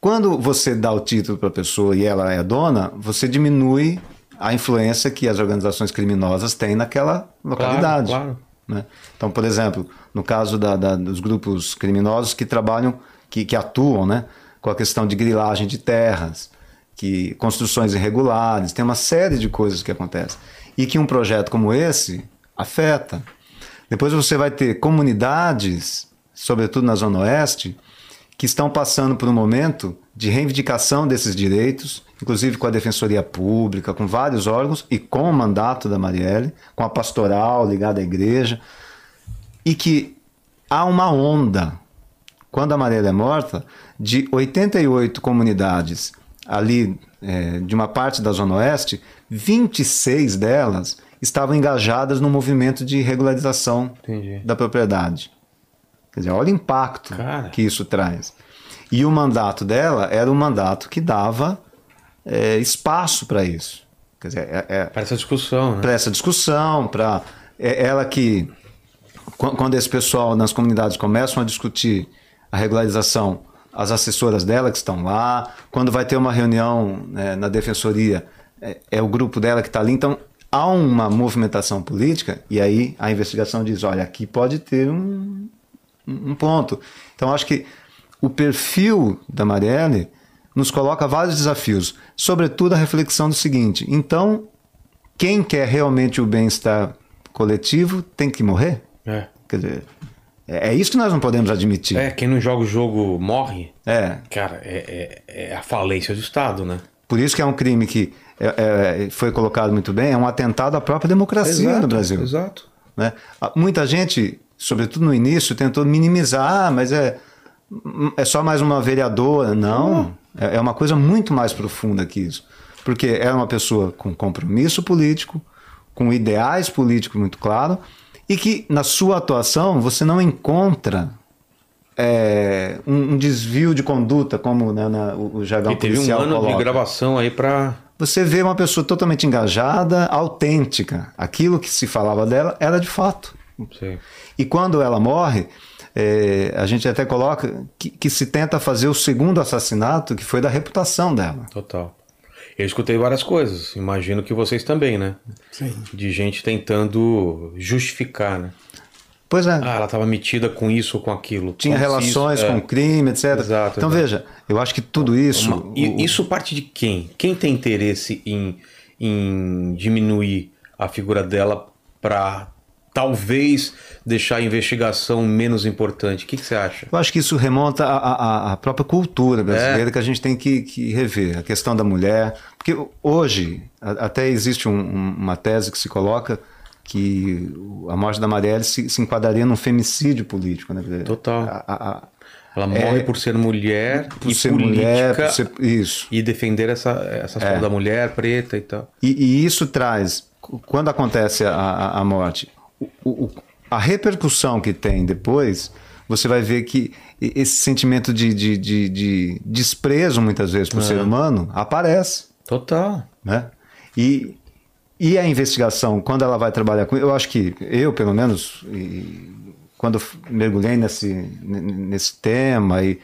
quando você dá o título para a pessoa e ela é dona, você diminui a influência que as organizações criminosas têm naquela localidade. Claro, claro. Né? Então, por exemplo, no caso da, da, dos grupos criminosos que trabalham, que, que atuam né, com a questão de grilagem de terras, que construções irregulares, tem uma série de coisas que acontecem. E que um projeto como esse afeta. Depois você vai ter comunidades, sobretudo na Zona Oeste, que estão passando por um momento de reivindicação desses direitos, inclusive com a Defensoria Pública, com vários órgãos e com o mandato da Marielle, com a pastoral ligada à igreja, e que há uma onda, quando a Marielle é morta, de 88 comunidades ali é, de uma parte da Zona Oeste, 26 delas estavam engajadas no movimento de regularização Entendi. da propriedade. Quer dizer, olha o impacto Cara. que isso traz. E o mandato dela era um mandato que dava é, espaço para isso. Quer dizer, é, é, para essa discussão. Né? Para essa discussão, para é, ela que, quando esse pessoal nas comunidades começam a discutir a regularização, as assessoras dela que estão lá, quando vai ter uma reunião né, na defensoria, é, é o grupo dela que está ali. Então, há uma movimentação política e aí a investigação diz, olha, aqui pode ter um, um ponto. Então acho que o perfil da Marielle nos coloca vários desafios, sobretudo a reflexão do seguinte: então, quem quer realmente o bem-estar coletivo tem que morrer? É. Quer dizer, é, é isso que nós não podemos admitir. É, quem não joga o jogo morre. É. Cara, é, é, é a falência do Estado, né? Por isso que é um crime que é, é, foi colocado muito bem, é um atentado à própria democracia exato, no Brasil. Exato. Né? Muita gente sobretudo no início, tentou minimizar, ah, mas é, é só mais uma vereadora. Não, é, é uma coisa muito mais profunda que isso. Porque é uma pessoa com compromisso político, com ideais políticos muito claros, e que na sua atuação você não encontra é, um, um, desvio de conduta, como né, na, o jargão e teve um ano coloca. de gravação aí para você vê uma pessoa totalmente engajada, autêntica. Aquilo que se falava dela era de fato. Sim. E quando ela morre, é, a gente até coloca que, que, se tenta fazer o segundo assassinato, que foi da reputação dela. Total. Eu escutei várias coisas, imagino que vocês também, né? Sim. De gente tentando justificar, né? Pois é. Ah, ela estava metida com isso ou com aquilo. Tinha relações isso, com é. crime, etc. Exato, então exato. veja, eu acho que tudo isso. Uma, o, isso parte de quem? Quem tem interesse em, em diminuir a figura dela para talvez deixar a investigação menos importante. O que, que você acha? Eu acho que isso remonta à, à própria cultura brasileira é. que a gente tem que, que, rever. A questão da mulher. Porque hoje até existe um, uma tese que se coloca que a morte da Marielle se, se enquadraria num femicídio político. Né? Total. A, a, ela morre é, por ser mulher por e ser política mulher, por ser, isso. e defender essa, essa é. da mulher preta e tal. E, e, isso traz, quando acontece a, a, a morte, o, o, a repercussão que tem depois, você vai ver que esse sentimento de, de, de, de desprezo, muitas vezes, por é. ser humano, aparece. Total. Né? E, e a investigação, quando ela vai trabalhar com. Eu acho que eu, pelo menos, quando eu mergulhei nesse, nesse tema e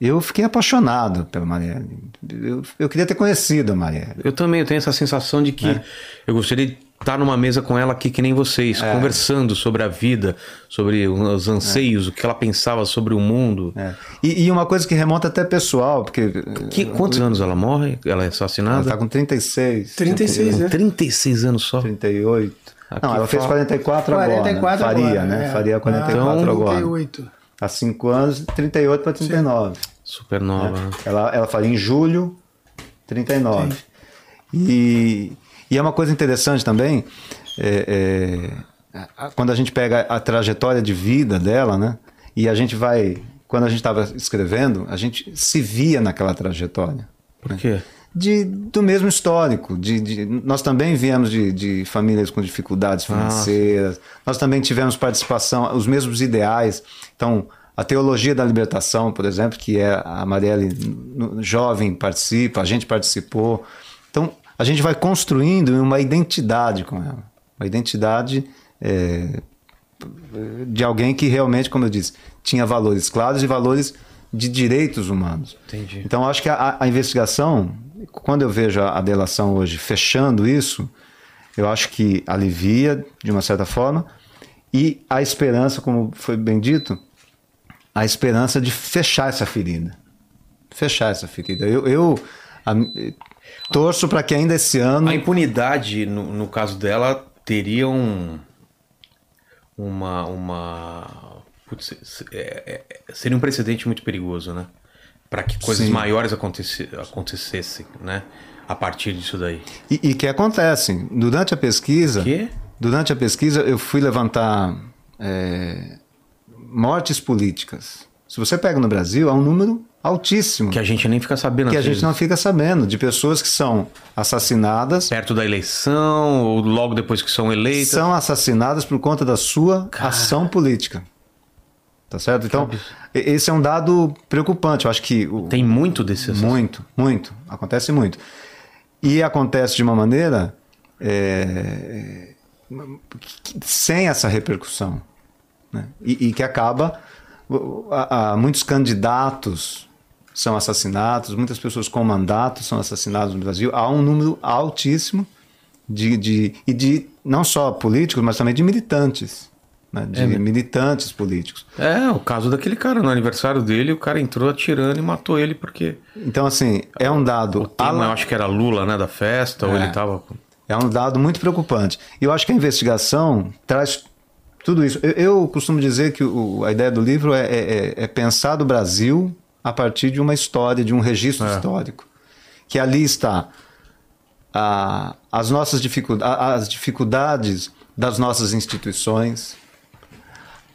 eu fiquei apaixonado pela Marielle. Eu, eu queria ter conhecido a Marielle. Eu também, eu tenho essa sensação de que é. eu gostaria de estar numa mesa com ela aqui que nem vocês, é. conversando sobre a vida, sobre os anseios, é. o que ela pensava sobre o mundo. É. E, e, uma coisa que remonta até pessoal, porque... Que, quantos anos ela morre? Ela é assassinada? Ela está com 36. 36, né? 36 anos só. 38. Aqui não, ela fez 44 agora. 44 né? Faria, agora, né? É. Faria 44 então, agora. 38. Há 5 anos, 38 para 39. Sim. Super nova. Né? Ela, ela faria em julho 39. Sim. E, e é uma coisa interessante também, é, é, quando a gente pega a trajetória de vida dela, né? E a gente vai. Quando a gente estava escrevendo, a gente se via naquela trajetória. Por quê? de, do mesmo histórico. De, de nós também viemos de, de, famílias com dificuldades financeiras, ah. nós também tivemos participação, os mesmos ideais. Então, a teologia da libertação, por exemplo, que é a Marielle jovem participa, a gente participou. Então, a gente vai construindo uma identidade com ela. Uma identidade é, de alguém que realmente, como eu disse, tinha valores claros e valores de direitos humanos. Entendi. Então, acho que a, a investigação quando eu vejo a, delação hoje fechando isso, eu acho que alivia de uma certa forma e a esperança, como foi bem dito, a esperança de fechar essa ferida. Fechar essa ferida. Eu, eu a, torço para que ainda esse ano. A impunidade, no, no caso dela, teria um. Uma. uma putz, é, é, seria um precedente muito perigoso, né? para que coisas Sim. maiores acontecessem, acontecesse, né? A partir disso daí. E, e que acontecem. Durante a pesquisa. Que? Durante a pesquisa, eu fui levantar é, mortes políticas. Se você pega no Brasil, há um número altíssimo. Que a gente nem fica sabendo. Que a vezes. gente não fica sabendo. De pessoas que são assassinadas. Perto da eleição, ou logo depois que são eleitas. São assassinadas por conta da sua Cara. ação política. Tá certo? Então, esse é um dado preocupante. Eu acho que. O, Tem muito desses. Muito, muito. Acontece muito. E acontece de uma maneira. É, sem essa repercussão. Né? E, e, que acaba. Muitos candidatos são assassinados, muitas pessoas com mandato são assassinadas no Brasil. Há um número altíssimo de, de, e de não só políticos, mas também de militantes né, de é, militantes políticos. É, o caso daquele cara, no aniversário dele, o cara entrou atirando e matou ele porque... Então, assim, é um dado... O tema, eu acho que era Lula, né, da festa, é, ou ele estava... É um dado muito preocupante. E eu acho que a investigação traz tudo isso. Eu, eu costumo dizer que o, a ideia do livro é, é, é, pensar do Brasil a partir de uma história, de um registro é. histórico. Que ali está a, as nossas dificuldades, as dificuldades das nossas instituições,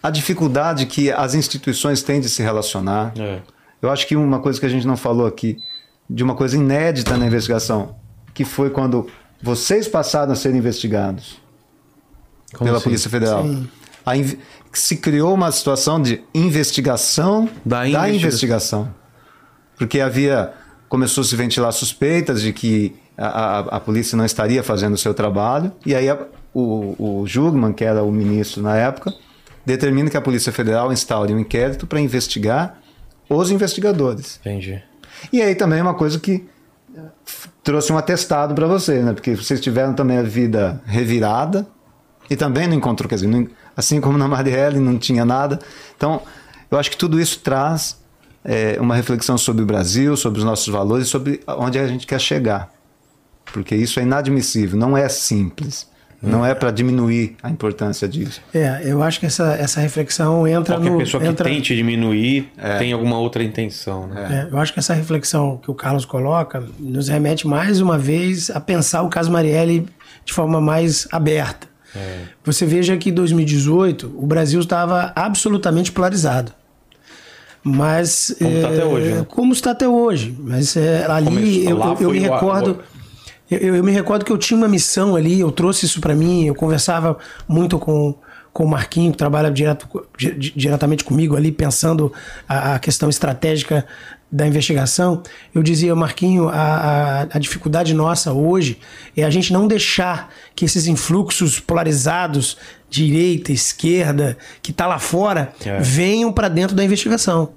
a dificuldade que as instituições têm de se relacionar. É. Eu acho que uma coisa que a gente não falou aqui, de uma coisa inédita na investigação, que foi quando vocês passaram a ser investigados Como pela assim? Polícia Federal. In... Se criou uma situação de investigação da, da investigação. Porque havia. Começou a se ventilar suspeitas de que a, a, a polícia não estaria fazendo o seu trabalho, e aí a, o, o Jugman, que era o ministro na época, determina que a Polícia Federal instaure um inquérito para investigar os investigadores. Entendi. E aí também é uma coisa que trouxe um atestado para você, né? Porque vocês tiveram também a vida revirada e também não encontrou, quer dizer, não, assim como na Marielle não tinha nada. Então, eu acho que tudo isso traz é, uma reflexão sobre o Brasil, sobre os nossos valores, sobre onde a gente quer chegar. Porque isso é inadmissível, não é simples. Não é para diminuir a importância disso. É, eu acho que essa, essa reflexão entra Qualquer no. pessoa entra... que tente diminuir é. tem alguma outra intenção. Né? É, eu acho que essa reflexão que o Carlos coloca nos remete mais uma vez a pensar o caso Marielle de forma mais aberta. É. Você veja que em 2018 o Brasil estava absolutamente polarizado. Mas. Como está até hoje. Né? Como está até hoje. Mas é, ali eu, eu, eu me recordo. Eu, eu, me recordo que eu tinha uma missão ali, eu trouxe isso para mim, eu conversava muito com, com o Marquinho, que trabalha direto, di- diretamente comigo ali, pensando a, a questão estratégica da investigação, eu dizia, Marquinho, a, a, a dificuldade nossa hoje é a gente não deixar que esses influxos polarizados, direita, esquerda, que tá lá fora, É. venham para dentro da investigação.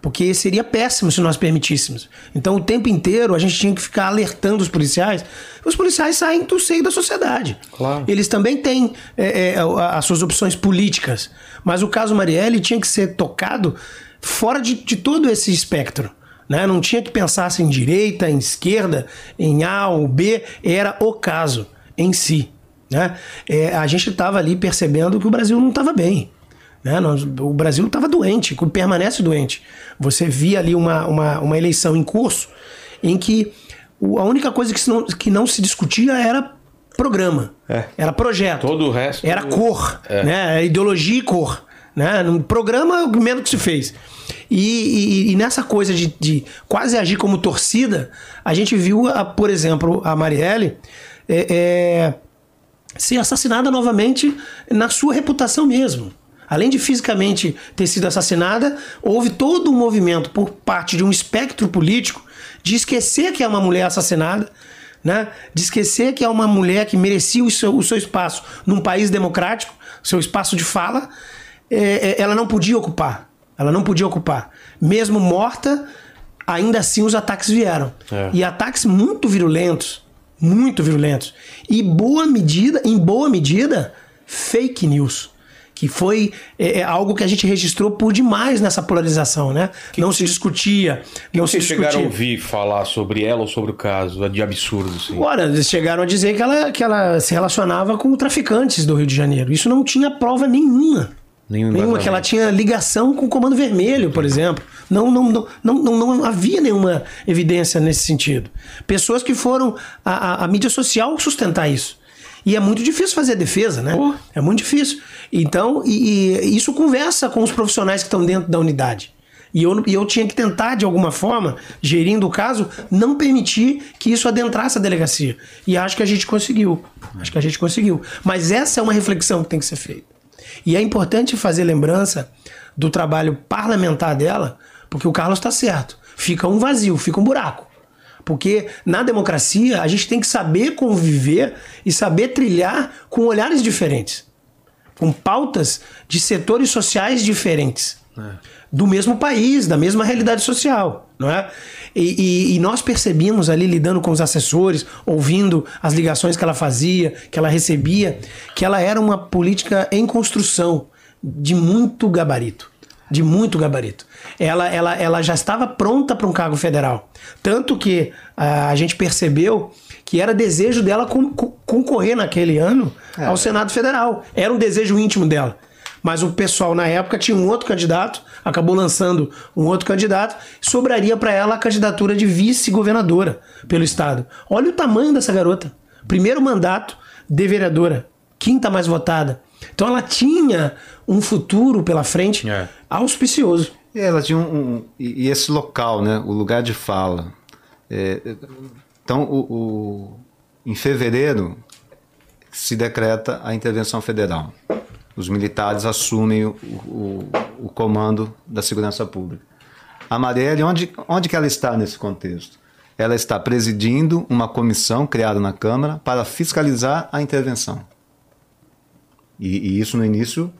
Porque seria péssimo se nós permitíssemos. Então, o tempo inteiro, a gente tinha que ficar alertando os policiais. Os policiais saem do seio da sociedade. Claro. Eles também têm é, é, as suas opções políticas. Mas o caso Marielle tinha que ser tocado fora de, de todo esse espectro. Né? Não tinha que pensar assim, em direita, em esquerda, em A ou B. Era o caso em si. Né? É, a gente estava ali percebendo que o Brasil não estava bem. Né? Nós- o Brasil estava doente, permanece doente. Você via ali uma, uma, uma eleição em curso em que o- a única coisa que, não, que não se discutia era programa, É. era projeto, Todo o resto. era cor, É. né? Era ideologia e cor. Né? No programa, o menos que se fez. E, e- e nessa coisa de, de quase agir como torcida, a gente viu, a, por exemplo, a Marielle é, é, ser assassinada novamente na sua reputação mesmo. Além de fisicamente ter sido assassinada, houve todo um movimento por parte de um espectro político de esquecer que é uma mulher assassinada, né? de esquecer que é uma mulher que merecia o seu, o seu espaço num país democrático, seu espaço de fala, é, é, ela não podia ocupar. Ela não podia ocupar. Mesmo morta, ainda assim os ataques vieram. É. E ataques muito virulentos, muito violentos. E boa medida, em boa medida, fake news. Que foi é, é, algo que a gente registrou por demais nessa polarização, né? não se discutia. não se Vocês discutia. chegaram a ouvir falar sobre ela ou sobre o caso de absurdo, assim? Agora, eles chegaram a dizer que ela, que ela se relacionava com traficantes do Rio de Janeiro. Isso não tinha prova nenhuma. Nenhum nenhuma, que ela tinha ligação com o Comando Vermelho, por exemplo. Não, não, não, não, não, não havia nenhuma evidência nesse sentido. Pessoas que foram a, a, a mídia social sustentar isso. E é muito difícil fazer a defesa, né? É muito difícil. Então, e, e isso conversa com os profissionais que estão dentro da unidade. E eu, e eu tinha que tentar, de alguma forma, gerindo o caso, não permitir que isso adentrasse a delegacia. E acho que a gente conseguiu. Acho que a gente conseguiu. Mas essa é uma reflexão que tem que ser feita. E é importante fazer lembrança do trabalho parlamentar dela, porque o Carlos está certo. Fica um vazio, fica um buraco. Porque na democracia a gente tem que saber conviver e saber trilhar com olhares diferentes, com pautas de setores sociais diferentes, do mesmo país, da mesma realidade social, não é? E, e- e nós percebíamos ali lidando com os assessores, ouvindo as ligações que ela fazia, que ela recebia, que ela era uma política em construção de muito gabarito de muito gabarito. Ela, ela, ela já estava pronta para um cargo federal. Tanto que ah, a gente percebeu que era desejo dela con- con- concorrer naquele ano ao Senado Federal. Era um desejo íntimo dela. Mas o pessoal na época tinha um outro candidato, acabou lançando um outro candidato, sobraria para ela a candidatura de vice-governadora pelo estado. Olha o tamanho dessa garota. Primeiro mandato de vereadora, quinta mais votada. Então ela tinha um futuro pela frente É. auspicioso. E ela tinha um, um- e, e esse local, né, o lugar de fala. É, então, o, o- em fevereiro se decreta a intervenção federal. Os militares assumem o, o- o comando da segurança pública. A Marielle, onde, onde que ela está nesse contexto? Ela está presidindo uma comissão criada na Câmara para fiscalizar a intervenção. E, e isso no início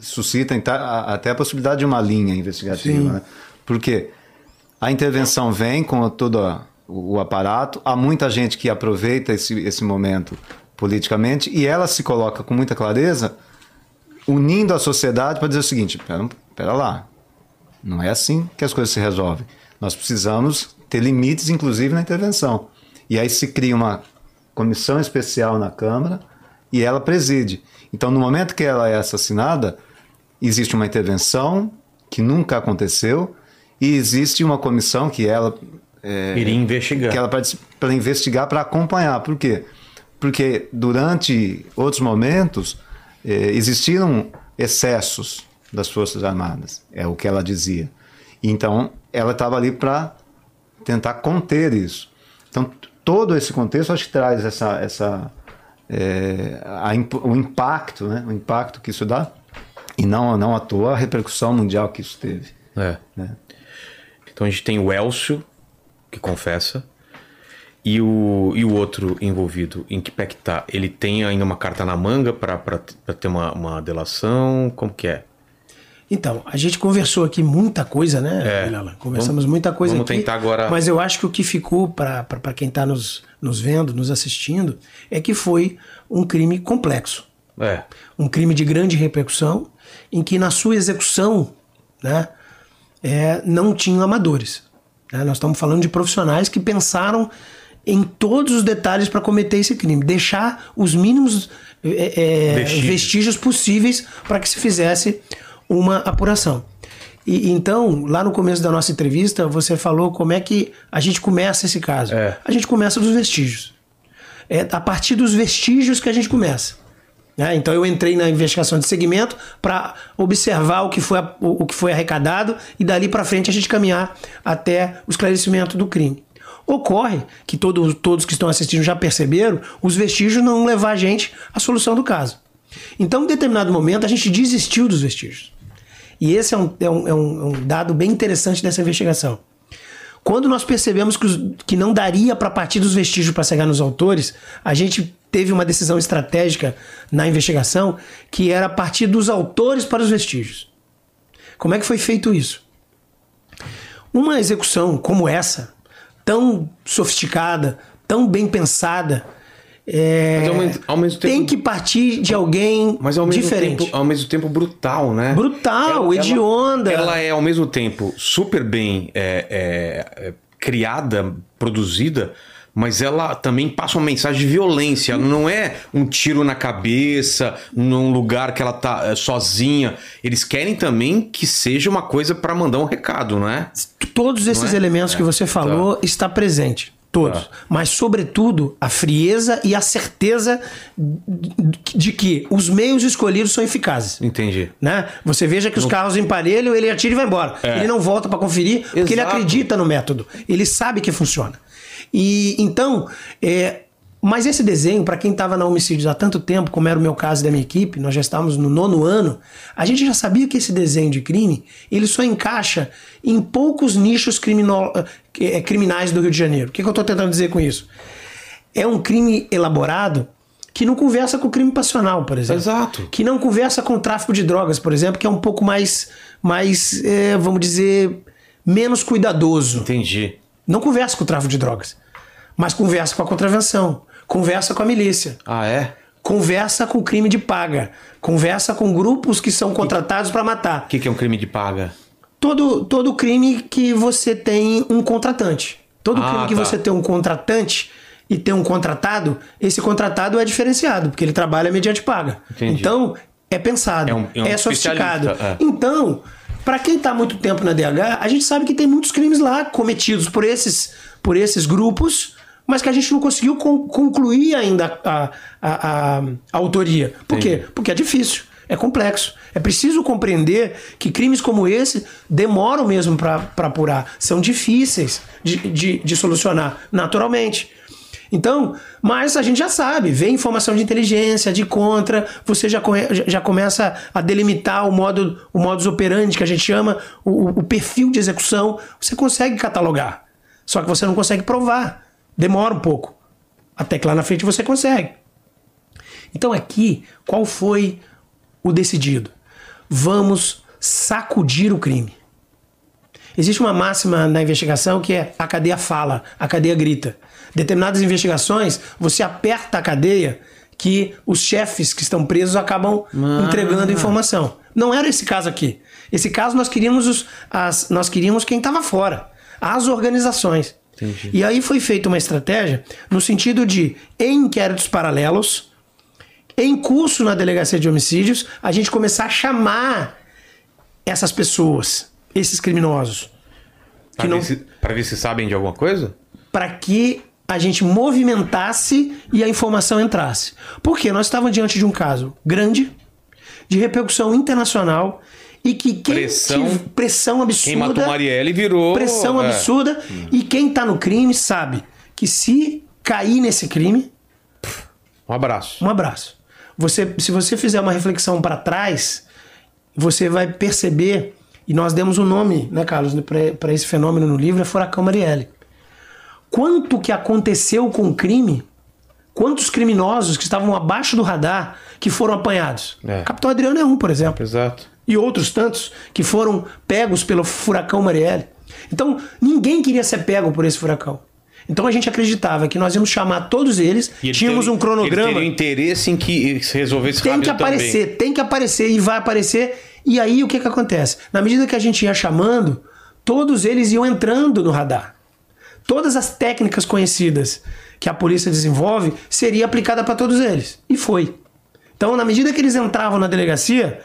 suscita então, até a possibilidade de uma linha investigativa. Né? Porque a intervenção vem com todo o aparato, há muita gente que aproveita esse, esse momento politicamente e ela se coloca com muita clareza, unindo a sociedade para dizer o seguinte: pera, pera lá, não é assim que as coisas se resolvem. Nós precisamos ter limites, inclusive, na intervenção. E aí se cria uma comissão especial na Câmara e ela preside. Então, no momento que ela é assassinada, existe uma intervenção que nunca aconteceu e existe uma comissão que ela é, Iria investigar. que ela para investigar, para acompanhar. Por quê? Porque durante outros momentos existiram excessos das Forças Armadas, é o que ela dizia. Então, ela estava ali para tentar conter isso. Então, todo esse contexto acho que traz essa, essa, é, a, o impacto, né? O impacto que isso dá. E não, não à toa a repercussão mundial que isso teve. É. Né? Então a gente tem o Elcio, que confessa, e o, e o outro envolvido, em que pé que tá? Ele tem ainda uma carta na manga para ter uma, uma delação? Como que é? Então, a gente conversou aqui muita coisa, né, é. Conversamos vamos, muita coisa vamos aqui. tentar agora. Mas eu acho que o que ficou para quem está nos, nos vendo, nos assistindo, é que foi um crime complexo. É. Um crime de grande repercussão, em que na sua execução né, é, não tinham amadores. Né? Nós estamos falando de profissionais que pensaram em todos os detalhes para cometer esse crime, deixar os mínimos é, é vestígios. vestígios possíveis para que se fizesse uma apuração. E, então, lá no começo da nossa entrevista, você falou como é que a gente começa esse caso. É. A gente começa dos vestígios. É a partir dos vestígios que a gente começa. É, então eu entrei na investigação de segmento para observar o que, foi, o, o, que foi arrecadado e dali para frente a gente caminhar até o esclarecimento do crime. Ocorre que todo, todos que estão assistindo já perceberam, os vestígios não levar a gente à solução do caso. Então, em determinado momento, a gente desistiu dos vestígios. E esse é um, é um, é um dado bem interessante dessa investigação. Quando nós percebemos que, os, que não daria para partir dos vestígios para chegar nos autores, a gente teve uma decisão estratégica na investigação que era partir dos autores para os vestígios. Como é que foi feito isso? Uma execução como essa, tão sofisticada, tão bem pensada, é, ao mesmo, mesmo tempo, tem que partir de alguém mas ao mesmo diferente. Tempo, ao mesmo tempo brutal, né? Brutal, ela, hedionda. Ela, ela, é ao mesmo tempo super bem é, é, é, criada, produzida, mas ela também passa uma mensagem de violência. Não é um tiro na cabeça, num lugar que ela tá é, sozinha. Eles querem também que seja uma coisa para mandar um recado, não é? Todos esses é? elementos que você falou tá. está presente. Todos. Ah. Mas, sobretudo, a frieza e a certeza de que os meios escolhidos são eficazes. Entendi. Né? Você veja que os carros emparelham, ele atira e vai embora. É. Ele não volta para conferir, Exato. porque ele acredita no método. Ele sabe que funciona. E então, é, mas esse desenho, para quem estava na homicídios há tanto tempo, como era o meu caso e da minha equipe, nós já estávamos no nono ano, a gente já sabia que esse desenho de crime ele só encaixa em poucos nichos crimino... É, criminais do Rio de Janeiro. O que, que eu estou tentando dizer com isso? É um crime elaborado que não conversa com o crime passional, por exemplo. Exato. Que não conversa com o tráfico de drogas, por exemplo, que é um pouco mais, mais é, vamos dizer, menos cuidadoso. Entendi. Não conversa com o tráfico de drogas, mas conversa com a contravenção Conversa com a milícia. Ah, é? Conversa com o crime de paga. Conversa com grupos que são contratados para matar. O que, que é um crime de paga? Todo, todo crime que você tem um contratante. Todo Ah, crime que tá. você tem um contratante e tem um contratado, esse contratado é diferenciado, porque ele trabalha mediante paga. Entendi. Então, é pensado, É um- é um sofisticado. especialista, é. Então, para quem está muito tempo na DH, a gente sabe que tem muitos crimes lá cometidos por esses, por esses grupos, mas que a gente não conseguiu con- concluir ainda a, a, a- a autoria. Por quê? Entendi. Porque é difícil, é complexo. É preciso compreender que crimes como esse demoram mesmo para apurar, são difíceis de, de, de solucionar naturalmente. Então, mas a gente já sabe, vê informação de inteligência, de contra, você já- já começa a delimitar o modo o modus operandi que a gente chama, o, o perfil de execução, você consegue catalogar. Só que você não consegue provar. Demora um pouco. Até que lá na frente você consegue. Então aqui, qual foi o decidido? Vamos sacudir o crime. Existe uma máxima na investigação que é a cadeia fala, a cadeia grita. Determinadas investigações, você aperta a cadeia que os chefes que estão presos acabam entregando informação. Não era esse caso aqui. Esse caso nós queríamos, os, as, nós queríamos quem estava fora, as organizações. Entendi. E aí foi feita uma estratégia no sentido de, em inquéritos paralelos, em curso na delegacia de homicídios, a gente começar a chamar essas pessoas, esses criminosos, Pra, que não, ver se, ver se sabem de alguma coisa? para que a gente movimentasse e a informação entrasse. Porque nós estávamos diante de um caso grande, de repercussão internacional e que quem Pressão. pressão absurda, Quem matou Marielle virou. pressão é. Um abraço. Um abraço. Você, se você fizer uma reflexão para trás, você vai perceber, e nós demos um nome, né, Carlos, para esse fenômeno no livro, é Furacão Marielle. Quanto que aconteceu com o crime? Quantos criminosos que estavam abaixo do radar que foram apanhados? É. Capitão Adriano é um, por exemplo. Exato. E outros tantos que foram pegos pelo furacão Marielle. Então, ninguém queria ser pego por esse furacão. Então a gente acreditava que nós íamos chamar todos eles, E ele tínhamos teria- um cronograma. Ele teria interesse em que se resolvesse Tem que aparecer, também. tem que aparecer e vai aparecer. E aí o que que acontece? Na medida que a gente ia chamando, todos eles iam entrando no radar. Todas as técnicas conhecidas que a polícia desenvolve seria aplicada para todos eles. E foi. Então, na medida que eles entravam na delegacia,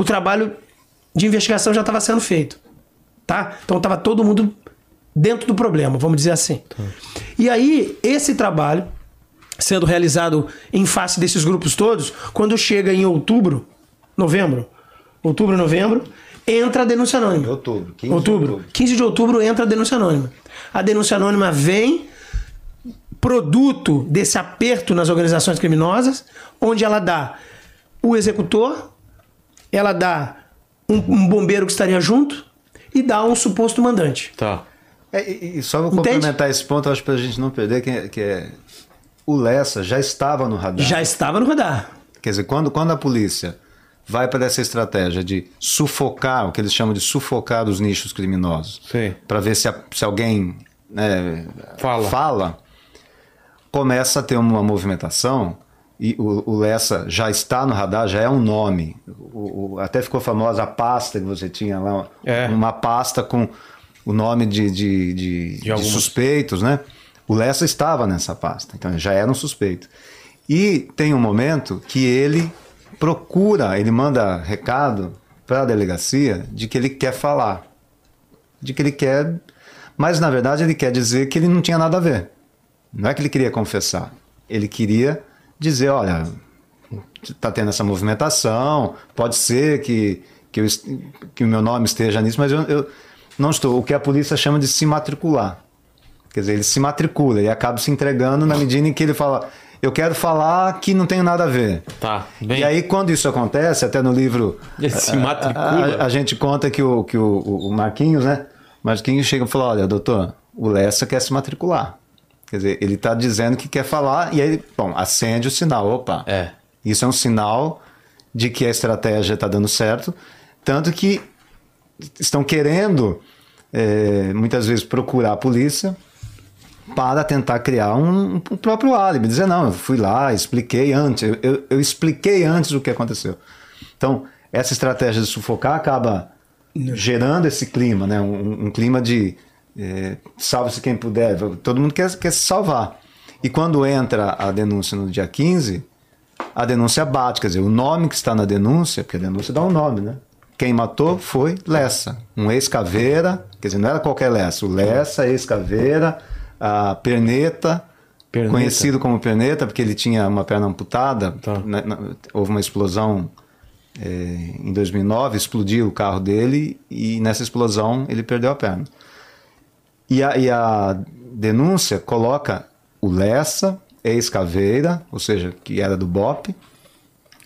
o trabalho de investigação já estava sendo feito. Tá? Então estava todo mundo dentro do problema, vamos dizer assim. E aí, esse trabalho sendo realizado em face desses grupos todos, quando chega em outubro, novembro, outubro, novembro, entra a denúncia anônima. Outubro, 15 de outubro. outubro. 15 de outubro entra a denúncia anônima. A denúncia anônima vem produto desse aperto nas organizações criminosas, onde ela dá o executor, ela dá um, um bombeiro que estaria junto e dá um suposto mandante. Tá. É, e, e só vou Entende? complementar esse ponto, acho pra gente não perder, que, é- que é o Lessa já estava no radar. Já estava no radar. Quer dizer, quando, quando a polícia vai para essa estratégia de sufocar, o que eles chamam de sufocar os nichos criminosos, para ver se, a- se alguém né, Fala. fala, começa a ter uma movimentação e o, o Lessa já está no radar, já é um nome. O- o- até ficou famosa a pasta que você tinha lá, É. uma pasta com o nome de, de, de- de algumas. suspeitos, né? O Lessa estava nessa pasta, então já era um suspeito. E tem um momento que ele procura, ele manda recado para a delegacia de que ele quer falar, de que ele quer, mas na verdade ele quer dizer que ele não tinha nada a ver. Não é que ele queria confessar, ele queria dizer, olha, está tendo essa movimentação, pode ser que, que, eu que o meu nome esteja nisso, mas eu, eu não estou. O que a polícia chama de se matricular. Quer dizer, ele se matricula e acaba se entregando na medida em que ele fala, eu quero falar que não tem nada a ver. Tá. Bem, E aí, quando isso acontece, até no livro. Ele se a- matricula. A, a gente conta que o, que o, o Marquinhos, né? Marquinhos chega e fala: olha, doutor, o Lessa quer se matricular. Quer dizer, ele está dizendo que quer falar, e aí, bom, acende o sinal. Opa, É. isso é um sinal de que a estratégia está dando certo. Tanto que estão querendo, eh, muitas vezes, procurar a polícia para tentar criar um, um próprio álibi. Dizer, não, eu fui lá, expliquei antes, eu, eu- eu expliquei antes o que aconteceu. Então, essa estratégia de sufocar acaba gerando esse clima, né? um, um clima de eh, salve-se quem puder, todo mundo quer, quer se salvar. E quando entra a denúncia no dia 15, a denúncia bate, quer dizer, o nome que está na denúncia, porque a denúncia dá um nome, né? Quem matou foi Lessa, um ex-caveira, quer dizer, não era qualquer Lessa, o Lessa, ex-caveira, a Perneta, Perneta. conhecido como Perneta, porque ele tinha uma perna amputada, Tá. na- na- houve uma explosão eh, em 2009, explodiu o carro dele e nessa explosão ele perdeu a perna. E a, e a denúncia coloca o Lessa, ex-caveira, ou seja, que era do BOP,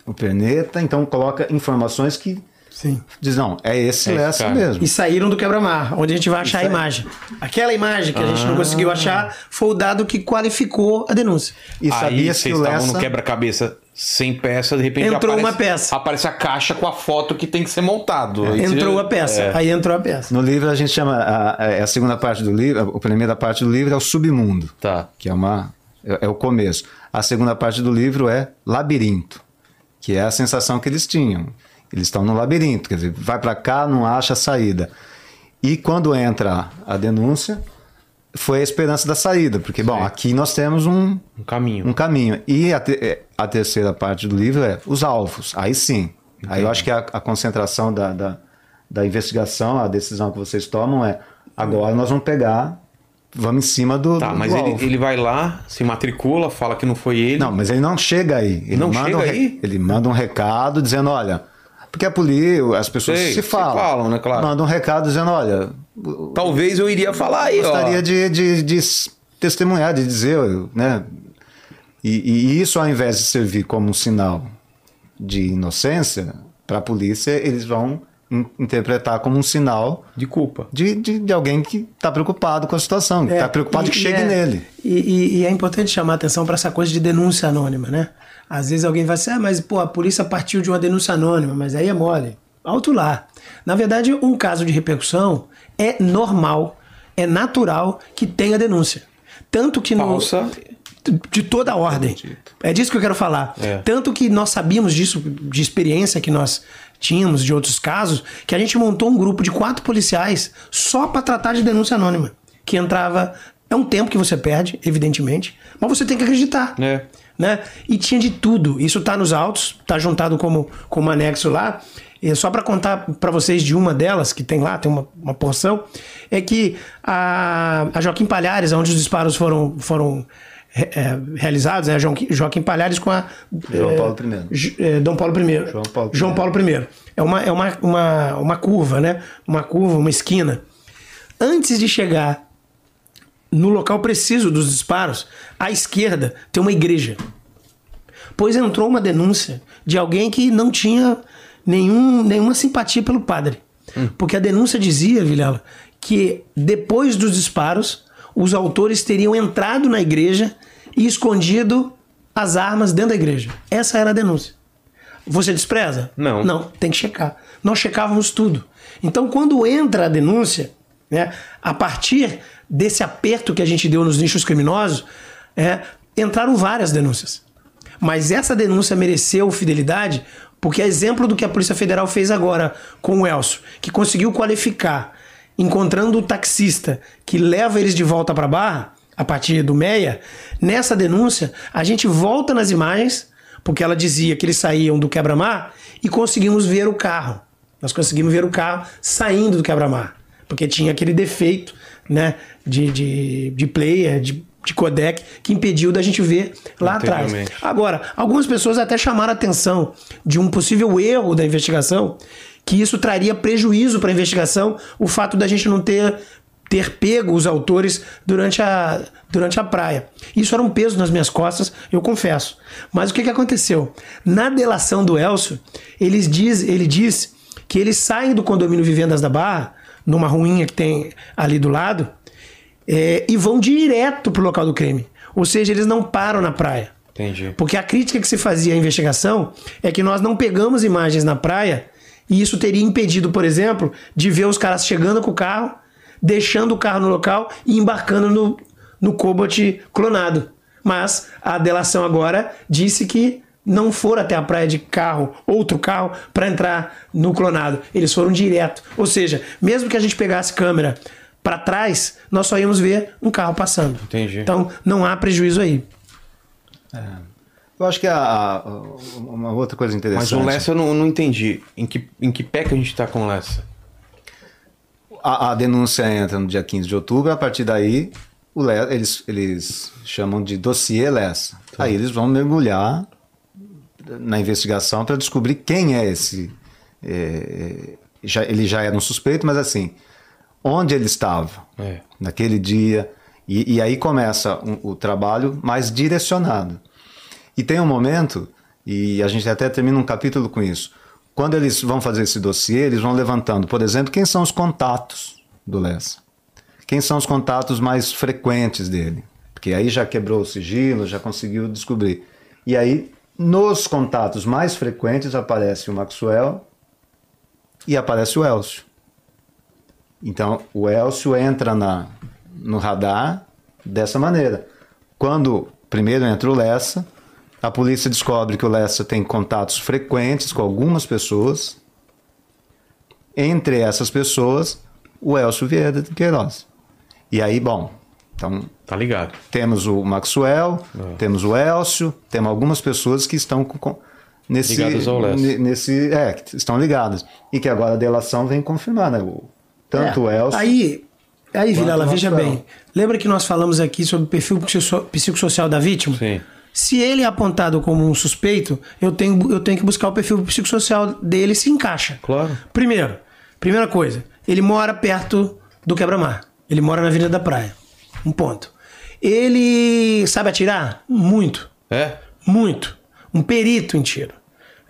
o Perneta, então coloca informações que Sim. diz, não, é esse É esse Lessa cara. mesmo. E saíram do quebra-mar, onde a gente vai achar a aí. imagem. Aquela imagem que a gente não Ah. conseguiu achar foi o dado que qualificou a denúncia. E aí sabia-se que vocês o estavam Lessa... no quebra-cabeça sem peça, de repente Entrou aparece, uma peça. Aparece a caixa com a foto que tem que ser montado. Aí Entrou você- a peça. É. Aí entrou a peça. No livro a gente chama, a, a- a segunda parte do livro, a primeira parte do livro é o submundo, Tá. que é, uma, é, é o começo. A segunda parte do livro é labirinto, que é a sensação que eles tinham. Eles estão no labirinto, quer dizer, vai para cá, não acha a saída. E quando entra a denúncia, foi a esperança da saída, porque, bom, aqui nós temos um, Um caminho. um caminho. E a, te- é, a terceira parte do livro é os alvos. Aí sim. Aí eu acho que a, a concentração da, da, da investigação, a decisão que vocês tomam é agora nós vamos pegar, vamos em cima do, Tá, do mas ele, alvo. ele vai lá, se matricula, fala que não foi ele. Não, mas ele não chega aí. Ele Não manda chega um re- aí? Ele manda um recado dizendo, olha... Porque a polícia, as pessoas Sei, se se falam. falam, né, claro. Manda um recado dizendo, olha, Talvez eu iria falar aí, ó. gostaria de, de, de s- testemunhar, de dizer, né? E, e isso, ao invés de servir como um sinal de inocência, para a polícia, eles vão in- interpretar como um sinal De culpa. de, de, de alguém que está preocupado com a situação, que está preocupado É, e- que e chegue é- nele. E, e- e é importante chamar a atenção para essa coisa de denúncia anônima, né? Às vezes alguém vai dizer, ah, mas pô, a polícia partiu de uma denúncia anônima, mas aí é mole. Alto lá. Na verdade, um caso de repercussão é normal, é natural que tenha denúncia. Tanto que no. Falsa. De toda a ordem. É disso que eu quero falar. É. Tanto que nós sabíamos disso, de experiência que nós tínhamos de outros casos, que a gente montou um grupo de quatro policiais só para tratar de denúncia anônima. Que entrava. É um tempo que você perde, evidentemente, mas você tem que acreditar. É. Né? E tinha de tudo. Isso tá nos autos, tá juntado como, como anexo lá. E só para contar para vocês de uma delas, que tem lá, tem uma, uma porção, é que a, a Joaquim Palhares, onde os disparos foram, foram re- é, realizados, né? Joaquim, Joaquim Palhares com a. João é, Paulo I. É, Dom Paulo I. João Paulo I. João Paulo I. É uma, é uma, uma, uma curva, né? Uma curva, uma esquina. Antes de chegar no local preciso dos disparos, à esquerda tem uma igreja. Pois entrou uma denúncia de alguém que não tinha nenhum, nenhuma simpatia pelo padre. Porque a denúncia dizia, Vilela, que depois dos disparos, os autores teriam entrado na igreja e escondido as armas dentro da igreja. Essa era a denúncia. Você despreza? Não. Não, tem que checar. Nós checávamos tudo. Então, quando entra a denúncia, né, a partir desse aperto que a gente deu nos nichos criminosos, é, entraram várias denúncias. Mas essa denúncia mereceu fidelidade porque é exemplo do que a Polícia Federal fez agora com o Elcio, que conseguiu qualificar, encontrando o taxista que leva eles de volta para Barra, a partir do Meia. Nessa denúncia, a gente volta nas imagens, porque ela dizia que eles saíam do quebra-mar e conseguimos ver o carro. Nós conseguimos ver o carro saindo do quebra-mar, porque tinha aquele defeito né, de, de, de player, de, de codec, que impediu da gente ver lá atrás. Agora, algumas pessoas até chamaram a atenção de um possível erro da investigação, que isso traria prejuízo para a investigação, o fato da gente não ter ter pego os autores durante a, durante a praia. Isso era um peso nas minhas costas, eu confesso. Mas o que, que aconteceu? Na delação do Elcio, eles diz, ele diz que eles saem do condomínio Vivendas da Barra, numa ruinha que tem ali do lado, é, e vão direto pro local do crime. Ou seja, eles não param na praia. Entendi. Porque a crítica que se fazia à investigação é que nós não pegamos imagens na praia e isso teria impedido, por exemplo, de ver os caras chegando com o carro, deixando o carro no local e embarcando no, no Cobalt clonado. Mas a delação agora disse que não foram até a praia de carro, outro carro, para entrar no clonado. Eles foram direto. Ou seja, mesmo que a gente pegasse câmera para trás, nós só íamos ver um carro passando. Entendi. Então não há prejuízo aí. Eu acho que a, a- uma outra coisa interessante. Mas o Lessa eu não, não entendi. Em que, em que pé que a gente tá com o Lessa? A, a denúncia entra no dia 15 de outubro, a partir daí o Le- eles, eles chamam de dossiê Lessa. Tá. Aí eles vão mergulhar na investigação para descobrir quem é esse. é, já- ele já era um suspeito, mas assim, onde ele estava É. naquele dia. E, e aí começa um- o trabalho mais direcionado. E tem um momento, e a gente até termina um capítulo com isso. Quando eles vão fazer esse dossiê, eles vão levantando, por exemplo, quem são os contatos do Lessa. Quem são os contatos mais frequentes dele. Porque aí já quebrou o sigilo, já conseguiu descobrir. E aí, nos contatos mais frequentes, aparece o Maxwell e aparece o Elcio. Então, o Elcio entra na, no radar dessa maneira. Quando primeiro entra o Lessa, a polícia descobre que o Lessa tem contatos frequentes com algumas pessoas. Entre essas pessoas, o Elcio Vieira de Queiroz. E aí, bom, então Tá ligado. temos o Maxwell, É. temos o Elcio, temos algumas pessoas que estão com- com, nesse, Ligadas ao Lessa. ne- nesse, é, que estão ligadas e que agora a delação vem confirmar, né? O, tanto o É, Elcio, Aí, aí Vilela, veja Rafael. bem. Lembra que nós falamos aqui sobre o perfil psico- psicossocial da vítima? Sim. Se ele é apontado como um suspeito, eu tenho, eu tenho que buscar o perfil psicossocial dele se encaixa. Claro. Primeiro, primeira coisa, ele mora perto do quebra-mar. Ele mora na Avenida da Praia. Um ponto. Ele sabe atirar? Muito. É? Muito. Um perito em tiro.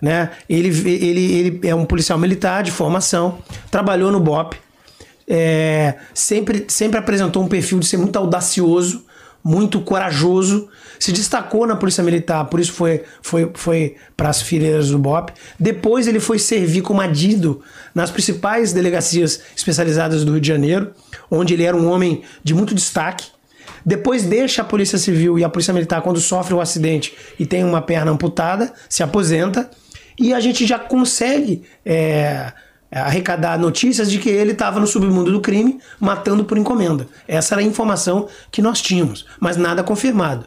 Né? Ele, ele, ele é um policial militar de formação, trabalhou no BOP, é, sempre, sempre apresentou um perfil de ser muito audacioso, muito corajoso, se destacou na Polícia Militar, por isso foi, foi, foi para as fileiras do BOP. Depois ele foi servir como adido nas principais delegacias especializadas do Rio de Janeiro, onde ele era um homem de muito destaque. Depois deixa a Polícia Civil e a Polícia Militar quando sofre o um acidente e tem uma perna amputada, se aposenta. E a gente já consegue é, arrecadar notícias de que ele estava no submundo do crime, matando por encomenda. Essa era a informação que nós tínhamos, mas nada confirmado.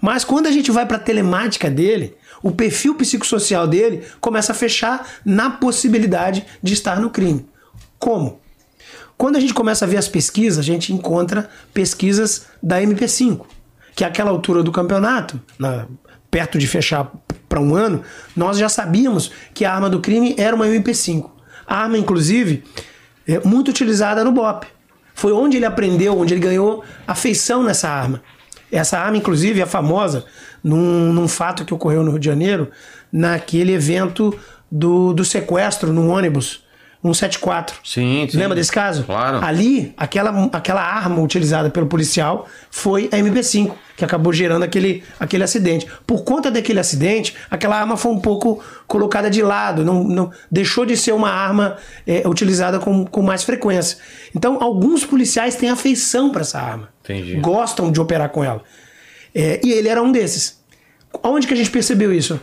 Mas quando a gente vai para a telemática dele, o perfil psicossocial dele começa a fechar na possibilidade de estar no crime. Como? Quando a gente começa a ver as pesquisas, a gente encontra pesquisas da MP5, que é aquela altura do campeonato, na, perto de fechar para um ano, nós já sabíamos que a arma do crime era uma MP5. Arma, inclusive, é muito utilizada no BOP. Foi onde ele aprendeu, onde ele ganhou afeição nessa arma. Essa arma, inclusive, é famosa num, num fato que ocorreu no Rio de Janeiro, naquele evento do, do sequestro no ônibus 174. Sim, sim. Lembra desse caso? Claro. Ali, aquela, aquela arma utilizada pelo policial foi a MP5, que acabou gerando aquele, aquele acidente. Por conta daquele acidente, aquela arma foi um pouco colocada de lado, não, não deixou de ser uma arma é, utilizada com, com mais frequência. Então, alguns policiais têm afeição para essa arma. Entendi. Gostam de operar com ela. É, e ele era um desses. Onde que a gente percebeu isso?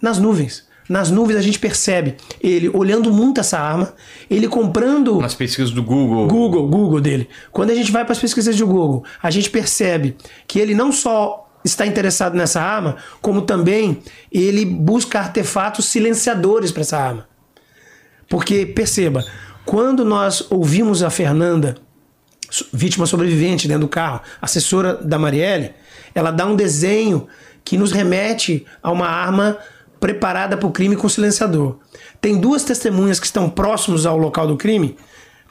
Nas nuvens. Nas nuvens a gente percebe ele olhando muito essa arma, ele comprando. Nas pesquisas do Google. Google, Google dele. Quando a gente vai para as pesquisas do Google, a gente percebe que ele não só está interessado nessa arma, como também ele busca artefatos silenciadores para essa arma. Porque, perceba, quando nós ouvimos a Fernanda, vítima sobrevivente dentro do carro, assessora da Marielle, ela dá um desenho que nos remete a uma arma preparada para o crime com silenciador. Tem duas testemunhas que estão próximos ao local do crime.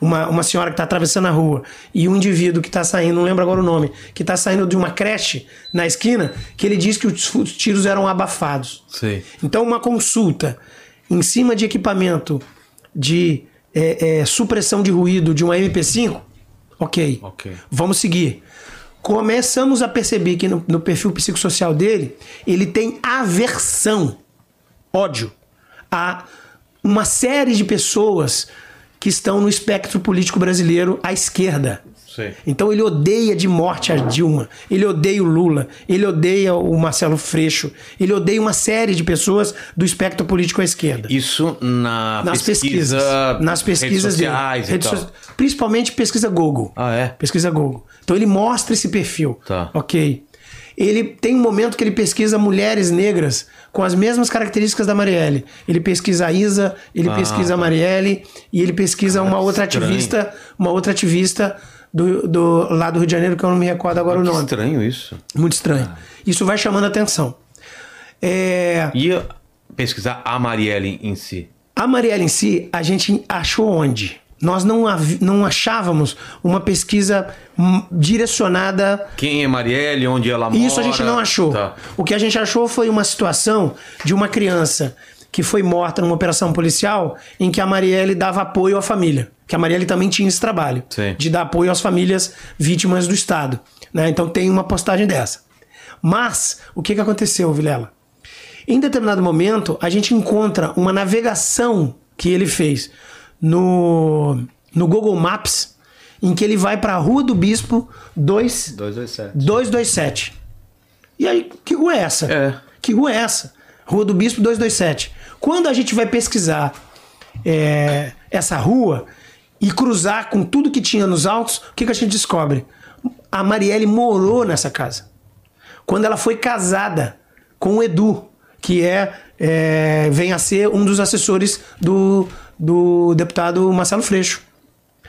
Uma, uma senhora que está atravessando a rua e um indivíduo que está saindo, não lembro agora o nome, que está saindo de uma creche na esquina, que ele diz que os, os tiros eram abafados. Sim. Então, uma consulta em cima de equipamento de é, é, supressão de ruído de uma MP5, ok. Ok. Vamos seguir. Começamos a perceber que no, no perfil psicossocial dele, ele tem aversão ódio a uma série de pessoas que estão no espectro político brasileiro à esquerda. Sim. Então ele odeia de morte a Dilma, ele odeia o Lula, ele odeia o Marcelo Freixo, ele odeia uma série de pessoas do espectro político à esquerda. Isso na nas pesquisa, pesquisas, nas pesquisas redes sociais dele, tal. so- principalmente pesquisa Google. Ah, é? Pesquisa Google. Então ele mostra esse perfil. Tá. Ok. Ele tem um momento que ele pesquisa mulheres negras com as mesmas características da Marielle. Ele pesquisa a Isa, ele Ah, pesquisa a tá. Marielle e ele pesquisa uma outra estranho. ativista, uma outra ativista do, do, lá do Rio de Janeiro, que eu não me recordo agora o Que nome. estranho isso. Muito estranho. Isso vai chamando atenção. É, E pesquisar a Marielle em si. a Marielle em si, a gente achou onde? Nós não, não achávamos uma pesquisa hum, direcionada Quem é Marielle, onde ela mora. Isso a gente não achou. Tá. O que a gente achou foi uma situação de uma criança que foi morta numa operação policial em que a Marielle dava apoio à família. Que a Marielle também tinha esse trabalho Sim. de dar apoio às famílias vítimas do Estado. né? Então tem uma postagem dessa. Mas o que, que aconteceu, Vilela? Em determinado momento, a gente encontra uma navegação que ele fez no, no Google Maps, em que ele vai para a Rua do Bispo 2, 227. 227. E aí, que rua é essa? É. Que rua é essa? Rua do Bispo 227. Quando a gente vai pesquisar é, essa rua e cruzar com tudo que tinha nos autos, o que, que a gente descobre? A Marielle morou nessa casa. Quando ela foi casada com o Edu, que é, é, vem a ser um dos assessores do, do deputado Marcelo Freixo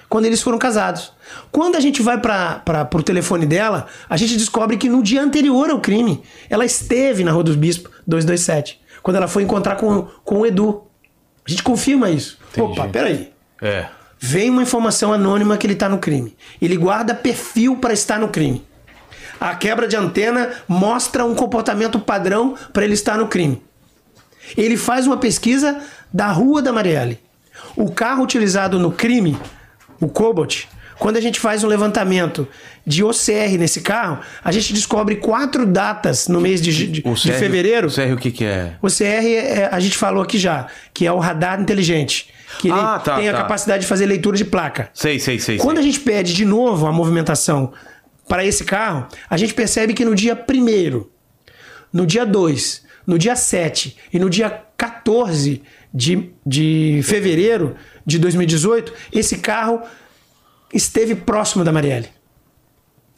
quando eles foram casados. Quando a gente vai para o telefone dela, a gente descobre que no dia anterior ao crime, ela esteve na Rua dos Bispos 227, quando ela foi encontrar com, com o Edu. A gente confirma isso. Entendi. Opa, peraí. É. Vem uma informação anônima que ele está no crime. Ele guarda perfil para estar no crime. A quebra de antena mostra um comportamento padrão para ele estar no crime. Ele faz uma pesquisa da rua da Marielle. O carro utilizado no crime, o Cobalt, quando a gente faz um levantamento de OCR nesse carro, a gente descobre quatro datas no mês de, de, O de fevereiro. O CR o que que é? O CR, é- a gente falou aqui já, que é o radar inteligente. Que ele Ah, tá, tem a tá. capacidade de fazer leitura de placa. Sei, sei, sei. Quando a sei. gente pede de novo a movimentação para esse carro, a gente percebe que no dia 1 no dia 2, no dia 7 e no dia 14 de, de fevereiro de 2018, esse carro esteve próximo da Marielle.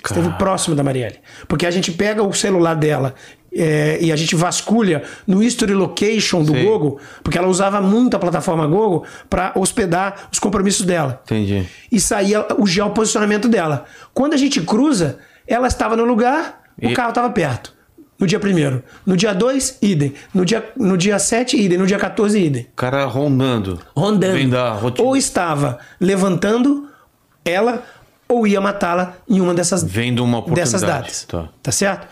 Esteve próximo da Marielle. Porque a gente pega o celular dela é, e a gente vasculha no History Location do Sei. Google, porque ela usava muito a plataforma Google para hospedar os compromissos dela Entendi. e saía o geoposicionamento dela. Quando a gente cruza, ela estava no lugar, o E- carro estava perto. No dia 1 No dia 2, idem. No dia, no dia 7, idem. No dia 14, idem. O cara rondando. Rondando. Vem da rotina. Ou estava levantando ela, ou ia matá-la em uma dessas, Vendo uma oportunidade. dessas datas. Tá. Tá certo?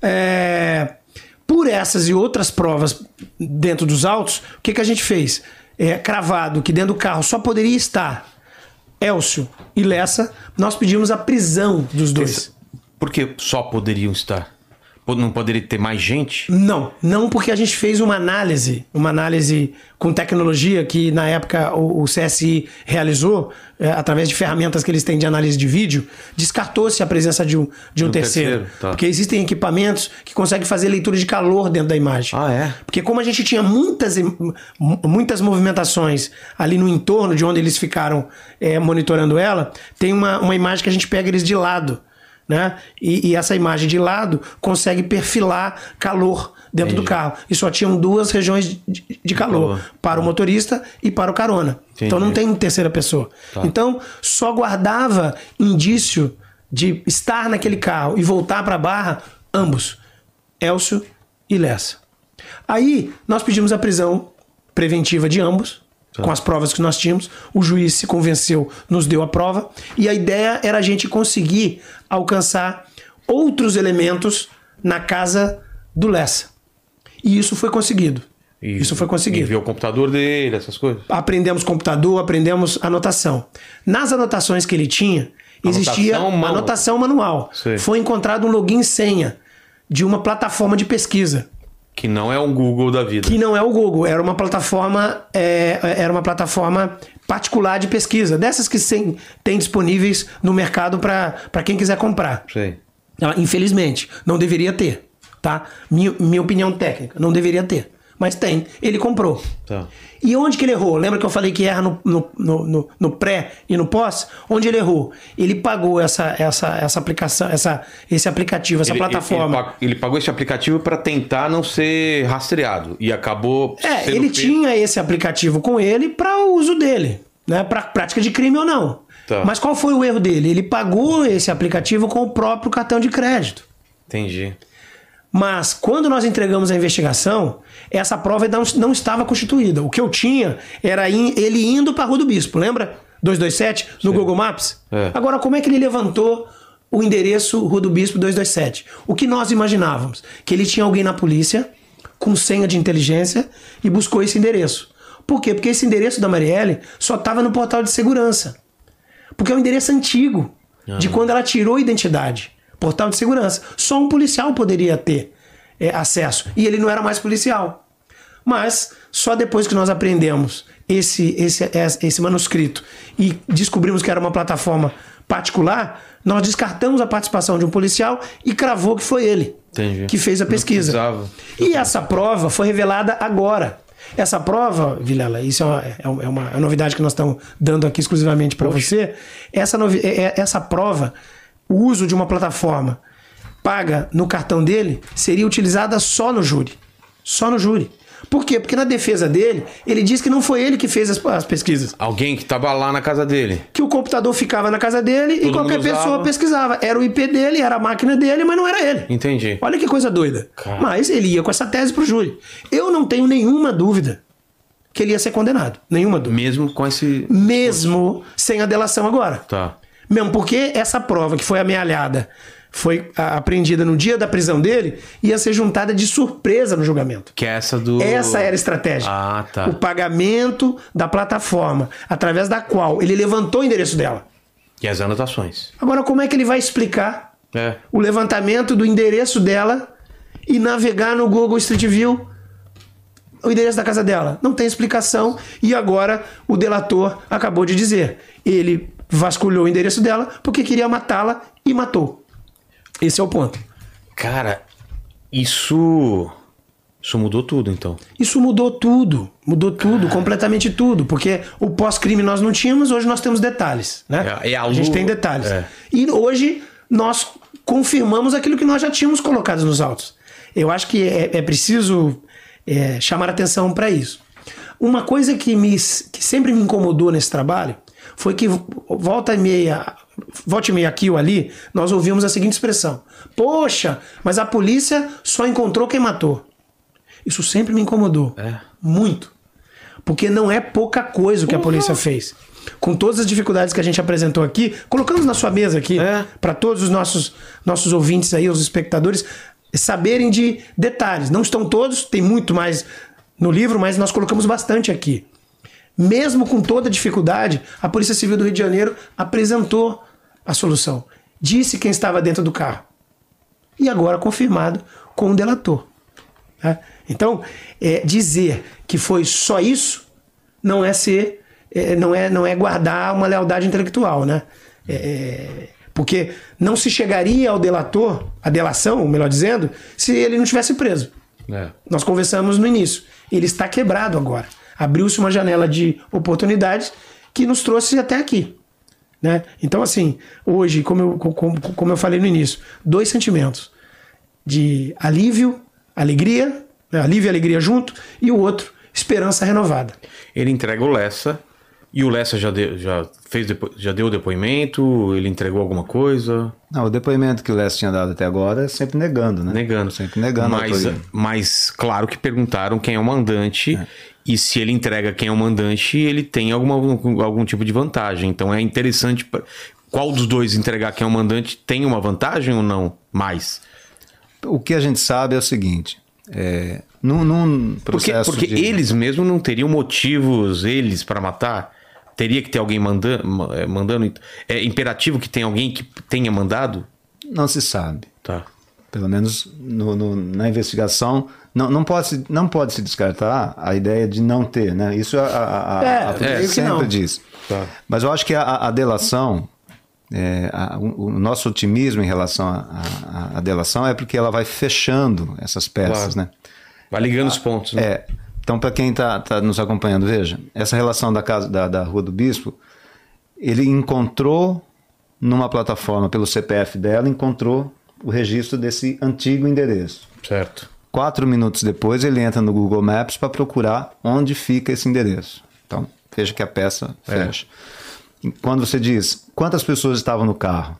É, por essas e outras provas dentro dos autos, o que, que a gente fez? É, cravado que dentro do carro só poderia estar Elcio e Lessa, nós pedimos a prisão dos dois. Por que só poderiam estar? Não poderia ter mais gente? Não, não porque a gente fez uma análise, uma análise com tecnologia que na época o, o CSI realizou, é, através de ferramentas que eles têm de análise de vídeo, descartou-se a presença de um, de um um terceiro. terceiro, tá. Porque existem equipamentos que conseguem fazer leitura de calor dentro da imagem. Ah, é? Porque como a gente tinha muitas, mu- muitas movimentações ali no entorno de onde eles ficaram é, monitorando ela, tem uma, uma imagem que a gente pega eles de lado. Né? E, e essa imagem de lado consegue perfilar calor dentro do carro. E só tinham duas regiões de, de calor, calor. para o motorista e para o carona. Entendi. Então não tem terceira pessoa. Então só guardava indício de estar naquele carro e voltar para a barra ambos, Elcio e Lessa. Aí nós pedimos a prisão preventiva de ambos, com as provas que nós tínhamos. O juiz se convenceu, nos deu a prova. E a ideia era a gente conseguir alcançar outros elementos na casa do Lessa. E isso foi conseguido. E- isso foi conseguido. Ver o computador dele, essas coisas. Aprendemos computador, aprendemos anotação. Nas anotações que ele tinha, existia Anotação manual. anotação manual. Sei. Foi encontrado um login senha de uma plataforma de pesquisa. Que não é um Google da vida. que não é o Google, era uma plataforma, é, era uma plataforma particular de pesquisa, dessas que sem, tem disponíveis no mercado para quem quiser comprar. Sei. Ela, infelizmente, não deveria ter, tá? Minha, minha opinião técnica, não deveria ter. Mas tem, ele comprou. Tá. E onde que ele errou? Lembra que eu falei que erra no, no, no, no- pré e no pós? Onde ele errou? Ele pagou essa, essa, essa aplicação, essa, esse aplicativo, essa Ele- plataforma. Ele, ele pagou esse aplicativo para tentar não ser rastreado. E acabou. É, ele tinha esse aplicativo com ele para o uso dele, né? Para prática de crime ou não. Tá. Mas qual foi o erro dele? Ele pagou esse aplicativo com o próprio cartão de crédito. Entendi. Mas quando nós entregamos a investigação, essa prova não, não estava constituída. O que eu tinha era in- ele indo para a Rua do Bispo, lembra? 227 no Google Maps. É. Agora, como é que ele levantou o endereço Rua do Bispo 227? O que nós imaginávamos? Que ele tinha alguém na polícia com senha de inteligência e buscou esse endereço. Por quê? Porque esse endereço da Marielle só estava no portal de segurança. Porque é um endereço antigo, de quando ela tirou a identidade. Portal de segurança. Só um policial poderia ter é, acesso. E ele não era mais policial. Mas só depois que nós aprendemos esse, esse, esse manuscrito e descobrimos que era uma plataforma particular, nós descartamos a participação de um policial e cravou que foi ele Entendi. que fez a pesquisa. E essa prova foi revelada agora. Essa prova, Vilela, isso é uma, é uma, é uma novidade que nós estamos dando aqui exclusivamente para você. Essa, é- é- essa prova, o uso de uma plataforma paga no cartão dele, seria utilizada só no júri. Só no júri. Por quê? Porque na defesa dele, ele diz que não foi ele que fez as, as pesquisas. Alguém que tava lá na casa dele. Que o computador ficava na casa dele e Todo qualquer mundo usava. pessoa pesquisava. Era o IP dele, era a máquina dele, mas não era ele. Entendi. Olha que coisa doida. Cara. Mas ele ia com essa tese pro júri. Eu não tenho nenhuma dúvida que ele ia ser condenado. Nenhuma dúvida. Mesmo com esse. Mesmo sem a delação agora. Tá. Mesmo porque essa prova que foi amealhada foi a- apreendida no dia da prisão dele, ia ser juntada de surpresa no julgamento. Que é essa do. Essa era a estratégia. Ah, tá. O pagamento da plataforma, através da qual ele levantou o endereço dela. E as anotações. Agora, como é que ele vai explicar É. o levantamento do endereço dela e navegar no Google Street View o endereço da casa dela? Não tem explicação. E agora o delator acabou de dizer. Ele vasculhou o endereço dela porque queria matá-la e matou. Esse é o ponto. Cara, isso. Isso mudou tudo, então. Isso mudou tudo, mudou tudo, completamente tudo, porque o pós-crime nós não tínhamos, hoje nós temos detalhes, né? É, é a a gente tem detalhes. é. E hoje nós confirmamos aquilo que nós já tínhamos colocado nos autos. Eu acho que é, é preciso é, chamar atenção para isso. Uma coisa que, me, que sempre me incomodou nesse trabalho foi que volta e meia, volta e meia aqui ou ali, nós ouvimos a seguinte expressão: Poxa, mas a polícia só encontrou quem matou. Isso sempre me incomodou. É. Muito. Porque não é pouca coisa o que a polícia fez. Com todas as dificuldades que a gente apresentou aqui, colocamos na sua mesa aqui, É. para todos os nossos, nossos ouvintes aí, os espectadores, saberem de detalhes. Não estão todos, tem muito mais no livro, mas nós colocamos bastante aqui. Mesmo com toda a dificuldade, a Polícia Civil do Rio de Janeiro apresentou a solução. Disse quem estava dentro do carro. E agora confirmado com um delator. né? Então, é, dizer que foi só isso não é ser, é, não, é, não é guardar uma lealdade intelectual, né? É, é, porque não se chegaria ao delator, a delação, melhor dizendo, se ele não tivesse preso. É. Nós conversamos no início. Ele está quebrado agora. Abriu-se uma janela de oportunidades que nos trouxe até aqui. Né? Então, assim, hoje, como eu, como, como eu falei no início, dois sentimentos: de alívio, alegria, né? alívio e alegria junto, e o outro, esperança renovada. Ele entrega o Lessa. E o Lessa já, deu, já, fez depo- já deu o depoimento? Ele entregou alguma coisa? Não, o depoimento que o Leste tinha dado até agora é sempre negando, né? Negando. Sempre negando Mas, mas claro que perguntaram quem é o mandante. E se ele entrega quem é o mandante, ele tem alguma, algum tipo de vantagem. Então é interessante. pra- Qual dos dois entregar quem é o mandante tem uma vantagem ou não? Mais. O que a gente sabe é o seguinte: é, num, num Porque, processo porque de... eles mesmo não teriam motivos, eles, para matar. Teria que ter alguém é, mandando. É imperativo que tenha alguém que tenha mandado? não se sabe. Tá. Pelo menos no- no- na investigação, não, não, pode se, não pode se descartar a ideia de não ter, né? Isso a, a, a, É, a é, sempre diz. Tá. Mas eu acho que a, a delação, é, a- o, o nosso otimismo em relação à delação é porque ela vai fechando essas peças, Claro. né? Vai ligando os pontos. né? É. Então, para quem está nos acompanhando, veja, essa relação da casa da, da Rua do Bispo, ele encontrou numa plataforma pelo CPF dela, encontrou o registro desse antigo endereço. Certo. Quatro minutos depois, ele entra no Google Maps para procurar onde fica esse endereço. Então, veja que a peça É. fecha. E Quando você diz quantas pessoas estavam no carro,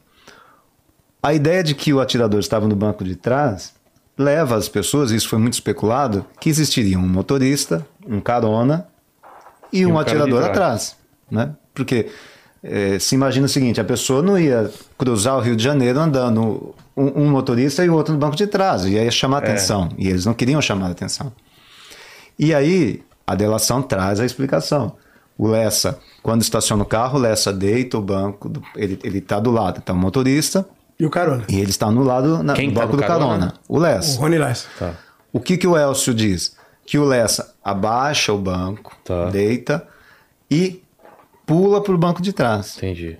a ideia de que o atirador estava no banco de trás leva as pessoas, isso foi muito especulado, que existiria um motorista, um carona e, um, um de atirador trás. atrás. Né? Porque eh, se imagina o seguinte: a pessoa não ia cruzar o Rio de Janeiro andando um, um motorista e o outro no banco de trás, ia chamar atenção. E eles não queriam chamar atenção. E aí, a delação traz a explicação. O Lessa, quando estaciona o carro, o Lessa deita o banco, do- ele está do lado, está o motorista E o carona. e ele está no lado na, Quem no tá banco no do carona. carona? O O Lessa. Rony Lessa. Tá. O que, que o Elcio diz? Que o Lessa abaixa o banco, Tá. deita e pula para o banco de trás. Entendi.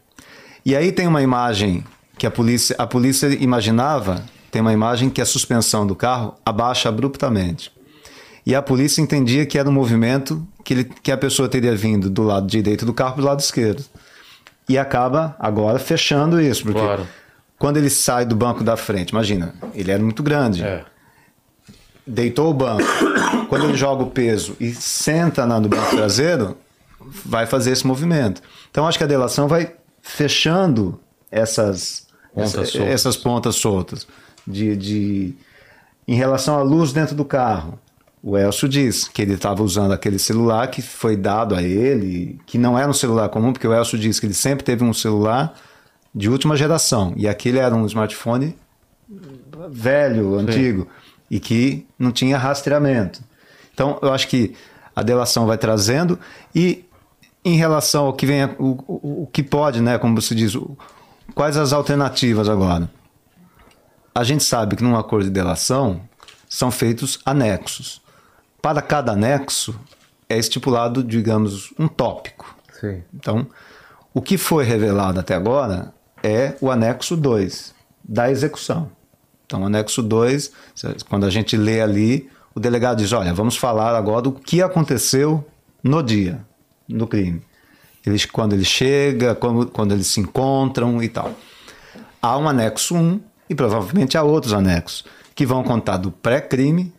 E aí tem uma imagem que a polícia, a polícia imaginava, tem uma imagem que a suspensão do carro abaixa abruptamente. E a polícia entendia que era um movimento que, ele, que a pessoa teria vindo do lado direito do carro para o lado esquerdo. E acaba agora fechando isso, porque Claro. quando ele sai do banco da frente, imagina, ele era muito grande É. deitou o banco, quando ele joga o peso e senta na- no banco traseiro, vai fazer esse movimento. Então acho que a delação vai fechando essas Pontas essa- soltas. essas pontas soltas de, de em relação à luz dentro do carro. O Elcio diz que ele estava usando aquele celular que foi dado a ele, que não era um celular comum, porque o Elcio diz que ele sempre teve um celular de última geração e aquele era um smartphone velho, antigo, e que não tinha rastreamento. Então, eu acho que a delação vai trazendo e em relação ao que vem, o, o, o que pode, né, como você diz, o, quais as alternativas agora? A gente sabe que num acordo de delação são feitos anexos. Para cada anexo é estipulado, digamos, um tópico. Sim. Então, o que foi revelado até agora é o anexo 2 da execução. Então, o anexo 2, quando a gente lê ali, o delegado diz: Olha, vamos falar agora do que aconteceu no dia do crime. Eles, quando ele chega, quando, quando eles se encontram e tal. Há um anexo 1 e provavelmente há outros anexos que vão contar do pré-crime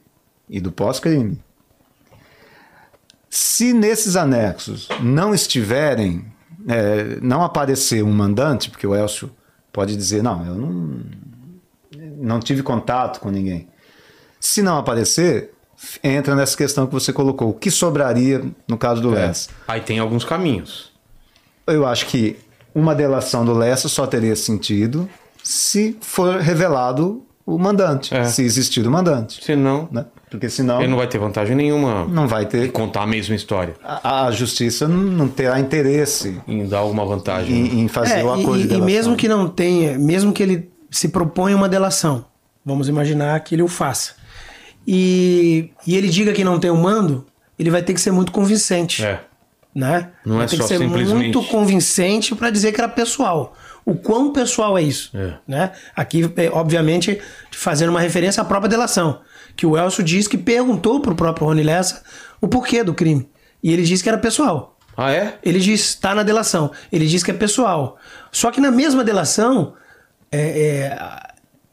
e do pós-crime. Se nesses anexos não estiverem, é, não aparecer um mandante, porque o Elcio pode dizer, não, eu não, não tive contato com ninguém. Se não aparecer, entra nessa questão que você colocou. O que sobraria no caso do É. Lessa? Aí tem alguns caminhos. Eu acho que uma delação do Lessa só teria sentido se for revelado o mandante, É. se existir o mandante. Senão, Né? Porque senão ele não vai ter vantagem nenhuma não vai em ter. contar a mesma história. A, a justiça não- não terá interesse Em dar alguma vantagem. em, em fazer É, o acordo e, de e delação. mesmo que não tenha, mesmo que ele se proponha uma delação, vamos imaginar que ele o faça, e, e ele diga que não tem o mando, ele vai ter que ser muito convincente. É. Né? Não é ter só que ser simplesmente- muito convincente para dizer que era pessoal. O quão pessoal é isso? É. Né? Aqui, é, obviamente, fazendo uma referência à própria delação, que o Elcio diz que perguntou para o próprio Rony Lessa o porquê do crime. E ele disse que era pessoal. Ah, é? Ele diz, está na delação. Ele diz que é pessoal. Só que na mesma delação, é, é,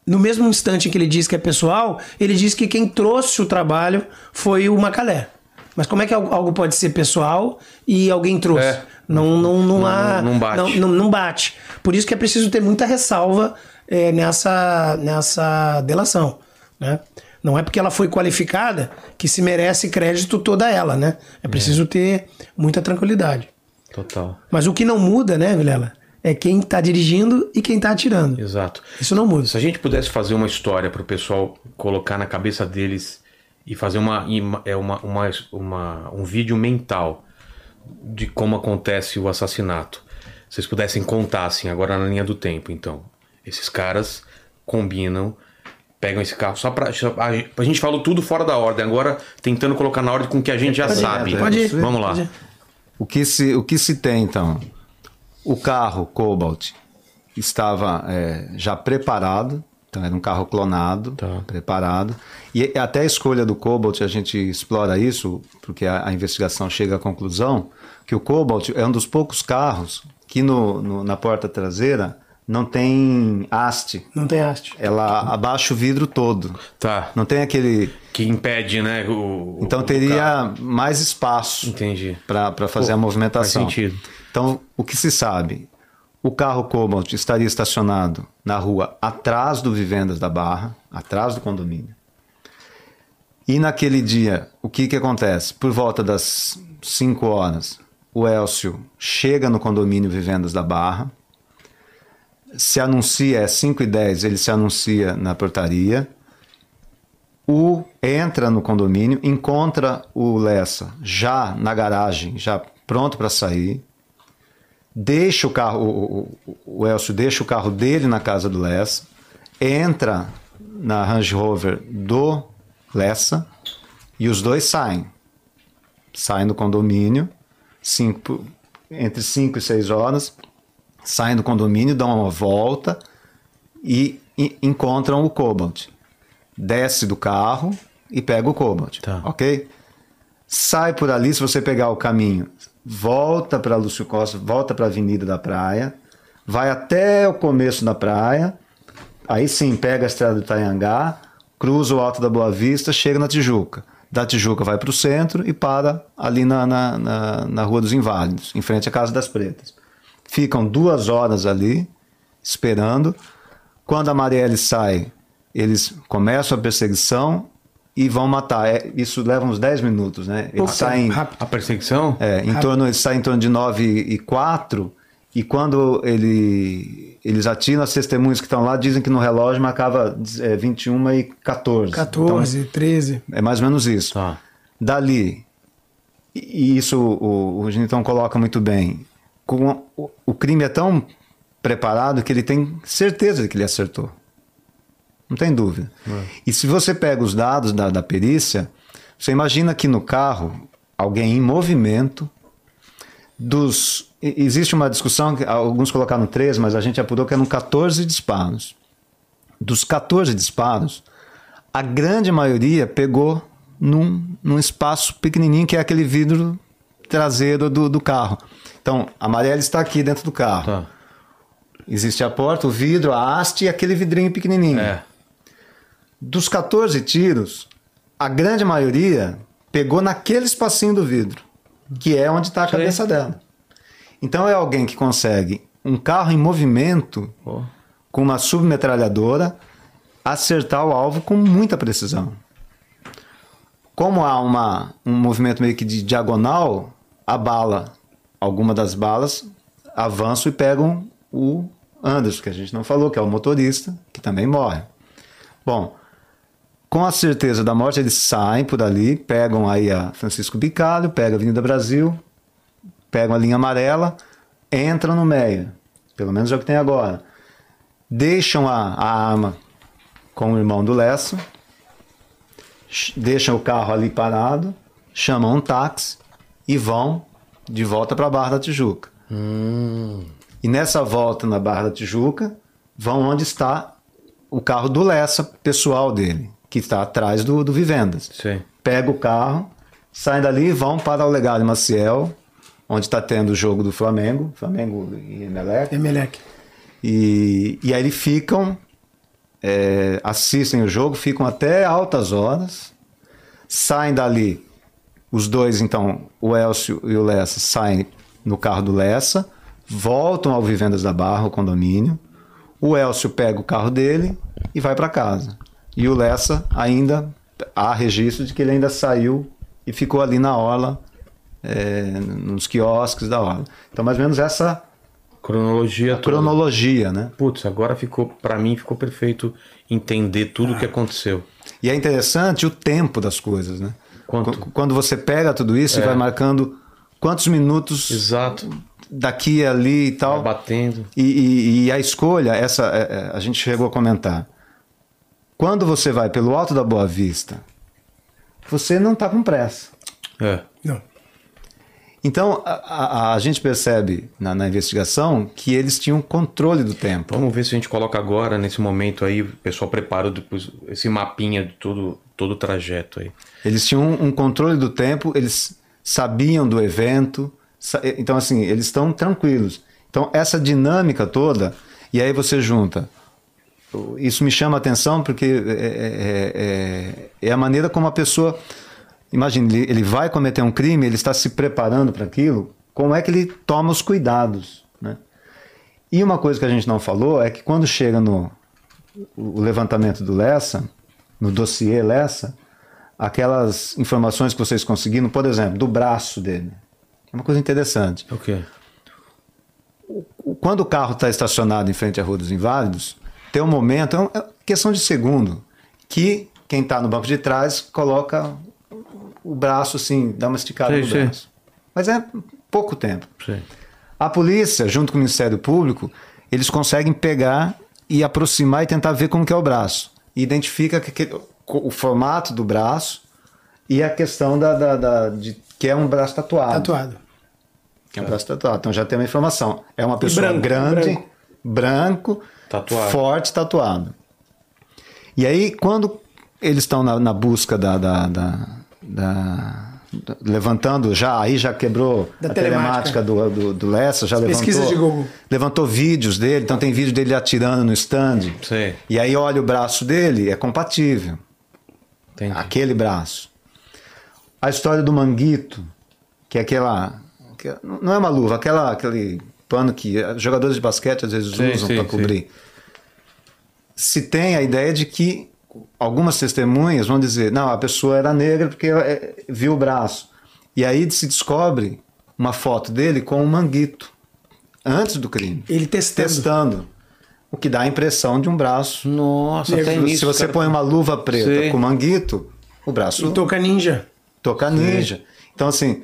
no mesmo instante em que ele diz que é pessoal, ele diz que quem trouxe o trabalho foi o Macalé. Mas como é que algo pode ser pessoal e alguém trouxe? É. Não, não, não, Não- há. não bate. Não, não- não bate. Por isso que é preciso ter muita ressalva é, nessa, nessa delação. Né? Não é porque ela foi qualificada que se merece crédito toda ela, né? É preciso ter muita tranquilidade. Total. Mas o que não muda, né, Vilela? É quem tá dirigindo e quem tá atirando. Exato. Isso não muda. Se a gente pudesse fazer uma história para o pessoal colocar na cabeça deles e fazer uma, é uma, uma, uma- um vídeo mental de como acontece o assassinato. Se vocês pudessem contar, assim, agora na linha do tempo, então. Esses caras combinam, pegam esse carro, só pra. só- A, gente- a gente falou tudo fora da ordem, agora tentando colocar na ordem com o que a gente já Pode ir, sabe. pode ir, Vamos lá. ir. O que se, o que se tem, então? O carro Cobalt estava é, já preparado, então era um carro clonado, Tá. preparado. E até a escolha do Cobalt, a gente explora isso, porque a, a investigação chega à conclusão que o Cobalt é um dos poucos carros que no, no- na porta traseira não tem haste. Não tem haste. Ela abaixa o vidro todo. Tá. Não tem aquele. Que impede, né? O, Então o carro. teria mais espaço Entendi. para fazer Pô, a movimentação. faz sentido. Então, o que se sabe? O carro Cobalt estaria estacionado na rua atrás do Vivendas da Barra, atrás do condomínio. E naquele dia, o que, que acontece? Por volta das 5 horas, o Elcio chega no condomínio Vivendas da Barra, se anuncia, é 5 e 10, ele se anuncia na portaria, o entra no condomínio, encontra o Lessa já na garagem, já pronto para sair, deixa o carro, o, o, o Elcio deixa o carro dele na casa do Lessa, entra na Range Rover do Lessa e os dois saem. Saem do condomínio, cinco, entre 5 e 6 horas, saem do condomínio, dão uma volta e, e encontram o Cobalt. Desce do carro e pega o Cobalt. Tá. Ok? Sai por ali, se você pegar o caminho, volta para Lúcio Costa, volta para a Avenida da Praia, vai até o começo da praia, aí sim pega a estrada do Itaiangá, cruza o Alto da Boa Vista, chega na Tijuca. Da Tijuca vai para o centro e para ali na, na, na, na Rua dos Inválidos, em frente à Casa das Pretas. Ficam duas horas ali, esperando. Quando a Marielle sai, eles começam a perseguição e vão matar. É, isso leva uns 10 minutos, né? Eles Pouco saem, tempo, rápido. A perseguição? é, em torno, eles saem em torno de 9 e 4 E quando ele, eles atiram, as testemunhas que estão lá dizem que no relógio marcava é, 21 e 14. 14, então, 13. É mais ou menos isso. Tá. Dali, e isso o, o Genitão coloca muito bem, com, o, o crime é tão preparado que ele tem certeza de que ele acertou. Não tem dúvida. É. E se você pega os dados da, da perícia, você imagina que no carro, alguém em movimento, dos. Existe uma discussão, alguns colocaram 13, mas a gente apurou que eram 14 disparos. Dos 14 disparos, a grande maioria pegou num, num espaço pequenininho que é aquele vidro traseiro do, do carro. Então, a Marielle está aqui dentro do carro. Tá. Existe a porta, o vidro, a haste e aquele vidrinho pequenininho. É. Dos 14 tiros, a grande maioria pegou naquele espacinho do vidro que é onde está a cabeça dela. Então é alguém que consegue um carro em movimento oh. com uma submetralhadora acertar o alvo com muita precisão. Como há uma, um movimento meio que de diagonal, a bala, alguma das balas avançam e pegam o Anderson, que a gente não falou, que é o motorista, que também morre. Bom, com a certeza da morte, eles saem por ali, pegam aí a Francisco Bicalho, pegam a Avenida Brasil, pegam a linha amarela, entram no Meia. Pelo menos é o que tem agora. Deixam a, a arma com o irmão do Lessa, deixam o carro ali parado, chamam um táxi e vão de volta para a Barra da Tijuca. Hum. E nessa volta na Barra da Tijuca, vão onde está o carro do Lessa, pessoal dele que está atrás do, do Vivendas. Sim. Pega o carro, saem dali e vão para o Legado Maciel, onde está tendo o jogo do Flamengo, Flamengo e Emelec. Emelec. E, e aí eles ficam, é, assistem o jogo, ficam até altas horas, saem dali, os dois, então, o Elcio e o Lessa, saem no carro do Lessa, voltam ao Vivendas da Barra, o condomínio, o Elcio pega o carro dele e vai para casa. E o Lessa ainda há registro de que ele ainda saiu e ficou ali na orla, é, nos quiosques da orla. Então, mais ou menos essa cronologia, cronologia, né? Putz, agora ficou para mim ficou perfeito entender tudo o ah. que aconteceu. E é interessante o tempo das coisas, né? Quanto? Quando você pega tudo isso é. e vai marcando quantos minutos Exato. daqui ali e tal. Vai batendo. E, e, e, a escolha, essa é, é, a gente chegou a comentar. Quando você vai pelo alto da Boa Vista, você não está com pressa. É. Não. Então, a, a, a gente percebe na, na, investigação que eles tinham controle do tempo. Vamos ver se a gente coloca agora, nesse momento aí, o pessoal preparou depois esse mapinha de todo, todo o trajeto aí. Eles tinham um, um controle do tempo, eles sabiam do evento, então assim, eles estão tranquilos. Então, essa dinâmica toda, e aí você junta isso me chama a atenção porque é, é, é, é, a maneira como a pessoa. Imagine, ele, ele vai cometer um crime, ele está se preparando para aquilo, como é que ele toma os cuidados. Né? E uma coisa que a gente não falou é que quando chega no o levantamento do Lessa, no dossiê Lessa, aquelas informações que vocês conseguiram, por exemplo, do braço dele. É uma coisa interessante. O quê? Quando o carro está estacionado em frente à Rua dos Inválidos, tem um momento, é, é questão de segundo, que quem está no banco de trás coloca o braço assim, dá uma esticada sim, no sim. braço. Mas é pouco tempo. Sim. A polícia, junto com o Ministério Público, eles conseguem pegar e aproximar e tentar ver como que é o braço. E identifica que, que, o formato do braço e a questão da, da, da, de que é um braço tatuado. Tatuado. Que é um braço tatuado. Então já tem uma informação. É uma pessoa branco, grande, branco, branco Tatuado. Forte tatuado. E aí, quando eles estão na, na busca da, da, da, da, levantando já, aí já quebrou da a telemática, do, do, do Lessa, já levantou, de Google. levantou vídeos dele, então tem vídeo dele atirando no stand. Sim. E aí olha o braço dele, é compatível. Entendi. Aquele braço. A história do manguito, que é aquela. Que não é uma luva, aquela, aquele pano que jogadores de basquete às vezes sim, usam para cobrir. Sim. Se tem a ideia de que algumas testemunhas vão dizer, não, a pessoa era negra porque é, viu o braço. E aí se descobre uma foto dele com um manguito. antes do crime. Ele testando. Testando. O que dá a impressão de um braço. Nossa, até Se nisso. você cara. põe uma luva preta Sei. com manguito, o braço E toca ninja. toca ninja. Então, assim,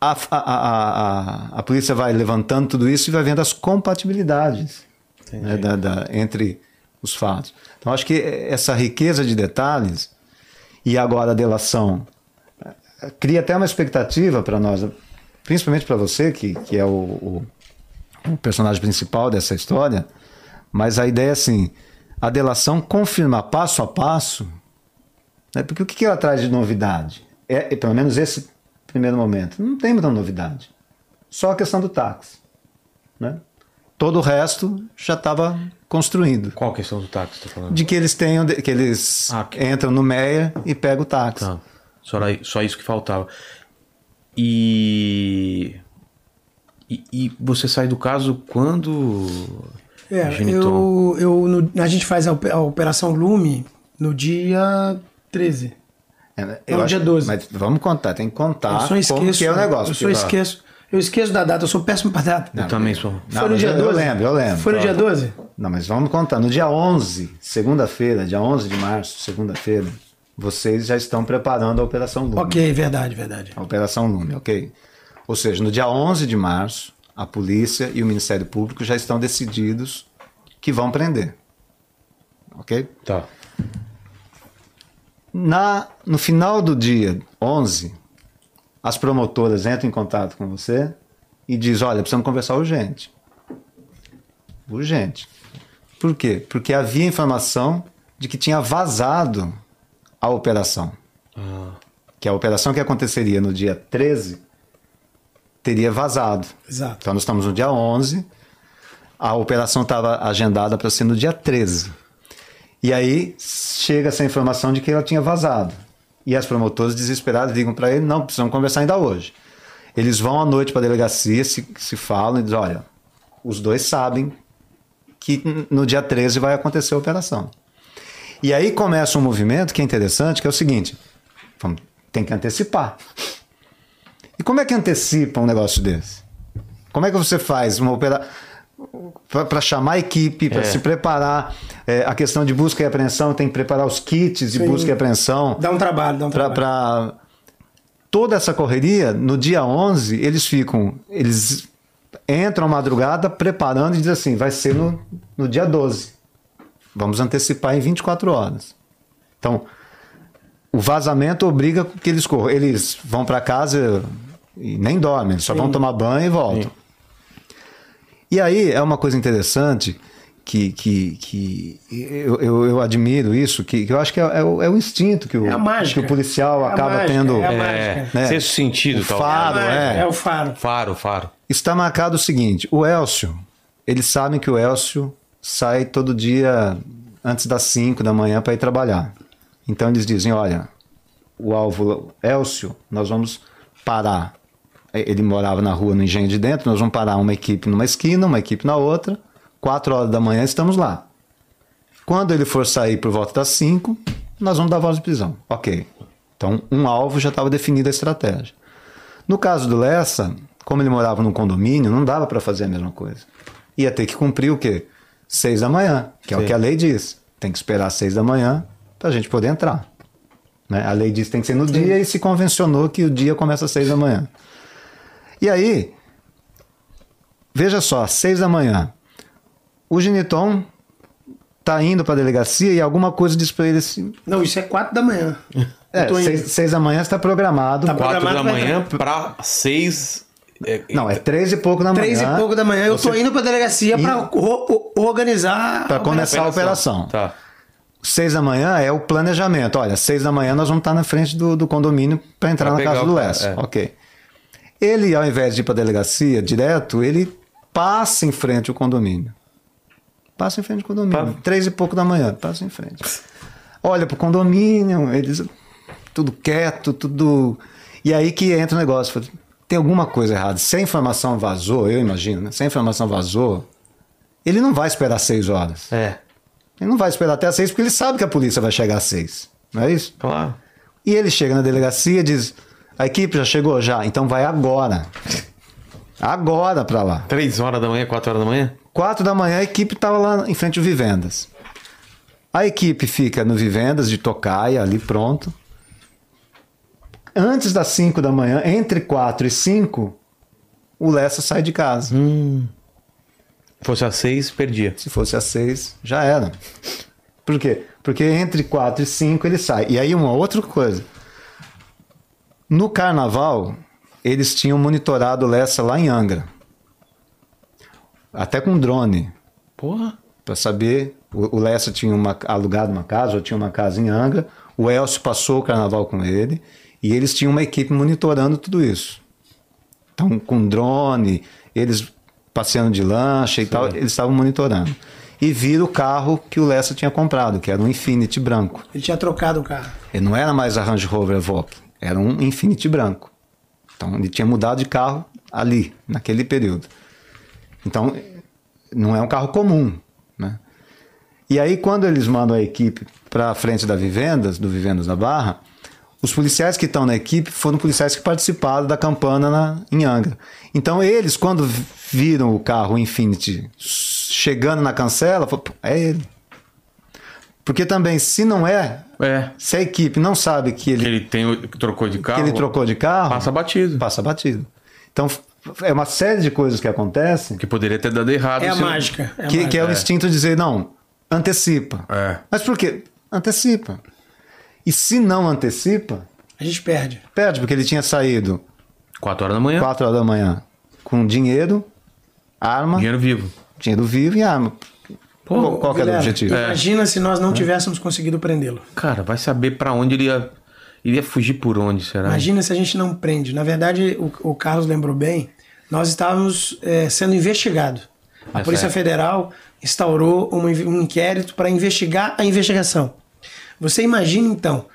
a, a, a, a, polícia vai levantando tudo isso e vai vendo as compatibilidades né, da, da- entre os fatos. Então, acho que essa riqueza de detalhes e agora a delação eh, cria até uma expectativa para nós, principalmente para você, que, que é o, o, o personagem principal dessa história, mas a ideia é assim, a delação confirma passo a passo né? Porque o que que ela traz de novidade? É, é, pelo menos esse primeiro momento. Não tem muita novidade. Só a questão do táxi. Né? Todo o resto já estava construído. Qual a questão do táxi tá falando? De que eles tenham, que eles Ah, que- entram no Meia e pegam o táxi. Tá. Só, só isso que faltava. E... e. e você sai do caso quando. É, eu, eu, no- a gente faz a Operação Lume no dia 13. É, né? Não, dia 12. Mas vamos contar, tem que contar eu só esqueço. como que é o negócio. Eu só esqueço. Eu esqueço da data, eu sou péssimo pra data. Eu também sou. Não, Foi no mas dia eu- 12? Eu lembro, eu lembro. Foi no dia 12? Não, mas vamos contar. No dia 11, segunda-feira, dia 11 de março, segunda-feira, vocês já estão preparando a Operação Lume. Ok, verdade, verdade. A Operação Lume, ok? Ou seja, no dia 11 de março, a polícia e o Ministério Público já estão decididos que vão prender. Ok? Tá. Na, no final do dia 11, as promotoras entram em contato com você e diz, olha, precisamos conversar urgente. Urgente. Por quê? Porque havia informação de que tinha vazado a operação. Que a operação que aconteceria no dia 13 teria vazado. Exato. Então nós estamos no dia 11, a operação estava agendada para ser no dia 13. E aí chega essa informação de que ela tinha vazado. E as promotoras desesperadas ligam para ele: não, precisamos conversar ainda hoje. Eles vão à noite para a delegacia, se, se falam e dizem: olha, os dois sabem que no dia 13 vai acontecer a operação. E aí começa um movimento que é interessante, que é o seguinte: tem que antecipar. E como é que antecipa um negócio desse? Como é que você faz uma operação para chamar a equipe, para É. se preparar? É, a questão de busca e apreensão tem que preparar os kits de Sim. busca e apreensão. Dá um trabalho, dá um trabalho. Para toda essa correria, no dia 11, eles ficam, eles entram à madrugada preparando e dizem assim, vai ser no, no dia 12. Vamos antecipar em 24 horas. Então, o vazamento obriga que eles corram. Eles vão para casa e nem dormem, eles só vão tomar banho e voltam. E aí é uma coisa interessante que, que, que eu, eu, eu admiro isso, que, que eu acho que é, é o, é o instinto que o, É que o policial É a acaba mágica, tendo. é É, né? sexto sentido, O tal. faro, é. É o faro. Faro, faro. Está marcado o seguinte: o Elcio, eles sabem que o Elcio sai todo dia antes das 5 da manhã para ir trabalhar. Então eles dizem: olha, o alvo Elcio, nós vamos parar. Ele morava na rua no Engenho de Dentro, nós vamos parar uma equipe numa esquina, uma equipe na outra. 4 horas da manhã estamos lá. Quando ele for sair por volta das 5, nós vamos dar voz de prisão. Ok. Então, um alvo já estava definida a estratégia. No caso do Lessa, como ele morava num condomínio, não dava para fazer a mesma coisa. Ia ter que cumprir o quê? Seis da manhã, que é o Sim. que a lei diz. Tem que esperar seis da manhã para a gente poder entrar. Né? A lei diz que tem que ser no dia e se convencionou que o dia começa às seis da manhã. E aí, veja só, seis da manhã, o Geniton tá indo para a delegacia e alguma coisa diz para ele assim, Não, isso é 4 da manhã. (laughs) é, seis, seis da manhã está programado. Tá Quatro da Programado pra manhã pra seis. é, Não, é três e pouco da manhã. Três e pouco da manhã, eu tô indo pra delegacia pra o- o- organizar. Para a começar a operação. Tá. Seis da manhã é o planejamento. Olha, seis da manhã nós vamos estar na frente do, do condomínio para entrar Pra na casa o do Lécio. é. Ok. Ele, ao invés de ir para a delegacia direto, ele passa em frente ao condomínio. Passa em frente ao condomínio. Pa- Três e pouco da manhã, passa em frente. Olha pro condomínio, eles tudo quieto, tudo. E aí que entra o negócio. Tem alguma coisa errada. Se a informação vazou, eu imagino, né? Se a informação vazou, ele não vai esperar seis horas. É, Ele não vai esperar até às seis porque ele sabe que a polícia vai chegar às seis. Não é isso? claro. E ele chega na delegacia e diz: A equipe já chegou? Já, então vai agora. Agora pra lá. Três horas da manhã, quatro horas da manhã? Quatro da manhã a equipe estava lá em frente ao Vivendas. A equipe fica no Vivendas de Tocaia, ali pronto. Antes das cinco da manhã, entre quatro e cinco, o Lessa sai de casa. Fosse às seis, perdia. Se fosse às seis, já era. Por quê? Porque entre quatro e cinco ele sai. E aí uma outra coisa. No carnaval, eles tinham monitorado o Lessa lá em Angra. Até com drone. Porra. Para saber, o, o Lessa tinha uma, alugado uma casa, ou tinha uma casa em Angra. O Elcio passou o carnaval com ele. E eles tinham uma equipe monitorando tudo isso. Então, com drone, eles passeando de lancha e tal, eles estavam monitorando. E viram o carro que o Lessa tinha comprado, que era um Infinity branco. Ele tinha trocado o carro. Ele não era mais a Range Rover Evoque, era um Infinity branco. Então ele tinha mudado de carro ali, naquele período. Então não é um carro comum, né? E aí quando eles mandam a equipe para a frente da Vivendas, do Vivendas da Barra, os policiais que estão na equipe foram policiais que participaram da campana na, em Angra. Então eles, quando viram o carro Infinity chegando na cancela, falaram, "Pô, é ele. Porque também, se não é, É. se a equipe não sabe que ele, Que ele tem, o- que trocou de que carro. ele trocou de carro, Passa batido. passa batido. Então é uma série de coisas que acontecem Que poderia ter dado errado. É a mágica. É que, mágica. que é o instinto de dizer, não, antecipa. É. Mas por quê? Antecipa. E se não antecipa, A gente perde. perde, porque ele tinha saído Quatro horas da manhã. 4 horas da manhã com dinheiro, arma, Dinheiro vivo. dinheiro vivo e arma. Qual qual que era o Vilela, objetivo? Imagina se nós não tivéssemos conseguido prendê-lo. Cara, vai saber pra onde ele ia. Ele ia fugir por onde, será? Imagina se a gente não prende. Na verdade, o, o Carlos lembrou bem, nós estávamos eh, sendo investigados. A Nessa Polícia época. Federal instaurou uma um inquérito para investigar a investigação. Você imagina, então,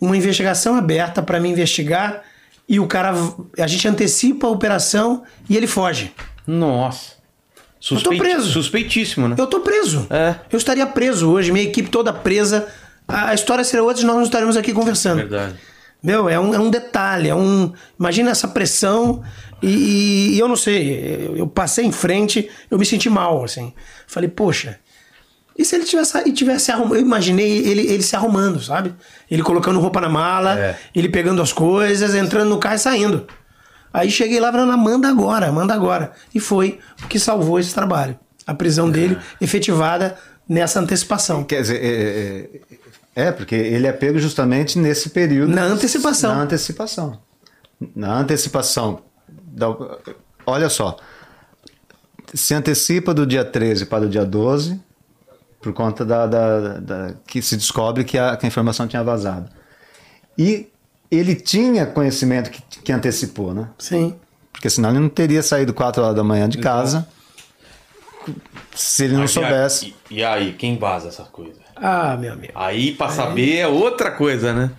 uma investigação aberta para me investigar e o cara. A gente antecipa a operação e ele foge. Nossa. Eu tô preso. Suspeitíssimo, né? Eu tô preso. É. Eu estaria preso hoje, minha equipe toda presa. A história seria outra e nós não estaremos aqui conversando. Verdade. Meu, é um, é um detalhe, é um. Imagina essa pressão e, e eu não sei, eu, eu passei em frente, eu me senti mal, assim. Falei, poxa, e se ele tivesse, e tivesse arrumando? Eu imaginei ele, ele se arrumando, sabe? Ele colocando roupa na mala, É. ele pegando as coisas, entrando no carro e saindo. Aí cheguei lá falando, "Ah, manda agora, manda agora. E foi o que salvou esse trabalho. A prisão dele efetivada nessa antecipação. Quer dizer, é, é, é, porque ele é pego justamente nesse período. Na antecipação. Na antecipação. Na antecipação. da- olha só. Se antecipa do dia 13 para o dia 12, por conta da, da- da- que se descobre que a, que a informação tinha vazado. E ele tinha conhecimento que, que antecipou, né? Sim. Porque senão ele não teria saído 4 horas da manhã de casa se ele não Aí, soubesse. E, e aí, quem vaza essa coisa? Ah, meu amigo. Aí, pra saber, é outra coisa, né?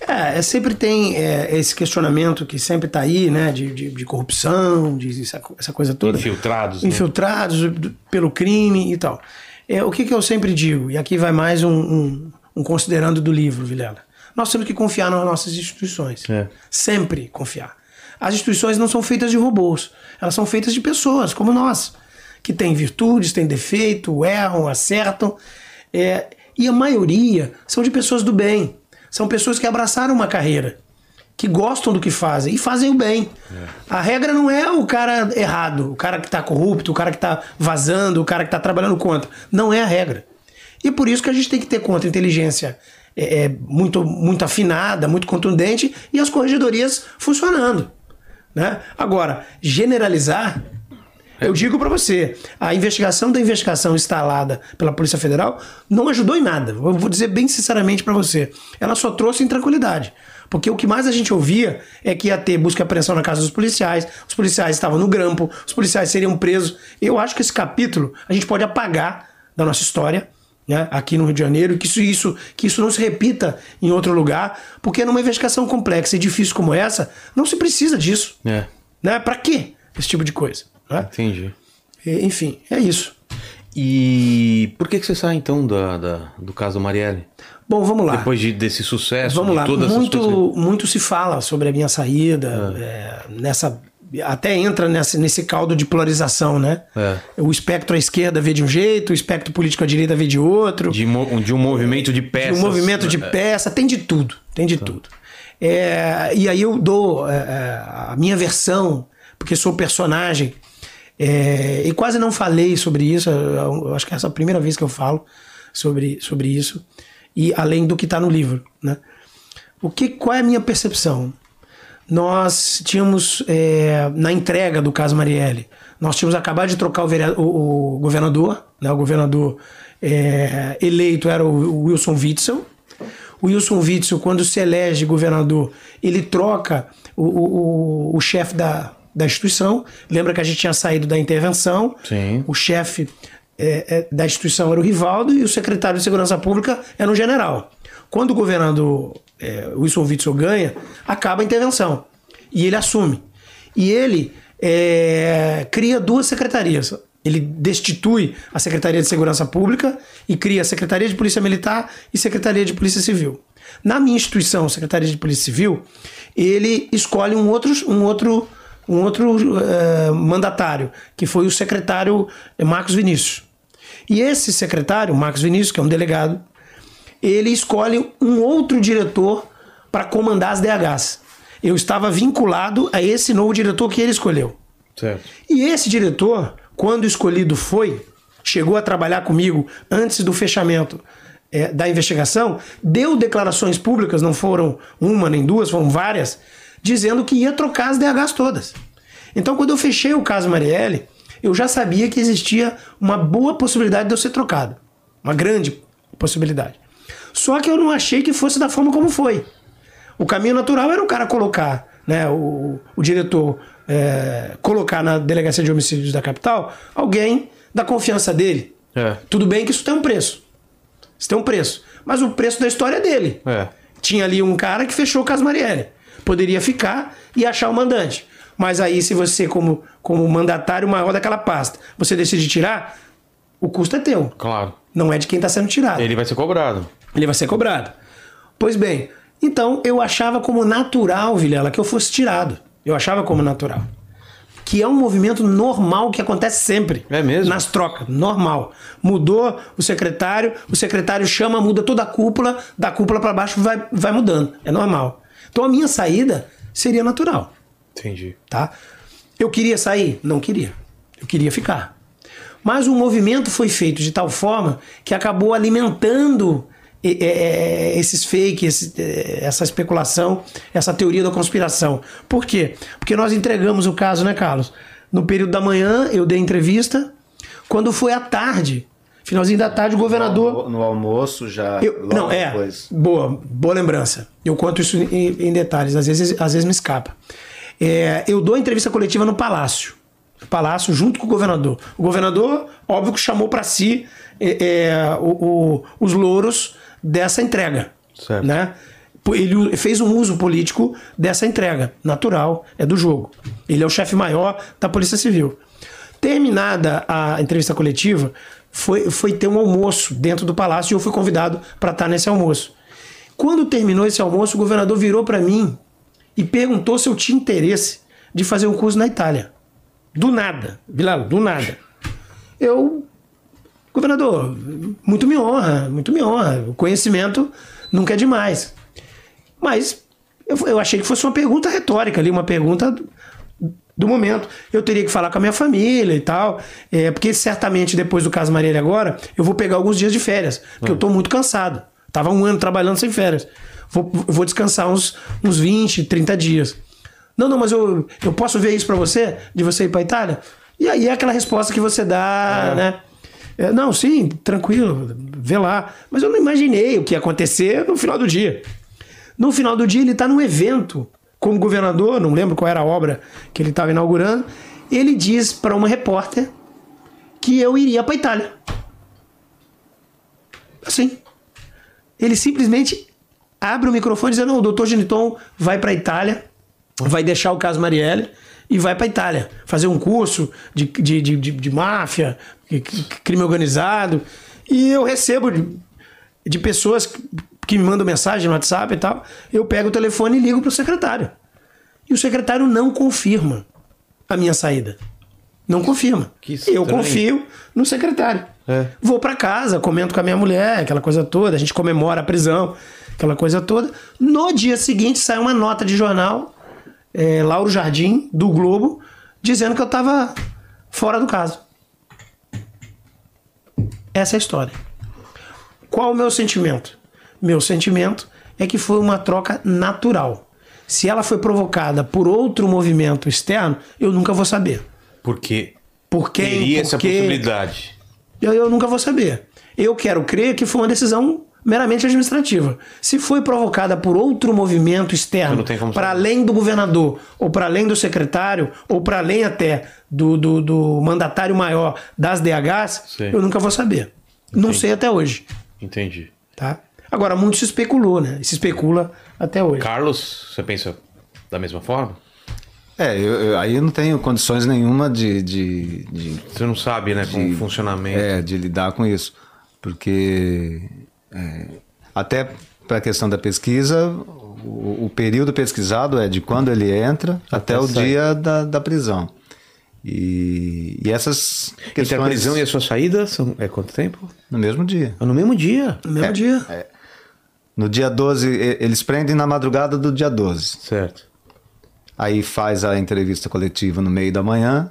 É, é, sempre tem é, esse questionamento que sempre tá aí, né? De, de, de corrupção, de essa, essa coisa toda. Infiltrados. né? Infiltrados do- pelo crime e tal. É, o que, que eu sempre digo, e aqui vai mais um, um, um considerando do livro, Vilela. Nós temos que confiar nas nossas instituições. É. Sempre confiar. As instituições não são feitas de robôs, elas são feitas de pessoas como nós, que têm virtudes, têm defeito, erram, acertam. É, e a maioria são de pessoas do bem. São pessoas que abraçaram uma carreira, que gostam do que fazem e fazem o bem. A regra não é o cara errado, o cara que está corrupto, o cara que está vazando, o cara que está trabalhando contra. Não é a regra. E por isso que a gente tem que ter contra-inteligência é, é, muito, muito afinada, muito contundente e as corregedorias funcionando. Né? Agora, generalizar, eu digo para você, a investigação da investigação instalada pela Polícia Federal não ajudou em nada. Eu vou dizer bem sinceramente para você. Ela só trouxe intranquilidade. Porque o que mais a gente ouvia é que ia ter busca e apreensão na casa dos policiais, os policiais estavam no grampo, os policiais seriam presos. Eu acho que esse capítulo a gente pode apagar da nossa história, né, aqui no Rio de Janeiro, que isso, isso, que isso não se repita em outro lugar, porque numa investigação complexa e difícil como essa, não se precisa disso. É, Né? Para quê esse tipo de coisa? né? entendi. E, Enfim, é isso. E por que, que você sai então da, da- do caso Marielle? Bom, vamos lá. Depois de, desse sucesso, Vamos de lá. Muito, muito se fala sobre a minha saída é, nessa até entra nesse, nesse caldo de polarização, né? É. O espectro à esquerda vê de um jeito, o espectro político à direita vê de outro. De, mo- de um movimento de De peças. um movimento de peça, tem de tudo, tem de tudo. É, e aí eu dou é, é, a minha versão, porque sou personagem, é, e quase não falei sobre isso, eu, eu acho que essa é a primeira vez que eu falo sobre, sobre isso, e além do que está no livro. Né? O que, qual é a minha percepção? Nós tínhamos, é, na entrega do caso Marielle, nós tínhamos acabado de trocar o, vereador, o, o governador, né? o governador é, eleito era o, o Wilson Witzel. O Wilson Witzel, quando se elege governador, ele troca o, o, o, chefe da, da instituição. Lembra que a gente tinha saído da intervenção. Sim. O chefe é, é, da instituição era o Rivaldo e o secretário de Segurança Pública era um general. Quando o governador é, Wilson Witzel ganha, acaba a intervenção. E ele assume. E ele é, cria duas secretarias. Ele destitui a Secretaria de Segurança Pública e cria a Secretaria de Polícia Militar e Secretaria de Polícia Civil. Na minha instituição, Secretaria de Polícia Civil, ele escolhe um outro, um outro, um outro eh, mandatário, que foi o secretário Marcos Vinícius. E esse secretário, Marcos Vinícius, que é um delegado, ele escolhe um outro diretor para comandar as DHs. Eu estava vinculado a esse novo diretor que ele escolheu. Certo. E esse diretor, quando escolhido foi, chegou a trabalhar comigo antes do fechamento é, da investigação, deu declarações públicas, não foram uma nem duas, foram várias, dizendo que ia trocar as DHs todas. Então, quando eu fechei o caso Marielle, eu já sabia que existia uma boa possibilidade de eu ser trocado. Uma grande possibilidade. Só que eu não achei que fosse da forma como foi. O caminho natural era o cara colocar, né, o, o diretor é, colocar na delegacia de homicídios da capital alguém da confiança dele. É. Tudo bem que isso tem um preço. Isso tem um preço. Mas o preço da história é dele. É. Tinha ali um cara que fechou o caso Marielle. Poderia ficar e achar o mandante. Mas aí, se você, como, como mandatário maior daquela pasta, você decide tirar, o custo é teu. Claro. Não é de quem está sendo tirado. Ele vai ser cobrado. Ele vai ser cobrado. Pois bem, então eu achava como natural, Vilela, que eu fosse tirado. Eu achava como natural. Que é um movimento normal que acontece sempre. É mesmo? Nas trocas, normal. Mudou o secretário, o secretário chama, muda toda a cúpula, da cúpula para baixo vai, vai mudando. É normal. Então a minha saída seria natural Entendi. tá? Eu queria sair? Não queria. Eu queria ficar. Mas o movimento foi feito de tal forma que acabou alimentando eh, eh, esses fakes, essa especulação, essa teoria da conspiração. Por quê? Porque nós entregamos o caso, né, Carlos? No período da manhã, eu dei entrevista. Quando foi à tarde, finalzinho da tarde, o governador. No almoço já. Eu- não, é. depois. Boa, boa lembrança. Eu conto isso em, em detalhes, às vezes, às vezes me escapa. É, eu dou a entrevista coletiva no Palácio. No Palácio, junto com o governador. O governador, óbvio que chamou para si é, é, o- o- os louros dessa entrega. Certo. Né? Ele fez um uso político dessa entrega. Natural, é do jogo. Ele é o chefe maior da Polícia Civil. Terminada a entrevista coletiva, foi, foi ter um almoço dentro do palácio e eu fui convidado para estar nesse almoço. Quando terminou esse almoço, o governador virou para mim e perguntou se eu tinha interesse de fazer um curso na Itália. Do nada, Vilela, do nada. Eu, governador, muito me honra, muito me honra. O conhecimento nunca é demais. Mas eu, eu achei que fosse uma pergunta retórica ali, uma pergunta do, do momento. Eu teria que falar com a minha família e tal, é, porque certamente depois do caso Marielle agora, eu vou pegar alguns dias de férias, porque eu tô muito cansado. Tava um ano trabalhando sem férias. Vou, vou descansar uns, uns 20, 30 dias. Não, não, mas eu, eu posso ver isso pra você, de você ir pra Itália? E aí é aquela resposta que você dá, né? É, não, sim, tranquilo, vê lá. Mas eu não imaginei o que ia acontecer no final do dia. No final do dia, ele está num evento como governador, não lembro qual era a obra que ele estava inaugurando. Ele diz para uma repórter que eu iria para Itália. Assim. Ele simplesmente abre o microfone e diz: Não, o doutor Geniton vai para Itália, vai deixar o caso Marielle e vai para Itália fazer um curso de, de, de, de, de máfia, crime organizado. E eu recebo de, de pessoas que me mandam mensagem no WhatsApp e tal. Eu pego o telefone e ligo para o secretário. E o secretário não confirma. a minha saída. Não confirma. Eu confio no secretário. É. Vou para casa, comento com a minha mulher, aquela coisa toda, a gente comemora a prisão, aquela coisa toda. No dia seguinte sai uma nota de jornal, é, Lauro Jardim, do Globo, dizendo que eu estava fora do caso. Essa é a história. Qual o meu sentimento? Meu sentimento é que foi uma troca natural. Se ela foi provocada por outro movimento externo, eu nunca vou saber. Porque Por quem? teria por essa quê? possibilidade. Eu, eu nunca vou saber. Eu quero crer que foi uma decisão meramente administrativa. Se foi provocada por outro movimento externo, como para além do governador, ou para além do secretário, ou para além até do, do, do mandatário maior das DHs, Sim. eu nunca vou saber. Não sei até hoje. Entendi. Tá? Agora, muito se especulou, né? E se especula até hoje. Carlos, você pensa da mesma forma? É, eu, eu- aí eu não tenho condições nenhuma de, de, de, Você não sabe, né, com o funcionamento. é, de lidar com isso. Porque é, até para a questão da pesquisa, o, o período pesquisado é de quando ele entra até, o sair. dia da, da prisão. E, e essas Entre questões a prisão e a sua saída são, é quanto tempo? no mesmo dia. É no mesmo dia. No mesmo dia. No dia 12, e- eles prendem na madrugada do dia 12. Certo. Aí faz a entrevista coletiva no meio da manhã,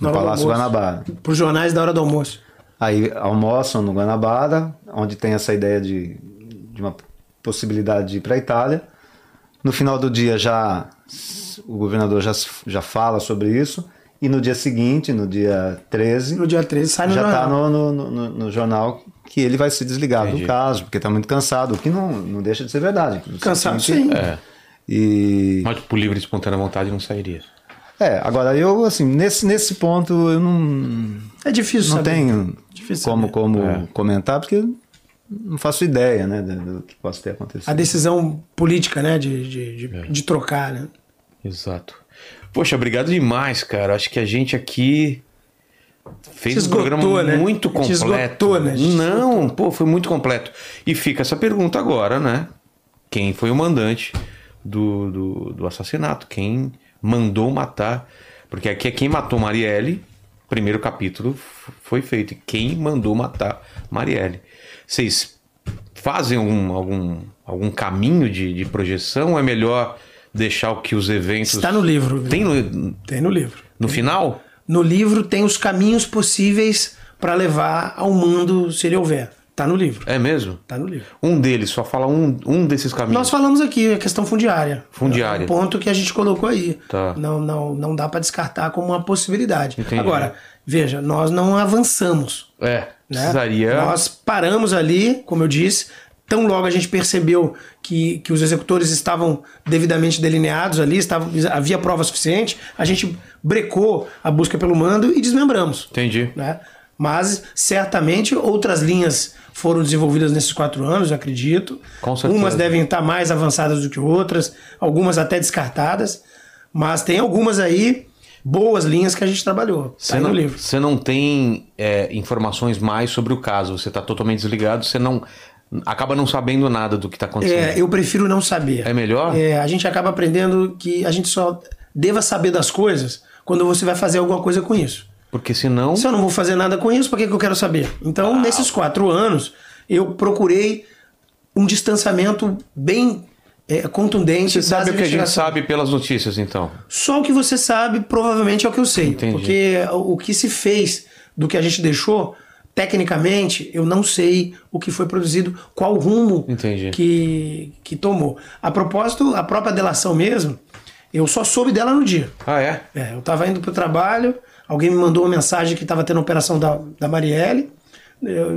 no Palácio. Guanabara. Para os jornais da hora do almoço. Aí almoçam no Guanabara, onde tem essa ideia de, de uma possibilidade de ir para a Itália. No final do dia já o governador já, já fala sobre isso. E no dia seguinte, no dia 13, No dia 13 sai no já jornal. está no, no, no- no jornal que ele vai se desligar Entendi. do caso, porque está muito cansado, o que não, não deixa de ser verdade. Cansado, sim. É. E Mas por livre e espontânea vontade não sairia. É, agora eu assim, nesse, nesse ponto eu não É difícil não saber. tenho Difícil como, saber. como É. comentar, porque eu não faço ideia né, do, que possa ter acontecido. A decisão política, né? De, de, de, É. de trocar, né? Exato. Poxa, obrigado demais, cara. Acho que a gente aqui fez Se um esgotou, programa né? muito completo. esgotou, né? Não, pô, foi muito completo. E fica essa pergunta agora, né? Quem foi o mandante do, do, do assassinato? Quem mandou matar? Porque aqui é quem matou Marielle. Primeiro capítulo foi feito. Quem mandou matar Marielle? Vocês fazem algum, algum, algum caminho de, de projeção? Ou é melhor deixar o que os eventos. Está no livro. Tem no, Tem no livro. no final? No livro tem os caminhos possíveis para levar ao mundo se ele houver. Tá no livro. É mesmo? Tá no livro. Um deles, só fala um, um desses caminhos. Nós falamos aqui a questão fundiária. Fundiária. É um ponto que a gente colocou aí. Tá. Não, não, não dá para descartar como uma possibilidade. Entendi. Agora, veja, nós não avançamos. É, né? precisaria. Nós paramos ali, como eu disse, tão logo a gente percebeu que, que os executores estavam devidamente delineados ali, estavam, havia prova suficiente, a gente brecou a busca pelo mando e desmembramos. Entendi. Né? Mas certamente outras linhas foram desenvolvidas nesses quatro anos, eu acredito. Com certeza. Umas devem estar mais avançadas do que outras, algumas até descartadas, mas tem algumas aí boas linhas que a gente trabalhou. Você Tá não, no livro. você não tem é, informações mais sobre o caso, você está totalmente desligado, você não acaba não sabendo nada do que está acontecendo. É, eu prefiro não saber. É melhor? É, a gente acaba aprendendo que a gente só deva saber das coisas quando você vai fazer alguma coisa com isso. Porque senão. Se eu não vou fazer nada com isso, por que, que eu quero saber? Então, nesses quatro anos, eu procurei um distanciamento bem é, contundente. Você sabe o que a gente sabe pelas notícias, então. Só o que você sabe, provavelmente é o que eu sei. Entendi. Porque o o que se fez do que a gente deixou, tecnicamente, eu não sei o que foi produzido, qual rumo Entendi. que, que tomou. A propósito, a própria delação mesmo, eu só soube dela no dia. Ah, é? É, eu estava indo para o trabalho, alguém me mandou uma mensagem que estava tendo a operação da, da Marielle, eu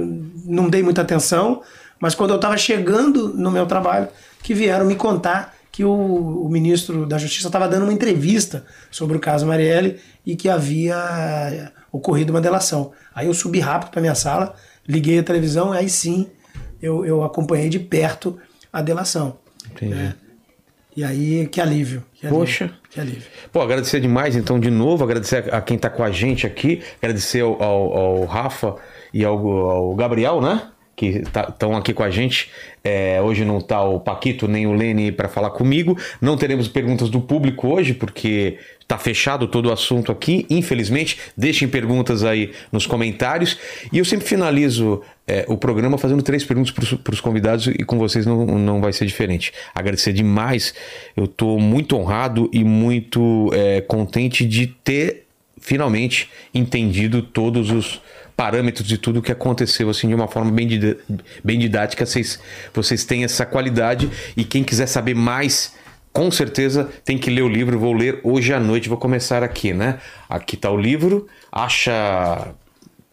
não dei muita atenção, mas quando eu estava chegando no meu trabalho, que vieram me contar que o, o ministro da Justiça estava dando uma entrevista sobre o caso Marielle e que havia eh, ocorrido uma delação. Aí eu subi rápido para minha sala, liguei a televisão, aí sim eu, eu acompanhei de perto a delação. Entendi. É. E aí, que alívio. Que Poxa. Que alívio. Pô, agradecer demais, então, de novo, agradecer a, a quem tá com a gente aqui, agradecer ao, ao- ao Rafa e ao, ao Gabriel, né? Que estão aqui com a gente. É, hoje não está o Paquito nem o Lene para falar comigo. Não teremos perguntas do público hoje, porque está fechado todo o assunto aqui. Infelizmente, deixem perguntas aí nos comentários. E eu sempre finalizo é, o programa fazendo três perguntas para os convidados e com vocês não, não vai ser diferente. Agradecer demais. Eu estou muito honrado e muito é, contente de ter finalmente entendido todos os parâmetros de tudo o que aconteceu assim de uma forma bem, bem didática vocês, vocês têm essa qualidade e quem quiser saber mais com certeza tem que ler o livro. Vou ler hoje à noite vou começar aqui né? Aqui está o livro acha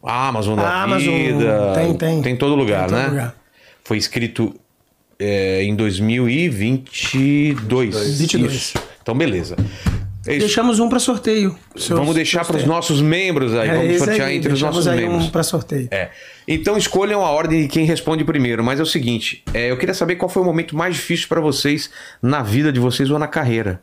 a Amazon da Amazon, vida. Tem tem. Tem todo lugar tem todo né? lugar. foi escrito é, em 2022 22 Isso. então beleza é Deixamos um para sorteio. Seus, Vamos deixar para os nossos membros aí. É, Vamos sortear aí, entre os nossos aí membros. um para sorteio. É. Então escolham a ordem de quem responde primeiro. Mas é o seguinte: é, eu queria saber qual foi o momento mais difícil para vocês na vida de vocês ou na carreira.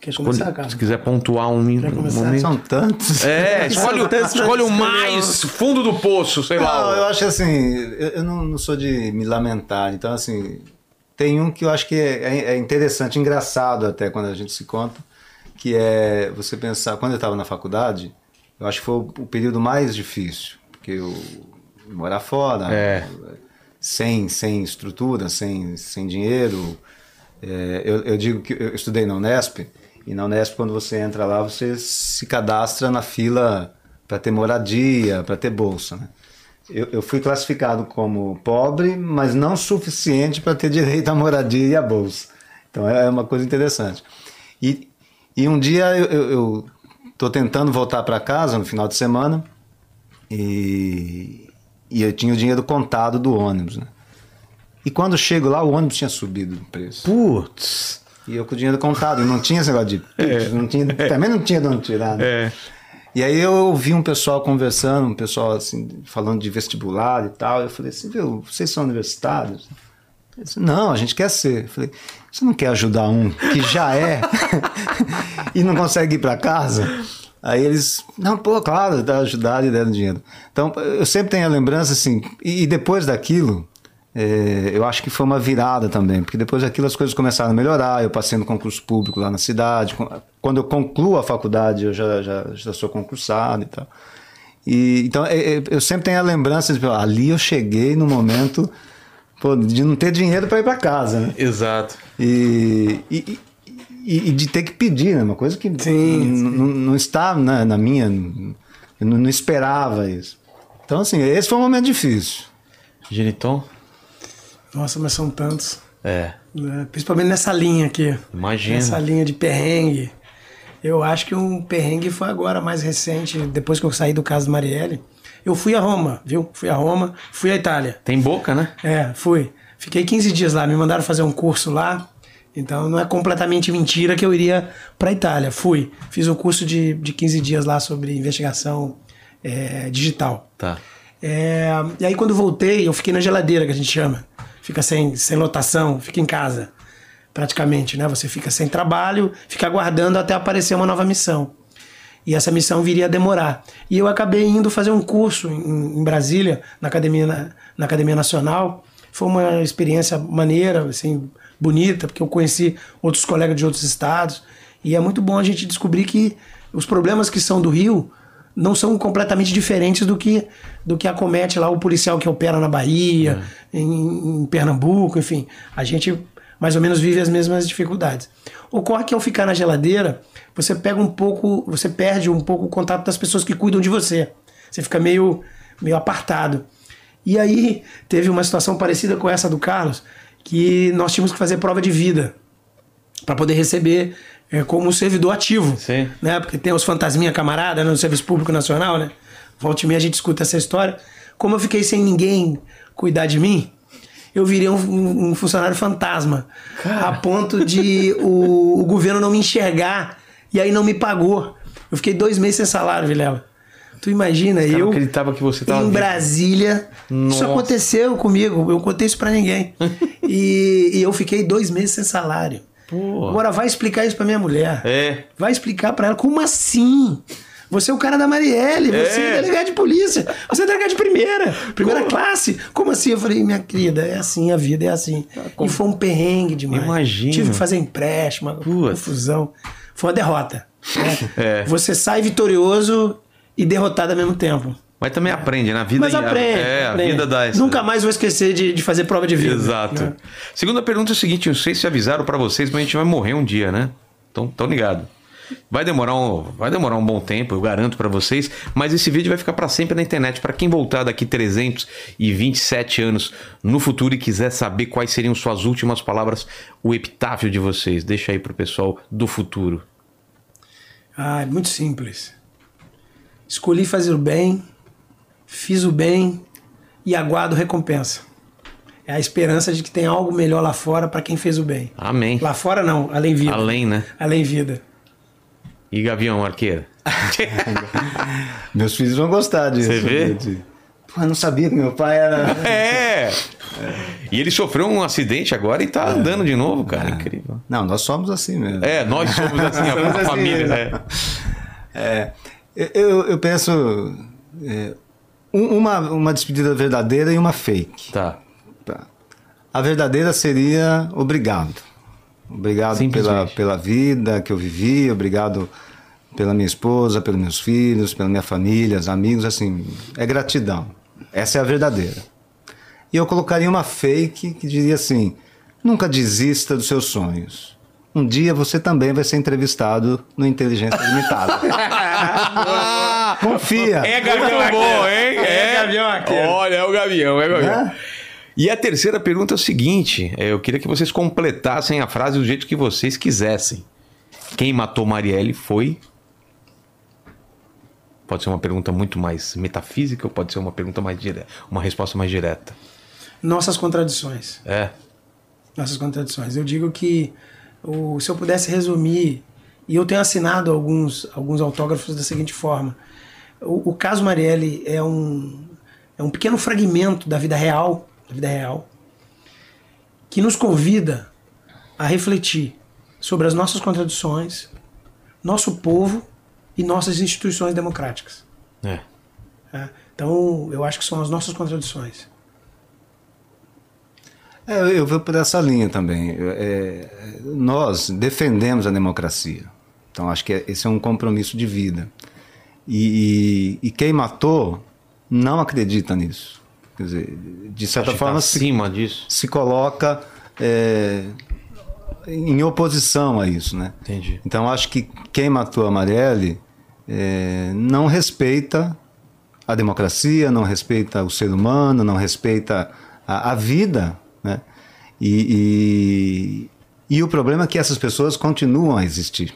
Quer começar, cara? Se quiser pontuar um, Quer começar? momento. São tantos. É, (laughs) escolhe, tantos escolhe o mais fundo do poço, sei não, lá. Não, eu acho assim, eu, eu não, não sou de me lamentar. Então, assim, tem um que eu acho que é, é, é interessante, engraçado até quando a gente se conta, que é você pensar, quando eu estava na faculdade, eu acho que foi o, período mais difícil, porque eu morar fora, é. sem, sem estrutura, sem, sem dinheiro. É, eu, eu digo que eu estudei na Unesp, e na Unesp, quando você entra lá, você se cadastra na fila para ter moradia, para ter bolsa. Né? Eu, eu, fui classificado como pobre, mas não suficiente para ter direito à moradia e à bolsa. Então é uma coisa interessante. E, e um dia eu estou tentando voltar para casa no final de semana e, e eu tinha o dinheiro contado do ônibus. Né? E quando chego lá, o ônibus tinha subido de preço. Putz! E eu com o dinheiro contado, não tinha esse negócio de. É. Não tinha, também não tinha de onde tirar. Né? É. E aí eu ouvi um pessoal conversando, um pessoal assim, falando de vestibular e tal. Eu falei assim, viu, vocês são universitários? Disse, não, a gente quer ser. Eu falei, você não quer ajudar um que já é (laughs) e não consegue ir para casa? Aí eles, não, pô, claro, ajudar e deram dinheiro. Então eu sempre tenho a lembrança assim, e depois daquilo, é, eu acho que foi uma virada também, porque depois daquilo as coisas começaram a melhorar. Eu passei no concurso público lá na cidade. Quando eu concluo a faculdade, eu já, já, já sou concursado e tal. E, então é, é, eu sempre tenho a lembrança de ali eu cheguei no momento pô, de não ter dinheiro para ir para casa. Né? Exato. E, e, e, e, de ter que pedir, né? uma coisa que sim, não está na, na minha. Eu não, não esperava isso. Então, assim, esse foi um momento difícil. Geniton? Nossa, mas são tantos. É. Né? Principalmente nessa linha aqui. Imagina. Nessa linha de perrengue. Eu acho que um perrengue foi agora mais recente, depois que eu saí do caso do Marielle. Eu fui a Roma, viu? Fui a Roma, fui à Itália. Tem boca, né? É, fui. Fiquei 15 dias lá, me mandaram fazer um curso lá. Então não é completamente mentira que eu iria para a Itália. Fui. Fiz um curso de, de 15 dias lá sobre investigação é, digital. Tá. É, e aí quando voltei, eu fiquei na geladeira, que a gente chama fica sem, sem lotação, fica em casa, praticamente, né? Você fica sem trabalho, fica aguardando até aparecer uma nova missão. E essa missão viria a demorar. E eu acabei indo fazer um curso em, em Brasília, na Academia, na, na Academia Nacional. Foi uma experiência maneira, assim, bonita, porque eu conheci outros colegas de outros estados. E é muito bom a gente descobrir que os problemas que são do Rio não são completamente diferentes do que, do que acomete lá o policial que opera na Bahia, é. em, em, Pernambuco, enfim. A gente mais ou menos vive as mesmas dificuldades. Ocorre que ao ficar na geladeira, você pega um pouco, você perde um pouco o contato das pessoas que cuidam de você. Você fica meio, meio apartado. E aí teve uma situação parecida com essa do Carlos, que nós tínhamos que fazer prova de vida para poder receber é, como um servidor ativo. Sim. Né? Porque tem os fantasminha camarada né, no Serviço Público Nacional, né? Volte meia a gente escuta essa história. Como eu fiquei sem ninguém cuidar de mim, eu virei um, um funcionário fantasma. Cara. A ponto de o, o, governo não me enxergar e aí não me pagou. Eu fiquei dois meses sem salário, Vilela. Tu imagina, eu. Não acreditava que você estava. Em Brasília. Nossa. Isso aconteceu comigo. Eu contei isso para ninguém. (laughs) e, e eu fiquei dois meses sem salário. Pô. Agora vai explicar isso pra minha mulher. É. Vai explicar para ela como assim? Você é o cara da Marielle, você é, É. delegado de polícia, você é delegado de primeira, primeira classe. Como assim? Eu falei, minha querida, é assim, a vida é assim. E foi um perrengue demais. Imagino. Tive que fazer empréstimo, Putz. confusão. Foi uma derrota. né? (laughs) É. Você sai vitorioso e derrotado ao mesmo tempo. Mas também aprende, na vida. Mas aprende. É, aprende. a vida dá essa. Nunca mais vou esquecer de, de fazer prova de vida. Exato. né? Segunda pergunta é o seguinte: não sei se avisaram pra vocês, mas a gente vai morrer um dia, né? Então, tão ligado. Vai demorar um, vai demorar um bom tempo, eu garanto pra vocês, mas esse vídeo vai ficar pra sempre na internet. Pra quem voltar daqui 327 anos no futuro e quiser saber quais seriam suas últimas palavras, o epitáfio de vocês, deixa aí pro pessoal do futuro. Ah, é muito simples. Escolhi fazer o bem, fiz o bem e aguardo recompensa. É a esperança de que tem algo melhor lá fora para quem fez o bem. Amém. Lá fora não, além vida. Além, né? Além vida. E Gavião Arqueira? (laughs) Meus filhos vão gostar disso. Você vê? De- Pô, eu não sabia que meu pai era. (laughs) É! E ele sofreu um acidente agora e tá andando de novo, cara. Incrível. Não, nós somos assim mesmo. É, nós somos assim, a, (laughs) Somos a assim família, mesmo. né? É, eu, eu penso é, um- uma, uma despedida verdadeira e uma fake. Tá. Tá. A verdadeira seria obrigado. Obrigado pela, pela vida que eu vivi, obrigado pela minha esposa, pelos meus filhos, pela minha família, os amigos, assim, é gratidão. Essa é a verdadeira. E eu colocaria uma fake que diria assim: nunca desista dos seus sonhos. Um dia você também vai ser entrevistado no Inteligência Limitada. (laughs) (laughs) Confia. É Gavião bom, hein? É Gavião Arqueiro. Olha, é o Gavião, é o Gavião. Né? E a terceira pergunta é o seguinte: é, eu queria que vocês completassem a frase do jeito que vocês quisessem. Quem matou Marielle foi. Pode ser uma pergunta muito mais metafísica ou pode ser uma pergunta mais direta, uma resposta mais direta. Nossas contradições. É. Nossas contradições. Eu digo que o, se eu pudesse resumir, e eu tenho assinado alguns, alguns autógrafos da seguinte forma: o, o caso Marielle é um, é um pequeno fragmento da vida real, da vida real, que nos convida a refletir sobre as nossas contradições, nosso povo e nossas instituições democráticas. É. tá? Então, eu acho que são as nossas contradições. É, eu- eu vou por essa linha também. É, nós defendemos a democracia. Então, acho que é- esse é um compromisso de vida. E, e- e quem matou não acredita nisso. Quer dizer, de certa que forma, tá se, disso. se coloca é, em oposição a isso. Né? Entendi. Então, acho que quem matou a Marielle é, não respeita a democracia, não respeita o ser humano, não respeita a, a vida. Né? E, e, e o problema é que essas pessoas continuam a existir.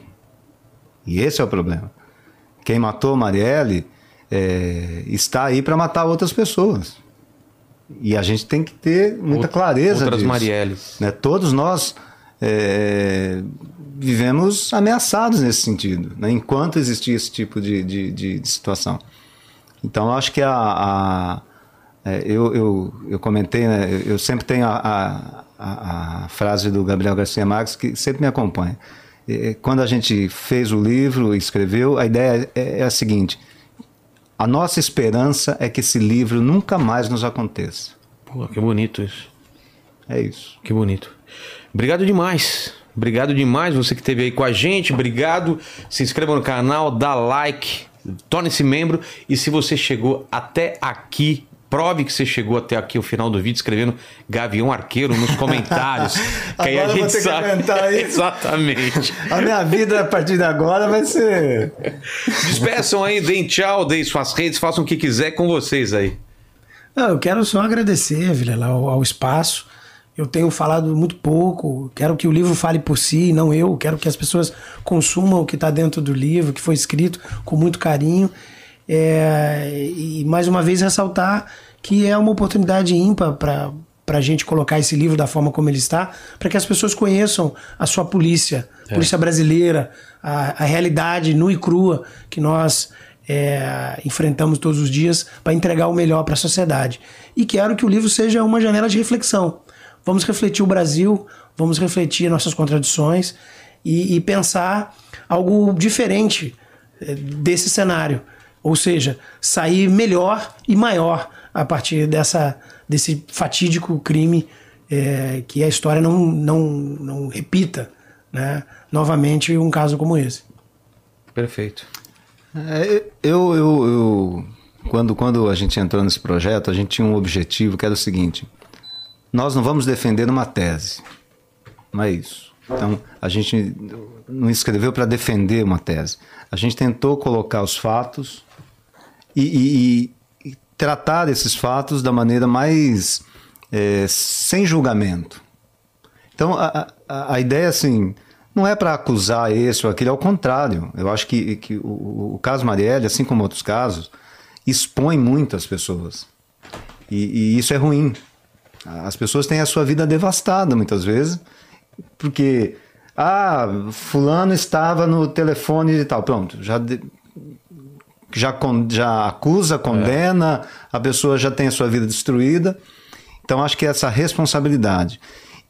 E esse é o problema. Quem matou Marielle é, está aí para matar outras pessoas. E a gente tem que ter muita clareza outras disso. Marielles. Né? Todos nós é, vivemos ameaçados nesse sentido, né? enquanto existia esse tipo de, de, de- situação. Então, eu acho que a, a- é, eu, eu, eu comentei, né? eu, sempre tenho a, a- a frase do Gabriel Garcia Marques que sempre me acompanha. É, Quando a gente fez o livro, escreveu, a ideia é, é a seguinte: a nossa esperança é que esse livro nunca mais nos aconteça. Pô, que bonito isso. É isso. Que bonito. Obrigado demais. Obrigado demais você que esteve aí com a gente. Obrigado. Se inscreva no canal, dá like, torne-se membro. E se você chegou até aqui, prove que você chegou até aqui o final do vídeo escrevendo Gavião Arqueiro nos comentários. (laughs) que aí a gente sabe. (laughs) Exatamente. A minha vida a partir de agora vai ser. Despeçam aí, deem tchau, deem suas redes, façam o que quiser com vocês aí. Não, eu quero só agradecer, Vilela, ao, ao espaço. Eu tenho falado muito pouco. Quero que o livro fale por si, não eu. Quero que as pessoas consumam o que está dentro do livro, que foi escrito com muito carinho. É, e mais uma vez ressaltar que é uma oportunidade ímpar para para a gente colocar esse livro da forma como ele está, para que as pessoas conheçam a sua polícia, polícia brasileira, a, a realidade nua e crua que nós é, enfrentamos todos os dias para entregar o melhor para a sociedade. E quero que o livro seja uma janela de reflexão. Vamos refletir o Brasil, vamos refletir nossas contradições e, e pensar algo diferente é, desse cenário. Ou seja, sair melhor e maior a partir dessa, desse fatídico crime é, que a história não, não, não repita né, novamente um caso como esse. Perfeito. É, eu, eu, eu, quando, quando a gente entrou nesse projeto, a gente tinha um objetivo que era o seguinte: nós não vamos defender uma tese, não é isso. Então, a gente não escreveu para defender uma tese. A gente tentou colocar os fatos e, e, e tratar esses fatos da maneira mais é, sem julgamento. Então, a, a, a ideia, assim, não é para acusar esse ou aquele, ao contrário. Eu acho que, que o, o, caso Marielle, assim como outros casos, expõe muito as pessoas. E, e, isso é ruim. As pessoas têm a sua vida devastada muitas vezes, porque, ah, fulano estava no telefone e tal. Pronto, já, já, já acusa, condena, é. a pessoa já tem a sua vida destruída. Então, acho que essa responsabilidade.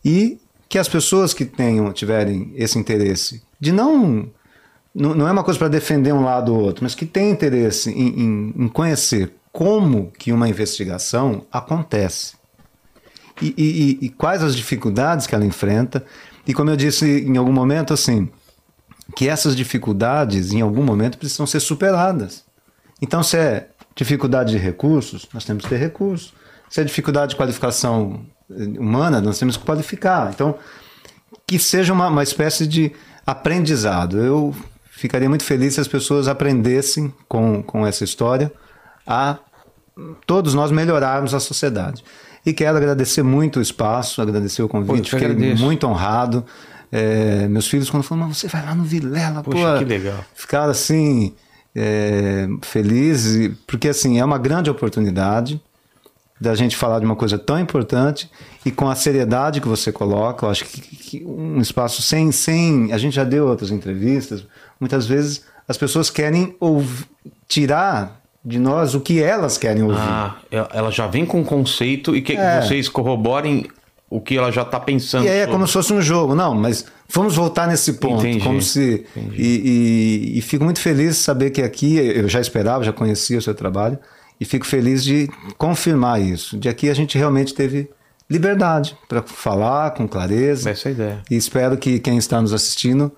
E que as pessoas que tenham, tiverem esse interesse de não. Não é uma coisa para defender um lado ou outro, mas que tem interesse em, em, em conhecer como que uma investigação acontece. E, e, e, quais as dificuldades que ela enfrenta. E como eu disse em algum momento, assim, que essas dificuldades, em algum momento, precisam ser superadas. Então, se é dificuldade de recursos, nós temos que ter recursos. Se é dificuldade de qualificação humana, nós temos que qualificar. Então, que seja uma, uma espécie de aprendizado. Eu ficaria muito feliz se as pessoas aprendessem com, com essa história a todos nós melhorarmos a sociedade. E quero agradecer muito o espaço, agradecer o convite, pô, fiquei muito honrado. É, meus filhos, quando falaram, você vai lá no Vilela, Poxa, pô, que legal. ficaram assim, é, felizes, porque assim, é uma grande oportunidade da gente falar de uma coisa tão importante e com a seriedade que você coloca, eu acho que, que, um espaço sem, sem. A gente já deu outras entrevistas, muitas vezes as pessoas querem ouvir, tirar de nós o que elas querem ouvir. Ah, ela já vem com um conceito e que é. vocês corroborem o que ela já está pensando. E aí é como se fosse um jogo, não, mas vamos voltar nesse ponto. Entendi, como se. E, e, e, fico muito feliz de saber que aqui, eu já esperava, já conhecia o seu trabalho, e fico feliz de confirmar isso. De aqui a gente realmente teve liberdade para falar com clareza. Essa é a ideia. E espero que quem está nos assistindo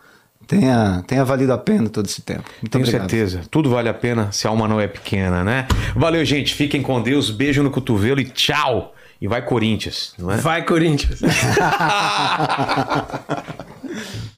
tenha, tenha valido a pena todo esse tempo. Muito Tenho obrigado. certeza. Tudo vale a pena se a alma não é pequena, né? Valeu, gente. Fiquem com Deus. Beijo no cotovelo e tchau. E vai Corinthians, não é? Vai Corinthians. (laughs) (laughs)